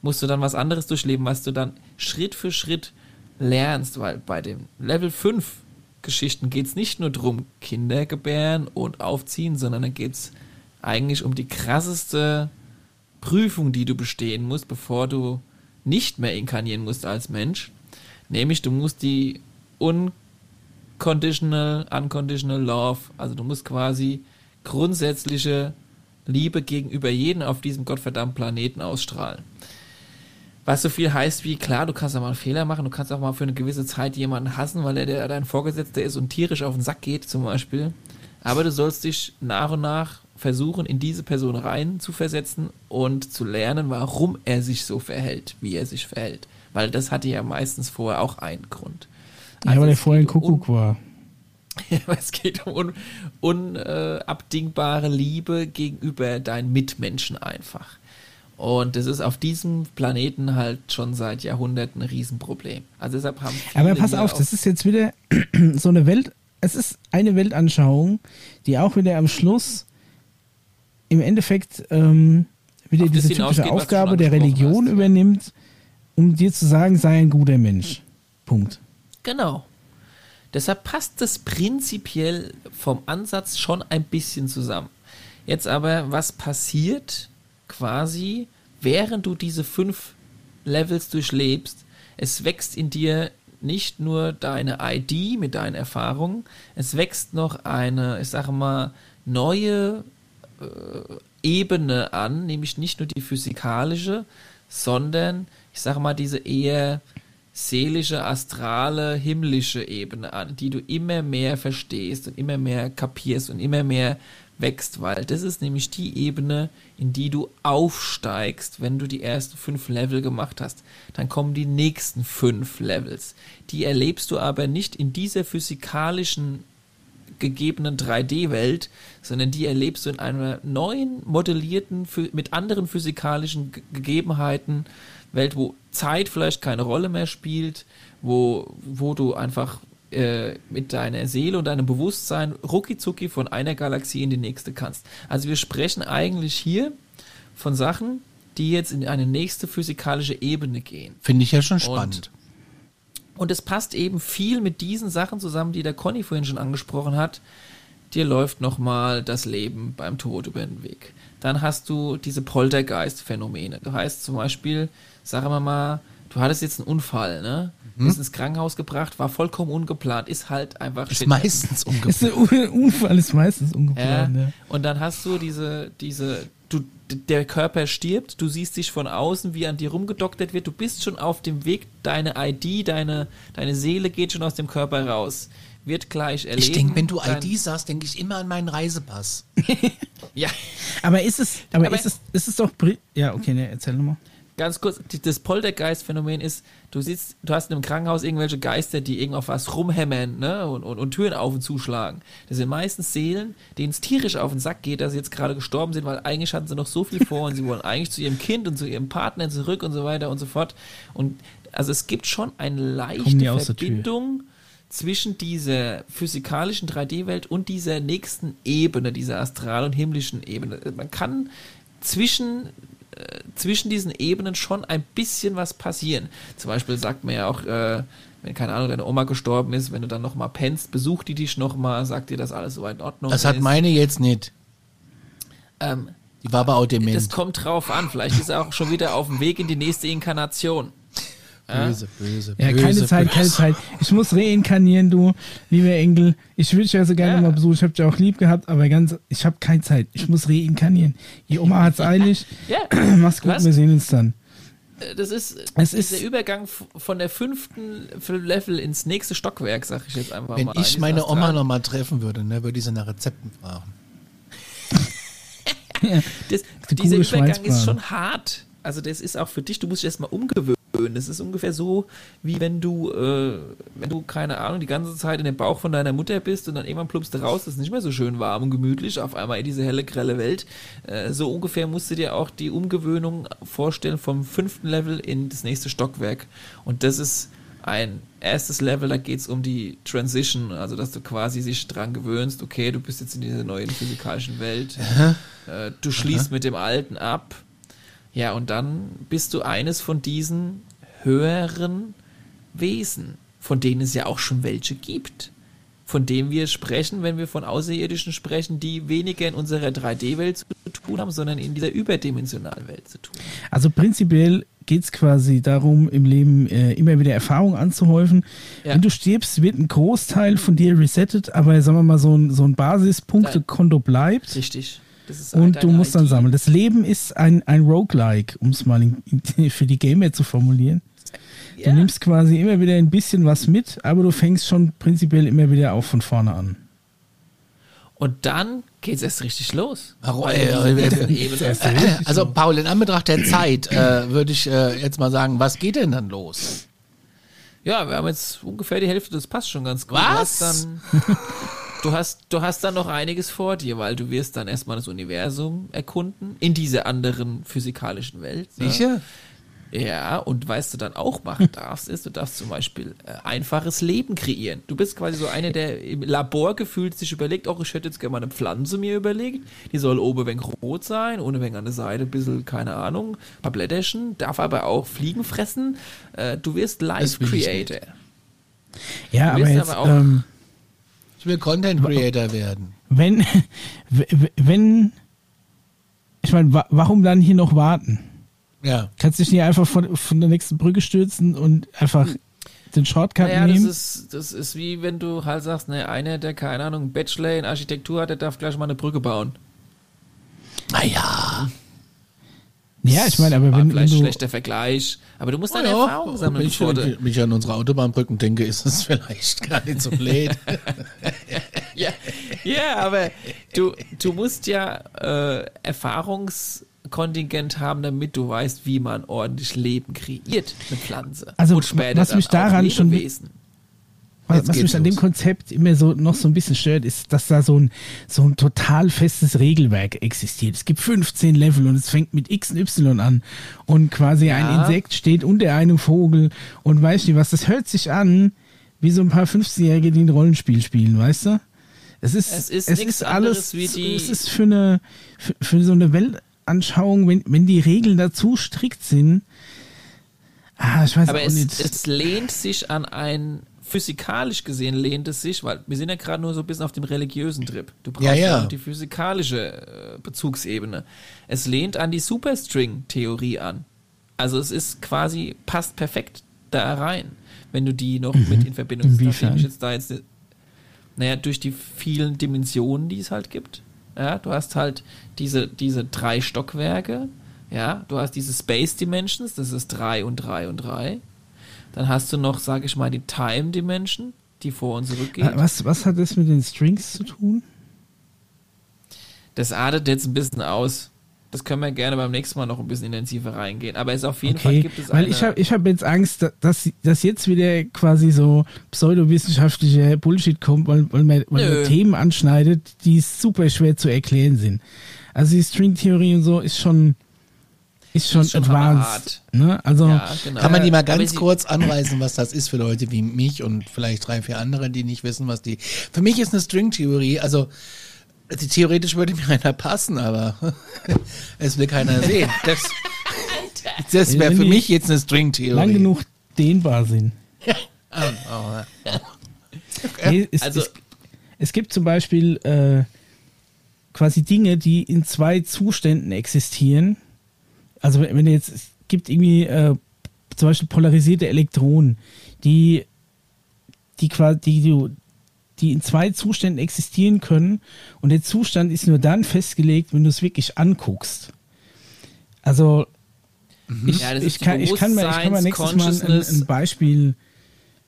musst du dann was anderes durchleben, was du dann Schritt für Schritt lernst, weil bei den Level 5 Geschichten geht es nicht nur darum, Kinder gebären und aufziehen, sondern da geht es eigentlich um die krasseste Prüfung, die du bestehen musst, bevor du nicht mehr inkarnieren musst als Mensch. Nämlich, du musst die unconditional, unconditional love, also du musst quasi grundsätzliche Liebe gegenüber jedem auf diesem gottverdammten Planeten ausstrahlen. Was so viel heißt wie, klar, du kannst auch mal einen Fehler machen, du kannst auch mal für eine gewisse Zeit jemanden hassen, weil er dein Vorgesetzter ist und tierisch auf den Sack geht, zum Beispiel. Aber du sollst dich nach und nach versuchen, in diese Person rein zu versetzen und zu lernen, warum er sich so verhält, wie er sich verhält. Weil das hatte ja meistens vorher auch einen Grund. Ja, Also weil er es vorher ein geht um Kuckuck war. *laughs* es geht um unabdingbare un, äh, Liebe gegenüber deinen Mitmenschen einfach. Und das ist auf diesem Planeten halt schon seit Jahrhunderten ein Riesenproblem. Also deshalb haben Aber pass auf, das ist jetzt wieder *clears throat* so eine Welt, es ist eine Weltanschauung, die auch wieder am Schluss im Endeffekt ähm, wieder diese typische Aufgabe der Religion hast, übernimmt, um dir zu sagen, sei ein guter Mensch. Punkt. Genau. Deshalb passt das prinzipiell vom Ansatz schon ein bisschen zusammen. Jetzt aber, was passiert quasi, während du diese fünf Levels durchlebst? Es wächst in dir nicht nur deine ID mit deinen Erfahrungen, es wächst noch eine, ich sage mal, neue Ebene an, nämlich nicht nur die physikalische, sondern ich sage mal diese eher seelische, astrale, himmlische Ebene an, die du immer mehr verstehst und immer mehr kapierst und immer mehr wächst, weil das ist nämlich die Ebene, in die du aufsteigst, wenn du die ersten fünf Level gemacht hast. Dann kommen die nächsten fünf Levels. Die erlebst du aber nicht in dieser physikalischen gegebenen 3D-Welt, sondern die erlebst du in einer neuen, modellierten, mit anderen physikalischen Gegebenheiten Welt, wo Zeit vielleicht keine Rolle mehr spielt, wo, wo du einfach äh, mit deiner Seele und deinem Bewusstsein rucki von einer Galaxie in die nächste kannst. Also wir sprechen eigentlich hier von Sachen, die jetzt in eine nächste physikalische Ebene gehen. Finde ich ja schon spannend. Und, und es passt eben viel mit diesen Sachen zusammen, die der Conny vorhin schon angesprochen hat. Dir läuft nochmal das Leben beim Tod über den Weg. Dann hast du diese Poltergeist-Phänomene. Du heißt zum Beispiel, sagen wir mal, du hattest jetzt einen Unfall, ne? Mhm. Bist ins Krankenhaus gebracht, war vollkommen ungeplant, ist halt einfach Ist meistens *laughs* ungeplant. Ist Unfall ist meistens ungeplant, ja. ja. Und dann hast du diese, diese, du, der Körper stirbt, du siehst dich von außen, wie an dir rumgedoktert wird, du bist schon auf dem Weg, deine ID, deine, deine Seele geht schon aus dem Körper raus. Wird gleich erleben. Ich denke, wenn du ID sagst, denke ich immer an meinen Reisepass. *laughs* ja. Aber ist es, aber, aber ist es, ist es doch, ja, okay, ne, erzähl nochmal ganz kurz, das Poltergeist-Phänomen ist, du sitzt, du hast in einem Krankenhaus irgendwelche Geister, die irgendwo auf was rumhämmern ne? und, und, und Türen auf und zuschlagen. Das sind meistens Seelen, denen es tierisch auf den Sack geht, dass sie jetzt gerade gestorben sind, weil eigentlich hatten sie noch so viel vor und sie wollen eigentlich zu ihrem Kind und zu ihrem Partner zurück und so weiter und so fort. Und also es gibt schon eine leichte Verbindung zwischen dieser physikalischen 3D-Welt und dieser nächsten Ebene, dieser astral- und himmlischen Ebene. Man kann zwischen äh, zwischen diesen Ebenen schon ein bisschen was passieren. Zum Beispiel sagt man ja auch, äh, wenn, keine Ahnung, deine Oma gestorben ist, wenn du dann nochmal pennst, besucht die dich nochmal, sagt dir, dass alles soweit in Ordnung das ist. Das hat meine jetzt nicht. Ähm, die war aber auch dement. Das kommt drauf an. Vielleicht ist er auch schon wieder auf dem Weg in die nächste Inkarnation. Böse, böse, Ja, keine böse, Zeit, keine Zeit. Ich muss reinkarnieren, du, lieber Engel. Ich würde dich ja so gerne ja. mal besuchen. Ich habe dich auch lieb gehabt, aber ganz, ich habe keine Zeit. Ich muss reinkarnieren. Die Oma hat's eilig. *laughs* ja. *clears throat* Mach's gut, wir sehen uns dann. Äh, das ist, es ist der Übergang von der fünften Level ins nächste Stockwerk, sag ich jetzt einfach Wenn mal. Wenn ich meine Oma nochmal treffen würde, ne, würde ich sie nach Rezepten fragen. *laughs* das, dieser Übergang ist schon hart. Also das ist auch für dich, du musst dich erstmal umgewöhnen. Das ist ungefähr so, wie wenn du, äh, wenn du, keine Ahnung, die ganze Zeit in dem Bauch von deiner Mutter bist und dann irgendwann plumpst du raus, das ist nicht mehr so schön warm und gemütlich, auf einmal in diese helle, grelle Welt. Äh, so ungefähr musst du dir auch die Umgewöhnung vorstellen vom fünften Level in das nächste Stockwerk. Und das ist ein erstes Level, da geht es um die Transition, also dass du quasi sich dran gewöhnst, okay, du bist jetzt in dieser neuen physikalischen Welt, äh, du schließt Aha. mit dem Alten ab ja, und dann bist du eines von diesen höheren Wesen, von denen es ja auch schon welche gibt. Von denen wir sprechen, wenn wir von Außerirdischen sprechen, die weniger in unserer 3D-Welt zu tun haben, sondern in dieser überdimensionalen Welt zu tun. Also prinzipiell geht es quasi darum, im Leben äh, immer wieder Erfahrungen anzuhäufen. Ja. Wenn du stirbst, wird ein Großteil von dir resettet, aber sagen wir mal, so ein, so ein Basispunktekonto bleibt. Richtig und du musst dann sammeln. Das Leben ist ein, ein Roguelike, um es mal in, in, *laughs* für die Gamer zu formulieren. Du ja. nimmst quasi immer wieder ein bisschen was mit, aber du fängst schon prinzipiell immer wieder auch von vorne an. Und dann geht es erst richtig los. Warum, äh, *laughs* äh, also Paul, in Anbetracht der Zeit äh, würde ich äh, jetzt mal sagen, was geht denn dann los? Ja, wir haben jetzt ungefähr die Hälfte, das passt schon ganz gut. Was? *laughs* Du hast, dann, du, hast, dann noch einiges vor dir, weil du wirst dann erstmal das Universum erkunden, in dieser anderen physikalischen Welt. ne? Sicher? Ja, und was du dann auch machen darfst, ist, du darfst zum Beispiel äh, einfaches Leben kreieren. Du bist quasi so einer, der im Labor gefühlt sich überlegt, auch ich hätte jetzt gerne mal eine Pflanze mir überlegt. Die soll oben ein rot sein, ohne wenig an der Seite ein bisschen, keine Ahnung, ein paar Blätterchen, darf aber auch Fliegen fressen. Äh, du wirst Life Creator. Ja, Du aber jetzt, aber auch- ähm, Ich will Content Creator werden. wenn, wenn, ich meine, wa warum dann hier noch warten? Ja. Kannst dich nicht einfach von, von der nächsten Brücke stürzen und einfach den Shortcut Naja, das nehmen? ist, das ist wie wenn du halt sagst, ne, einer, der, keine Ahnung, einen Bachelor in Architektur hat, der darf gleich mal eine Brücke bauen. Naja. Ja, ich meine, aber War wenn, wenn vielleicht du, schlechter Vergleich. Aber du musst deine Ja, Erfahrung wenn sammeln, ich, bevor du, wenn ich an unsere Autobahnbrücken denke, ist es *laughs* vielleicht gar nicht so blöd. *laughs* Ja, ja aber du, du musst ja äh, Erfahrungskontingent haben, damit du weißt, wie man ordentlich Leben kreiert, eine Pflanze. Also, Und später was mich daran schon- Jetzt was mich an dem los. Konzept immer so noch so ein bisschen stört, ist, dass da so ein, so ein total festes Regelwerk existiert. Es gibt 15 Level und es fängt mit X und Y an. Und quasi ein Ja. Insekt steht unter einem Vogel und weiß nicht was. Das hört sich an wie so ein paar 15-Jährige, die ein Rollenspiel spielen, weißt du? Es ist, Es ist es ist alles, wie die- es ist für eine, für, für so eine Weltanschauung, wenn, wenn die Regeln dazu strikt sind, ah, ich weiß Aber es, nicht. es lehnt sich an ein, physikalisch gesehen lehnt es sich, weil wir sind ja gerade nur so ein bisschen auf dem religiösen Trip. Du brauchst Ja, ja, die physikalische äh, Bezugsebene. Es lehnt an die Superstring-Theorie an. Also es ist quasi, passt perfekt da rein, wenn du die noch mit in Verbindung setzt. Jetzt da jetzt, naja, durch die vielen Dimensionen, die es halt gibt. Ja, du hast halt diese, diese drei Stockwerke. Ja, du hast diese Space Dimensions, das ist drei und drei und drei. Dann hast du noch, sag ich mal, die Time Dimension, die vor und zurück geht. Ah, Was, was hat das mit den Strings zu tun? Das artet jetzt ein bisschen aus. Das können wir gerne beim nächsten Mal noch ein bisschen intensiver reingehen. Aber es auf jeden Fall gibt es weil ich habe ich hab jetzt Angst, da- dass, dass jetzt wieder quasi so pseudowissenschaftlicher Bullshit kommt, weil, weil, man, weil man Themen anschneidet, die super schwer zu erklären sind. Also die Stringtheorie und so ist schon ist schon, Ist schon advanced. Ne? Also ja, genau. Kann man die mal ganz kurz anreißen, was das ist für Leute wie mich und vielleicht drei, vier andere, die nicht wissen, was die. Für mich ist eine Stringtheorie, also die, theoretisch würde mir einer passen, aber *laughs* es will keiner sehen. Das, das wäre für mich jetzt eine Stringtheorie. lang genug dehnbar sind. *laughs* Nee, es, Also- es, es gibt zum Beispiel äh, quasi Dinge, die in zwei Zuständen existieren. Also wenn jetzt, es gibt irgendwie äh, zum Beispiel polarisierte Elektronen, die, die quasi, die, die in zwei Zuständen existieren können und der Zustand ist nur dann festgelegt, wenn du es wirklich anguckst. Also ich, Ja, ich, kann, ich, kann mal, ich kann mal nächstes Mal ein, ein Beispiel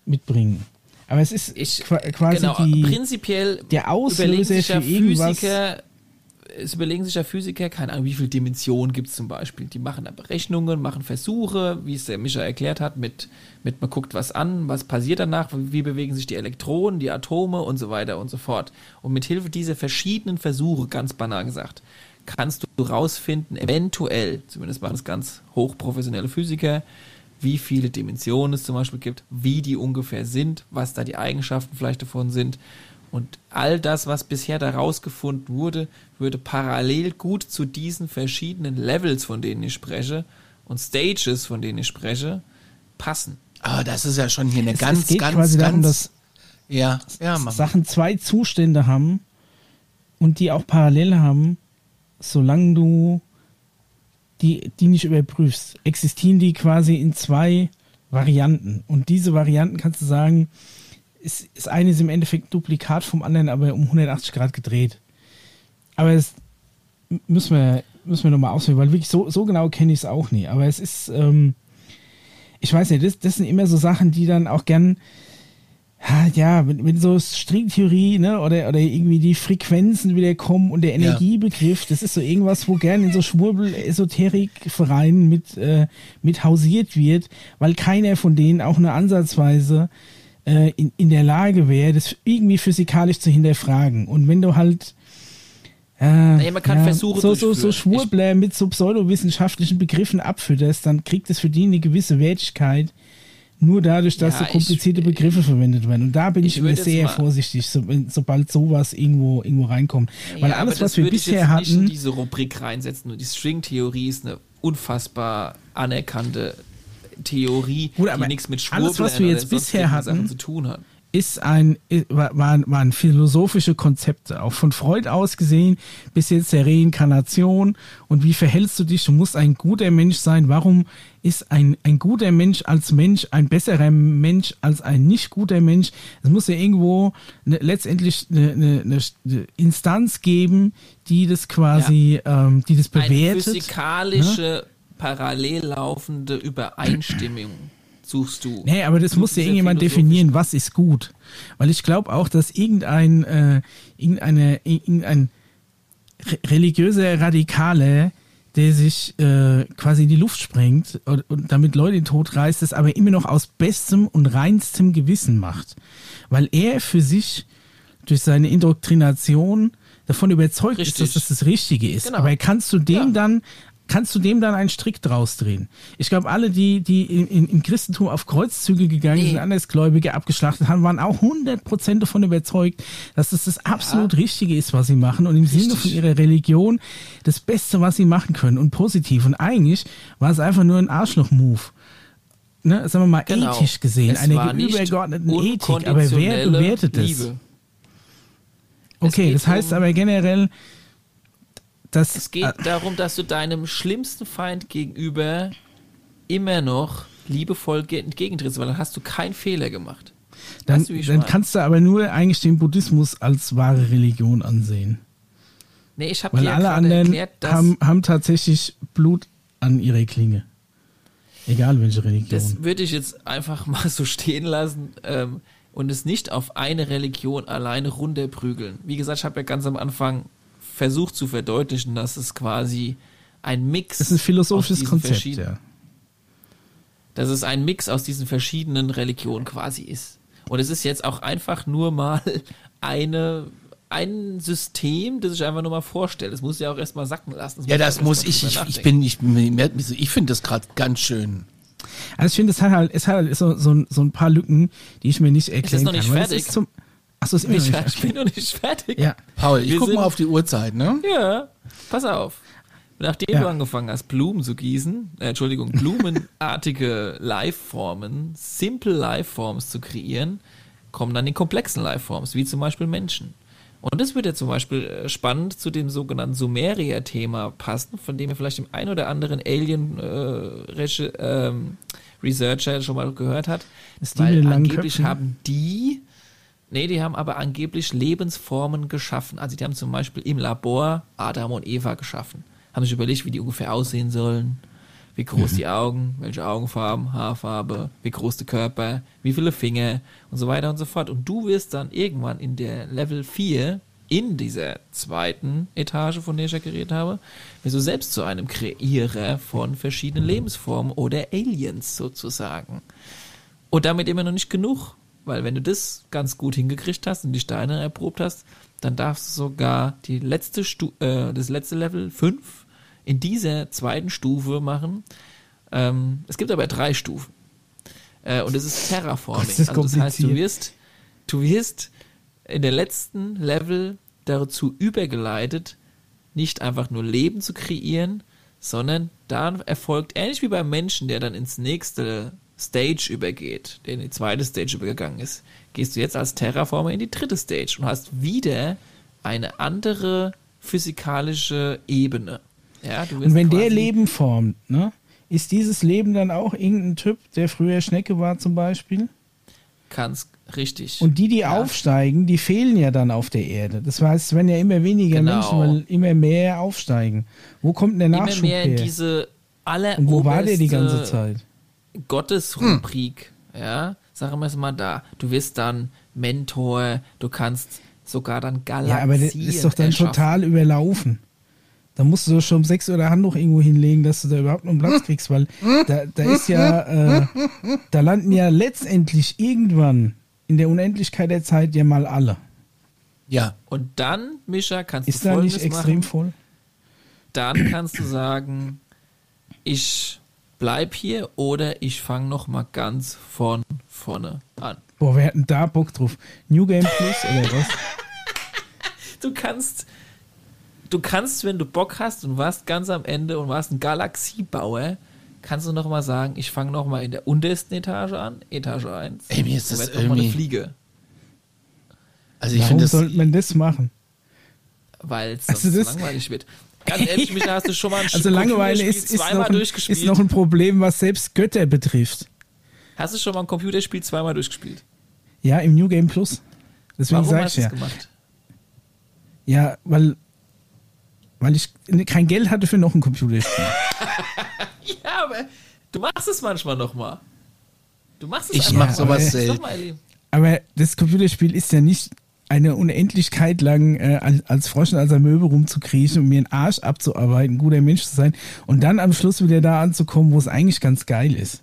mitbringen. Aber es ist Ich, qua- quasi genau, die, prinzipiell der Auslöser für irgendwas. Physiker, es überlegen sich ja Physiker, keine Ahnung, wie viele Dimensionen gibt es zum Beispiel. Die machen da Berechnungen, machen Versuche, wie es der Mischa erklärt hat, mit, mit man guckt was an, was passiert danach, wie bewegen sich die Elektronen, die Atome und so weiter und so fort. Und mit Hilfe dieser verschiedenen Versuche, ganz banal gesagt, kannst du rausfinden, eventuell, zumindest machen es ganz hochprofessionelle Physiker, wie viele Dimensionen es zum Beispiel gibt, wie die ungefähr sind, was da die Eigenschaften vielleicht davon sind. Und all das, was bisher da rausgefunden wurde, würde parallel gut zu diesen verschiedenen Levels, von denen ich spreche, und Stages, von denen ich spreche, passen. Aber das ist ja schon hier eine es, ganz, es geht ganz, quasi ganz. darum, dass ja, ja, Mann. Sachen zwei Zustände haben und die auch parallel haben, solange du die, die nicht überprüfst, existieren die quasi in zwei Varianten. Und diese Varianten kannst du sagen, ist, ist eine ist im Endeffekt Duplikat vom anderen, aber um 180 Grad gedreht. Aber das müssen wir, müssen wir nochmal auswählen, weil wirklich so, so genau kenne ich es auch nie. Aber es ist, ähm, ich weiß nicht, das, das sind immer so Sachen, die dann auch gern ja, wenn, wenn so Stringtheorie, ne, oder, oder irgendwie die Frequenzen wieder kommen und der Energiebegriff, das ist so irgendwas, wo gerne in so Schwurbel-Esoterik-Vereinen mit, äh, mit hausiert wird, weil keiner von denen auch eine Ansatzweise äh, in, in der Lage wäre, das irgendwie physikalisch zu hinterfragen. Und wenn du halt äh, naja, man kann ja, Versuche so, so, so. Schwurbler mit so pseudowissenschaftlichen Begriffen abfütterst, dann kriegt es für die eine gewisse Wertigkeit, nur dadurch, dass Ja, so ich- komplizierte Begriffe verwendet werden. Und da bin ich, ich jetzt sehr vorsichtig, so, sobald sowas irgendwo, irgendwo reinkommt. Weil Ja, alles, was wir ich bisher jetzt nicht in hatten, diese Rubrik reinsetzen. Und die Stringtheorie ist eine unfassbar anerkannte Theorie, Gut, aber die nichts mit alles, was Schwurbeln wir jetzt bisher hatten, Sachen zu tun hat. ist ein, war- waren, waren philosophische Konzepte, auch von Freud aus gesehen, bis jetzt der Reinkarnation und wie verhältst du dich? Du musst ein guter Mensch sein. Warum ist ein, ein guter Mensch als Mensch ein besserer Mensch als ein nicht guter Mensch? Es muss ja irgendwo ne, letztendlich eine, eine, eine, eine Instanz geben, die das quasi, ähm, die das Eine bewertet. physikalische, parallel laufende Übereinstimmung suchst du. Nee, aber das muss ja irgendjemand definieren, was ist gut. Weil ich glaube auch, dass irgendein, äh, irgendeine, irgendein re- religiöser Radikale, der sich äh, quasi in die Luft sprengt und, und damit Leute in den Tod reißt, das aber immer noch aus bestem und reinstem Gewissen macht. Weil er für sich durch seine Indoktrination davon überzeugt ist, Richtig. dass das das Richtige ist. Genau. Aber kannst du dem Ja. dann kannst du dem dann einen Strick draus drehen? Ich glaube, alle, die, die in, in, im Christentum auf Kreuzzüge gegangen Nee. sind, Andersgläubige abgeschlachtet haben, waren auch 100% davon überzeugt, dass es das absolut Richtige ist, was sie machen und im Sinne von ihrer Religion das Beste, was sie machen können und positiv. Und eigentlich war es einfach nur ein Arschloch-Move. Ne, sagen wir mal Genau. ethisch gesehen, Es eine übergeordneten Ethik, aber wer bewertet das? Liebe. Okay, geht das heißt aber generell, dass Es geht darum, dass du deinem schlimmsten Feind gegenüber immer noch liebevoll ge- entgegentrittst, weil dann hast du keinen Fehler gemacht. Dann, Weißt du, dann kannst du aber nur eigentlich den Buddhismus als wahre Religion ansehen. Nee, ich habe dir ja alle gerade anderen erklärt, dass haben, haben tatsächlich Blut an ihrer Klinge. Egal welche Religion. das würde ich jetzt einfach *laughs* mal so stehen lassen ähm, und es nicht auf eine Religion alleine runterprügeln. Wie gesagt, ich habe ja ganz am Anfang versucht zu verdeutlichen, dass es quasi ein Mix das ist ein aus philosophisches diesen Konzept, verschieden- ja. dass es ein Mix aus diesen verschiedenen Religionen quasi ist. Und es ist jetzt auch einfach nur mal *laughs* eine, ein System, das ich einfach nur mal vorstelle. Das muss ja auch erstmal sacken lassen. Ja, das muss ich. Ich, ich bin, ich, ich finde das gerade ganz schön. Also ich finde, es hat halt, es hat halt so, so, ein- so ein paar Lücken, die ich mir nicht erklären noch nicht kann. es fertig? Ist zum, Achso, ist immer nicht ich bin noch nicht fertig. Ja. Paul, ich Wir guck sind- mal auf die Uhrzeit, ne? Ja, pass auf. Nachdem Ja. du angefangen hast, Blumen zu gießen, äh, Entschuldigung, blumenartige *laughs* Liveformen, simple Liveforms zu kreieren, kommen dann die komplexen Liveforms, wie zum Beispiel Menschen. Und das wird ja zum Beispiel äh, spannend zu dem sogenannten Sumeria-Thema passen, von dem ihr vielleicht dem ein oder anderen Alien äh, Researcher schon mal gehört hat. Ist die Weil angeblich haben die Nee, die haben aber angeblich Lebensformen geschaffen. Also die haben zum Beispiel im Labor Adam und Eva geschaffen. Haben sich überlegt, wie die ungefähr aussehen sollen, wie groß Mhm. die Augen, welche Augenfarben, Haarfarbe, wie groß der Körper, wie viele Finger und so weiter und so fort. Und du wirst dann irgendwann in der Level 4 in dieser zweiten Etage, von der ich ja geredet habe, wirst du selbst zu einem Kreierer von verschiedenen Lebensformen oder Aliens sozusagen. Und damit immer noch nicht genug, weil wenn du das ganz gut hingekriegt hast und die Steine erprobt hast, dann darfst du sogar die letzte Stu äh, das letzte Level 5 in dieser zweiten Stufe machen. Ähm, es gibt aber drei Stufen. Äh, und es ist Terraforming. Gott, ist das also das heißt, du wirst, du wirst in der letzten Level dazu übergeleitet, nicht einfach nur Leben zu kreieren, sondern dann erfolgt, ähnlich wie beim Menschen, der dann ins nächste Stage übergeht, der in die zweite Stage übergegangen ist, gehst du jetzt als Terraformer in die dritte Stage und hast wieder eine andere physikalische Ebene. Ja, du Und wenn der Leben formt, ne, ist dieses Leben dann auch irgendein Typ, der früher Schnecke war zum Beispiel? kannst richtig. Und die, die Ja. aufsteigen, die fehlen ja dann auf der Erde. Das heißt, es werden ja immer weniger Genau. Menschen, weil immer mehr aufsteigen. Wo kommt denn der immer Nachschub mehr in her? diese aller Und wo war der die ganze Zeit? Gottesrubrik, ja, sagen wir es mal da, du wirst dann Mentor, du kannst sogar dann Galaxien Ja, aber das ist doch dann erschaffen. total überlaufen. Da musst du schon um 6 Uhr der Hand noch irgendwo hinlegen, dass du da überhaupt noch einen Platz kriegst, weil da, da ist ja, äh, da landen ja letztendlich irgendwann in der Unendlichkeit der Zeit ja mal alle. Ja. Und dann, Mischa, kannst Ist du da folgendes nicht extrem machen. voll? Dann kannst du sagen, ich bleib hier oder ich fange noch mal ganz von vorne an. Boah, wer hat denn da Bock drauf? New Game Plus oder was? *laughs* Du kannst, du kannst, wenn du Bock hast und warst ganz am Ende und warst ein Galaxiebauer, kannst du noch mal sagen, ich fange noch mal in der untersten Etage an, Etage 1. Ey, mir ist das mal eine irgendwie- Fliege, Also ich Warum finde das. sollte man das machen? weil es Also langweilig wird. Ganz ehrlich, Micha, hast du schon mal ein Also Langeweile ist, ist, zweimal noch ein, durchgespielt? ist noch ein Problem, was selbst Götter betrifft. hast du schon mal ein Computerspiel zweimal durchgespielt? Ja, im New Game Plus. Deswegen Warum sag hast ich du das ja. gemacht? Ja, weil, weil ich kein Geld hatte für noch ein Computerspiel. *laughs* Ja, aber du machst es manchmal noch mal. Du machst es Ich einfach mach mal. sowas selten. Aber das Computerspiel ist ja nicht eine Unendlichkeit lang äh, als, als Frosch und als Amöbe rumzukriechen und mir einen Arsch abzuarbeiten, ein guter Mensch zu sein und dann am Schluss wieder da anzukommen, wo es eigentlich ganz geil ist.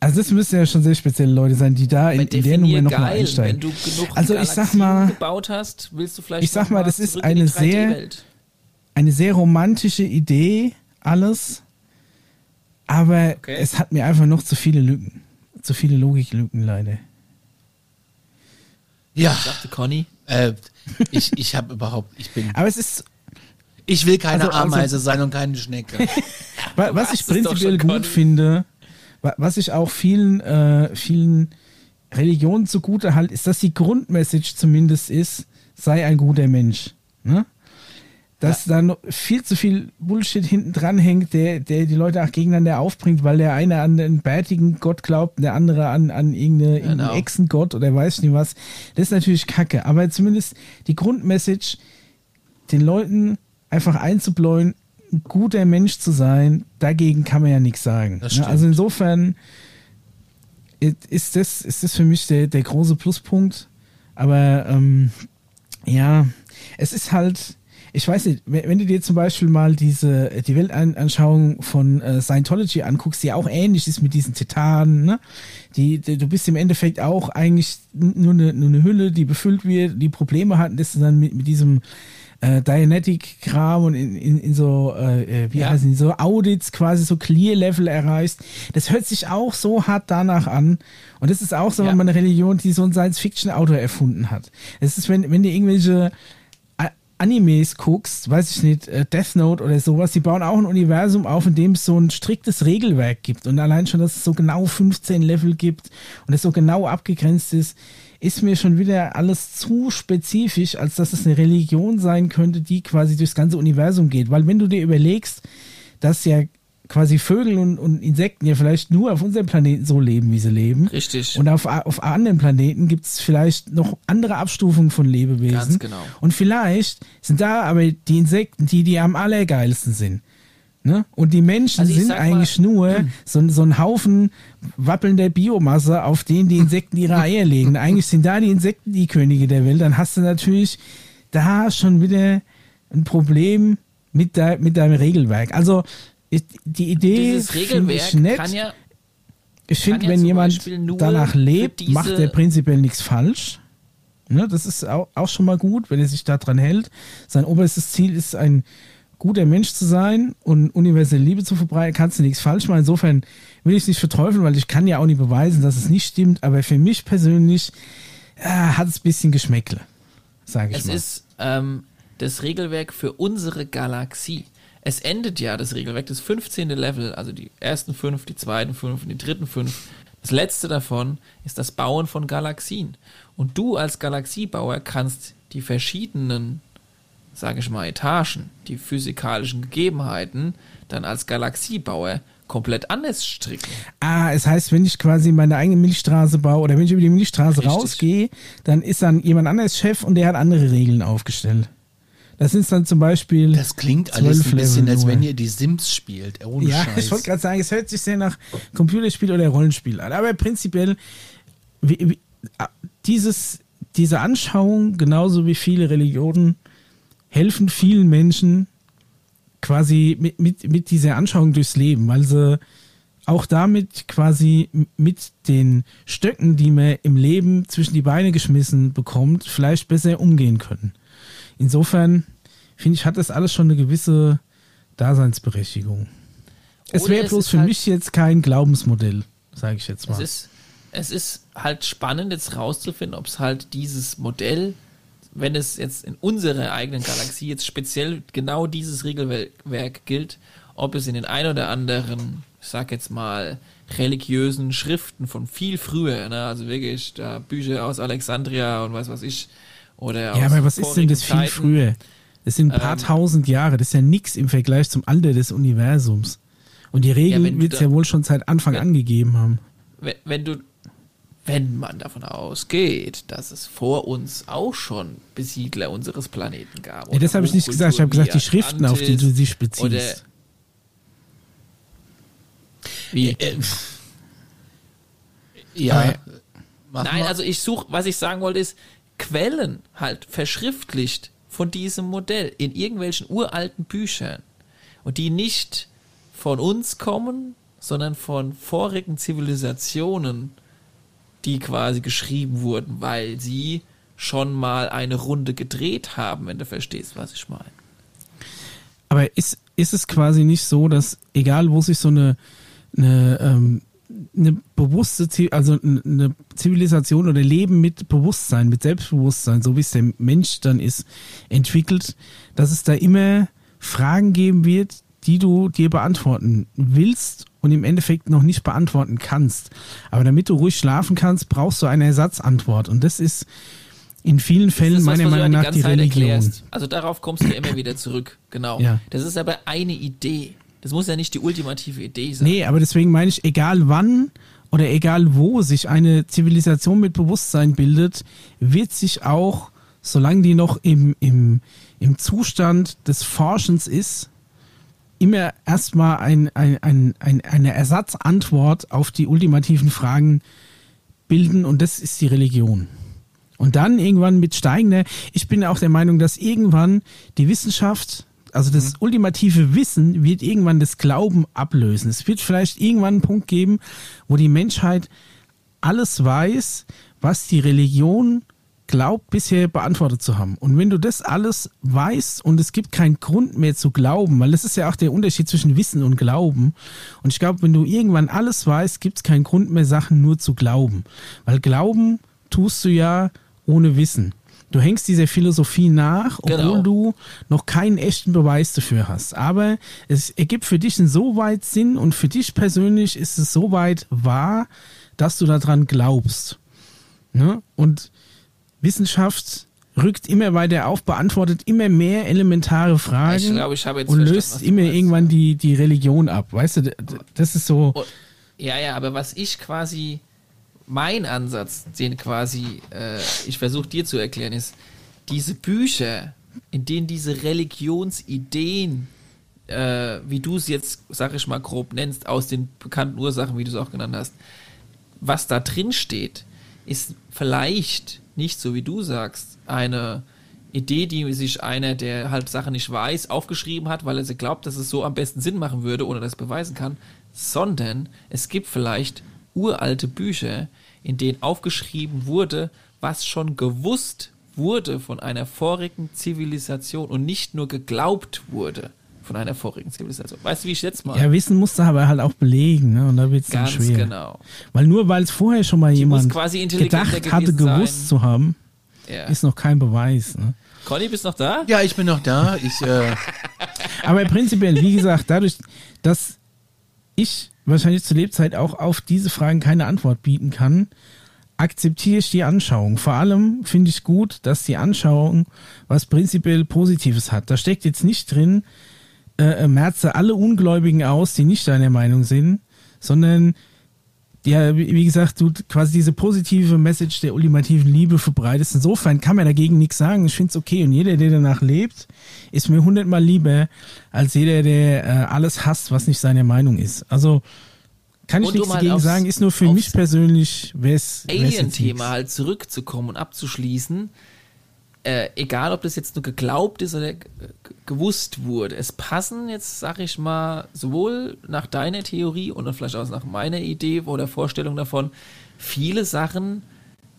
Also das müssen ja schon sehr spezielle Leute sein, die da in, in der Nummer nochmal einsteigen. Wenn du genug Also ich sag mal- gebaut hast, willst du vielleicht ich sag mal, das ist in eine sehr- 3D-Welt. Eine sehr romantische Idee, alles, aber Okay. es hat mir einfach noch zu viele Lücken. Zu viele Logiklücken leider. Ja. Sagte Conny. Äh, ich ich habe überhaupt. Ich bin. Aber es ist, Ich will keine Also- also- Ameise sein und keine Schnecke. *laughs* Wa- Was hast ich prinzipiell gut Conny. finde, wa- was ich auch vielen, äh, vielen Religionen zugute halt, ist, dass die Grundmessage zumindest ist, sei ein guter Mensch. Ne? Dass da noch viel zu viel Bullshit hinten dran hängt, der, der die Leute auch gegeneinander aufbringt, weil der eine an einen bärtigen Gott glaubt der andere an, an irgendeine, irgendeinen Genau. Echsengott oder weiß nicht was. Das ist natürlich kacke. Aber zumindest die Grundmessage, den Leuten einfach einzubläuen, ein guter Mensch zu sein, dagegen kann man ja nichts sagen. Ne? Also insofern ist das, ist das für mich der, der große Pluspunkt. Aber ähm, ja, es ist halt, ich weiß nicht, wenn, du dir zum Beispiel mal diese, die Weltanschauung von äh, Scientology anguckst, die auch ähnlich ist mit diesen Titanen, ne? Die, die, du bist im Endeffekt auch eigentlich nur eine, nur eine Hülle, die befüllt wird, die Probleme hatten, dass du dann mit, mit diesem äh, Dianetic-Kram und in, in, in so, äh, äh, wie Ja. heißen die, so Audits quasi so Clear-Level erreichst. Das hört sich auch so hart danach an. Und das ist auch so Ja. eine Religion, die so ein Science-Fiction-Autor erfunden hat. Es ist, wenn, wenn du irgendwelche Animes guckst, weiß ich nicht, äh, Death Note oder sowas, die bauen auch ein Universum auf, in dem es so ein striktes Regelwerk gibt. Und allein schon, dass es so genau 15 Level gibt und es so genau abgegrenzt ist, ist mir schon wieder alles zu spezifisch, als dass es eine Religion sein könnte, die quasi durchs ganze Universum geht. Weil wenn du dir überlegst, dass ja quasi Vögel und, und Insekten ja vielleicht nur auf unserem Planeten so leben, wie sie leben. Richtig. Und auf, auf anderen Planeten gibt es vielleicht noch andere Abstufungen von Lebewesen. Ganz genau. Und vielleicht sind da aber die Insekten, die, die am allergeilsten sind. Ne? Und die Menschen Also sind sag mal- eigentlich nur *clears throat* so, ein- so ein Haufen wappelnder Biomasse, auf denen die Insekten ihre Eier legen. Eigentlich sind da die Insekten die Könige der Welt. Dann hast du natürlich da schon wieder ein Problem mit, de, mit deinem Regelwerk. Also die Idee Dieses Regelwerk ich nett. kann ja Ich finde, ja wenn jemand danach lebt, macht er prinzipiell nichts falsch. Ne, das ist auch, auch schon mal gut, wenn er sich daran hält. Sein oberstes Ziel ist, ein guter Mensch zu sein und universelle Liebe zu verbreiten, kannst du nichts falsch machen. Insofern will ich es nicht verteufeln, weil ich kann ja auch nicht beweisen, dass es nicht stimmt. Aber für mich persönlich äh, hat es ein bisschen Geschmäckle, sage ich Es mal. ist ähm, das Regelwerk für unsere Galaxie. Es endet ja das Regelwerk, das 15. Level, also die ersten fünf, die zweiten fünf und die dritten fünf. Das letzte davon ist das Bauen von Galaxien. Und du als Galaxiebauer kannst die verschiedenen, sage ich mal, Etagen, die physikalischen Gegebenheiten, dann als Galaxiebauer komplett anders stricken. Ah, es heißt, wenn ich quasi meine eigene Milchstraße baue oder wenn ich über die Milchstraße Richtig. rausgehe, dann ist dann jemand anderes Chef und der hat andere Regeln aufgestellt. Das sind dann zum Beispiel. Das klingt alles ein bisschen, Level als nur. wenn ihr die Sims spielt. Ohne Ja, Scheiß. ich wollte gerade sagen, es hört sich sehr nach Computerspiel oder Rollenspiel an. Aber prinzipiell wie, wie, dieses, diese Anschauung, genauso wie viele Religionen, helfen vielen Menschen quasi mit, mit, mit dieser Anschauung durchs Leben, weil sie auch damit quasi mit den Stöcken, die man im Leben zwischen die Beine geschmissen bekommt, vielleicht besser umgehen können. Insofern finde ich, hat das alles schon eine gewisse Daseinsberechtigung. Es wäre bloß für halt mich jetzt kein Glaubensmodell, sage ich jetzt mal. Es ist, es ist halt spannend, jetzt rauszufinden, ob es halt dieses Modell, wenn es jetzt in unserer eigenen Galaxie jetzt speziell genau dieses Regelwerk gilt, ob es in den ein oder anderen, ich sag jetzt mal, religiösen Schriften von viel früher, ne, also wirklich da Bücher aus Alexandria und was weiß ich, oder Ja, aber was ist denn das viel Zeiten, früher? Das sind ein paar ähm, tausend Jahre, das ist ja nichts im Vergleich zum Alter des Universums. Und die Regeln ja, wird es ja wohl schon seit Anfang wenn, an gegeben haben. Wenn, wenn du, wenn man davon ausgeht, dass es vor uns auch schon Besiedler unseres Planeten gab. Ja, das habe ich nicht gesagt. Ich habe gesagt, die Schriften, auf die du dich beziehst. Oder, wie? Äh, äh ja. Nein, also ich suche, was ich sagen wollte, ist Quellen halt verschriftlicht von diesem Modell in irgendwelchen uralten Büchern und die nicht von uns kommen, sondern von vorigen Zivilisationen, die quasi geschrieben wurden, weil sie schon mal eine Runde gedreht haben, wenn du verstehst, was ich meine. Aber ist, ist es quasi nicht so, dass egal wo sich so eine, eine ähm, eine bewusste, also eine Zivilisation oder Leben mit Bewusstsein, mit Selbstbewusstsein, so wie es der Mensch dann ist, entwickelt, dass es da immer Fragen geben wird, die du dir beantworten willst und im Endeffekt noch nicht beantworten kannst. Aber damit du ruhig schlafen kannst, brauchst du eine Ersatzantwort. Und das ist in vielen Fällen das, meiner Meinung nach die, die Religion. Also darauf kommst du immer wieder zurück. Genau. Ja. Das ist aber eine Idee. Das muss ja nicht die ultimative Idee sein. Nee, aber deswegen meine ich, egal wann oder egal wo sich eine Zivilisation mit Bewusstsein bildet, wird sich auch, solange die noch im, im, im Zustand des Forschens ist, immer erstmal ein, ein, ein, ein, eine Ersatzantwort auf die ultimativen Fragen bilden und das ist die Religion. Und dann irgendwann mit steigender, ich bin auch der Meinung, dass irgendwann die Wissenschaft also das mhm. ultimative Wissen wird irgendwann das Glauben ablösen. Es wird vielleicht irgendwann einen Punkt geben, wo die Menschheit alles weiß, was die Religion glaubt, bisher beantwortet zu haben. Und wenn du das alles weißt und es gibt keinen Grund mehr zu glauben, weil das ist ja auch der Unterschied zwischen Wissen und Glauben. Und ich glaube, wenn du irgendwann alles weißt, gibt es keinen Grund mehr, Sachen nur zu glauben. Weil Glauben tust du ja ohne Wissen. Du hängst dieser Philosophie nach, obwohl genau. du noch keinen echten Beweis dafür hast. Aber es ergibt für dich insoweit Sinn und für dich persönlich ist es soweit wahr, dass du daran glaubst. Ne? Und Wissenschaft rückt immer weiter auf, beantwortet immer mehr elementare Fragen ich glaub, ich und löst immer irgendwann die, die Religion ab. Weißt du, das ist so. Ja, ja, aber was ich quasi mein Ansatz, den quasi äh, ich versuche dir zu erklären, ist, diese Bücher, in denen diese Religionsideen, äh, wie du es jetzt, sag ich mal, grob nennst, aus den bekannten Ursachen, wie du es auch genannt hast, was da drin steht, ist vielleicht nicht so wie du sagst, eine Idee, die sich einer, der halt Sachen nicht weiß, aufgeschrieben hat, weil er sie glaubt, dass es so am besten Sinn machen würde, ohne dass es beweisen kann, sondern es gibt vielleicht uralte Bücher, in denen aufgeschrieben wurde, was schon gewusst wurde von einer vorigen Zivilisation und nicht nur geglaubt wurde von einer vorigen Zivilisation. Weißt du, wie ich jetzt mal? Ja, Wissen musst du aber halt auch belegen, ne? Und da wird es dann schwer. genau. Weil nur weil es vorher schon mal Die jemand gedacht hatte, gewusst sein. zu haben, ja. ist noch kein Beweis. Ne? Conny, bist du noch da? Ja, ich bin noch da. Ich, äh *laughs* aber prinzipiell, wie gesagt, dadurch, dass ich wahrscheinlich zur Lebzeit auch auf diese Fragen keine Antwort bieten kann, akzeptiere ich die Anschauung. Vor allem finde ich gut, dass die Anschauung was prinzipiell Positives hat. Da steckt jetzt nicht drin, äh, merze alle Ungläubigen aus, die nicht deiner Meinung sind, sondern ja, wie gesagt, du quasi diese positive Message der ultimativen Liebe verbreitest. Insofern kann man dagegen nichts sagen. Ich finde es okay. Und jeder, der danach lebt, ist mir hundertmal lieber als jeder, der äh, alles hasst, was nicht seine Meinung ist. Also Kann ich Und nichts um halt dagegen sagen, ist nur für mich persönlich, wär's jetzt Alien-Thema halt zurückzukommen und abzuschließen, äh, egal ob das jetzt nur geglaubt ist oder gewusst wurde, es passen jetzt, sag ich mal, sowohl nach deiner Theorie und vielleicht auch nach meiner Idee oder Vorstellung davon, viele Sachen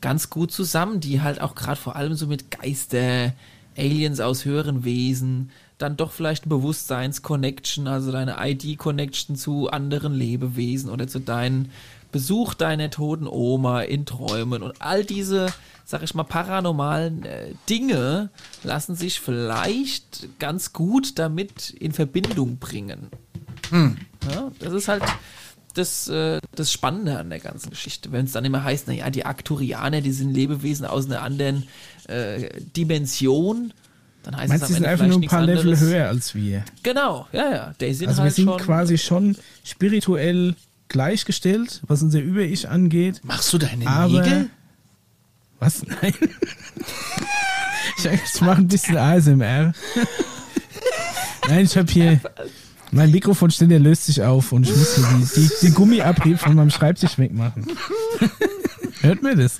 ganz gut zusammen, die halt auch gerade vor allem so mit Geister, Aliens aus höheren Wesen, dann doch vielleicht ein Bewusstseins-Connection, also deine ID-Connection zu anderen Lebewesen oder zu deinen Besuch deiner toten Oma in Träumen und all diese, sag ich mal, paranormalen äh, Dinge lassen sich vielleicht ganz gut damit in Verbindung bringen. Ja, das ist halt das, äh, das Spannende an der ganzen Geschichte. Wenn es dann immer heißt, naja, die Arcturianer, die sind Lebewesen aus einer anderen äh, Dimension, dann heißt Meinst es du, am die sind Ende einfach nur ein paar Level anderes. höher als wir? Genau, ja, ja. Sind Also wir halt sind schon. quasi schon spirituell gleichgestellt, was unser Über-Ich angeht. Machst du deine Aber. Nägel? Was? Nein. ich ich mache ein bisschen ASMR. Nein, ich habe hier. Mein Mikrofonständer löst sich auf und ich muss hier die, die, den Gummiabrieb von meinem Schreibtisch wegmachen. Hört mir das?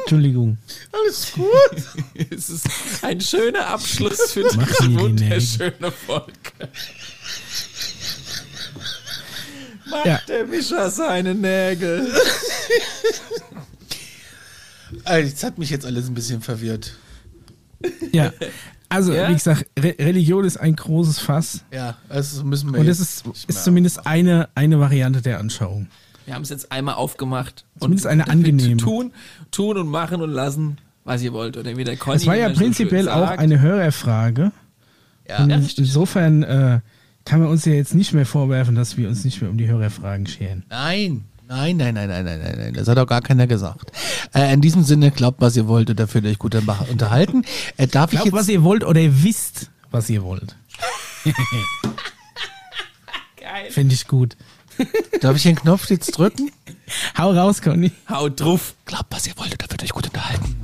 Entschuldigung. Alles gut. Es ist ein schöner Abschluss für diese wunderschöne Folge. Macht Ja. der Mischer seine Nägel. *laughs* Also, das hat mich jetzt alles ein bisschen verwirrt. Ja. Also, Ja? wie gesagt, Re Religion ist ein großes Fass. Ja, das müssen wir Und das ist, ist zumindest eine, eine Variante der Anschauung. Wir haben es jetzt einmal aufgemacht. Zumindest eine damit angenehme. Tun, tun und machen und lassen, was ihr wollt. Oder wie der Conny Es war ja immer so prinzipiell auch sagt. eine Hörerfrage. Ja, Und Ja, insofern äh, kann man uns ja jetzt nicht mehr vorwerfen, dass wir uns nicht mehr um die Hörerfragen scheren. Nein, nein, nein, nein, nein, nein, nein, nein. Das hat auch gar keiner gesagt. Äh, in diesem Sinne, glaubt, was ihr wollt und dafür euch gut unterhalten. Äh, darf Glaubt, ich jetzt... was ihr wollt oder ihr wisst, was ihr wollt. *laughs* Geil. Finde ich gut. *laughs* Darf ich den Knopf jetzt drücken? *laughs* Hau raus, Conny. Haut drauf. Glaubt, was ihr wollt und dafür euch gut unterhalten.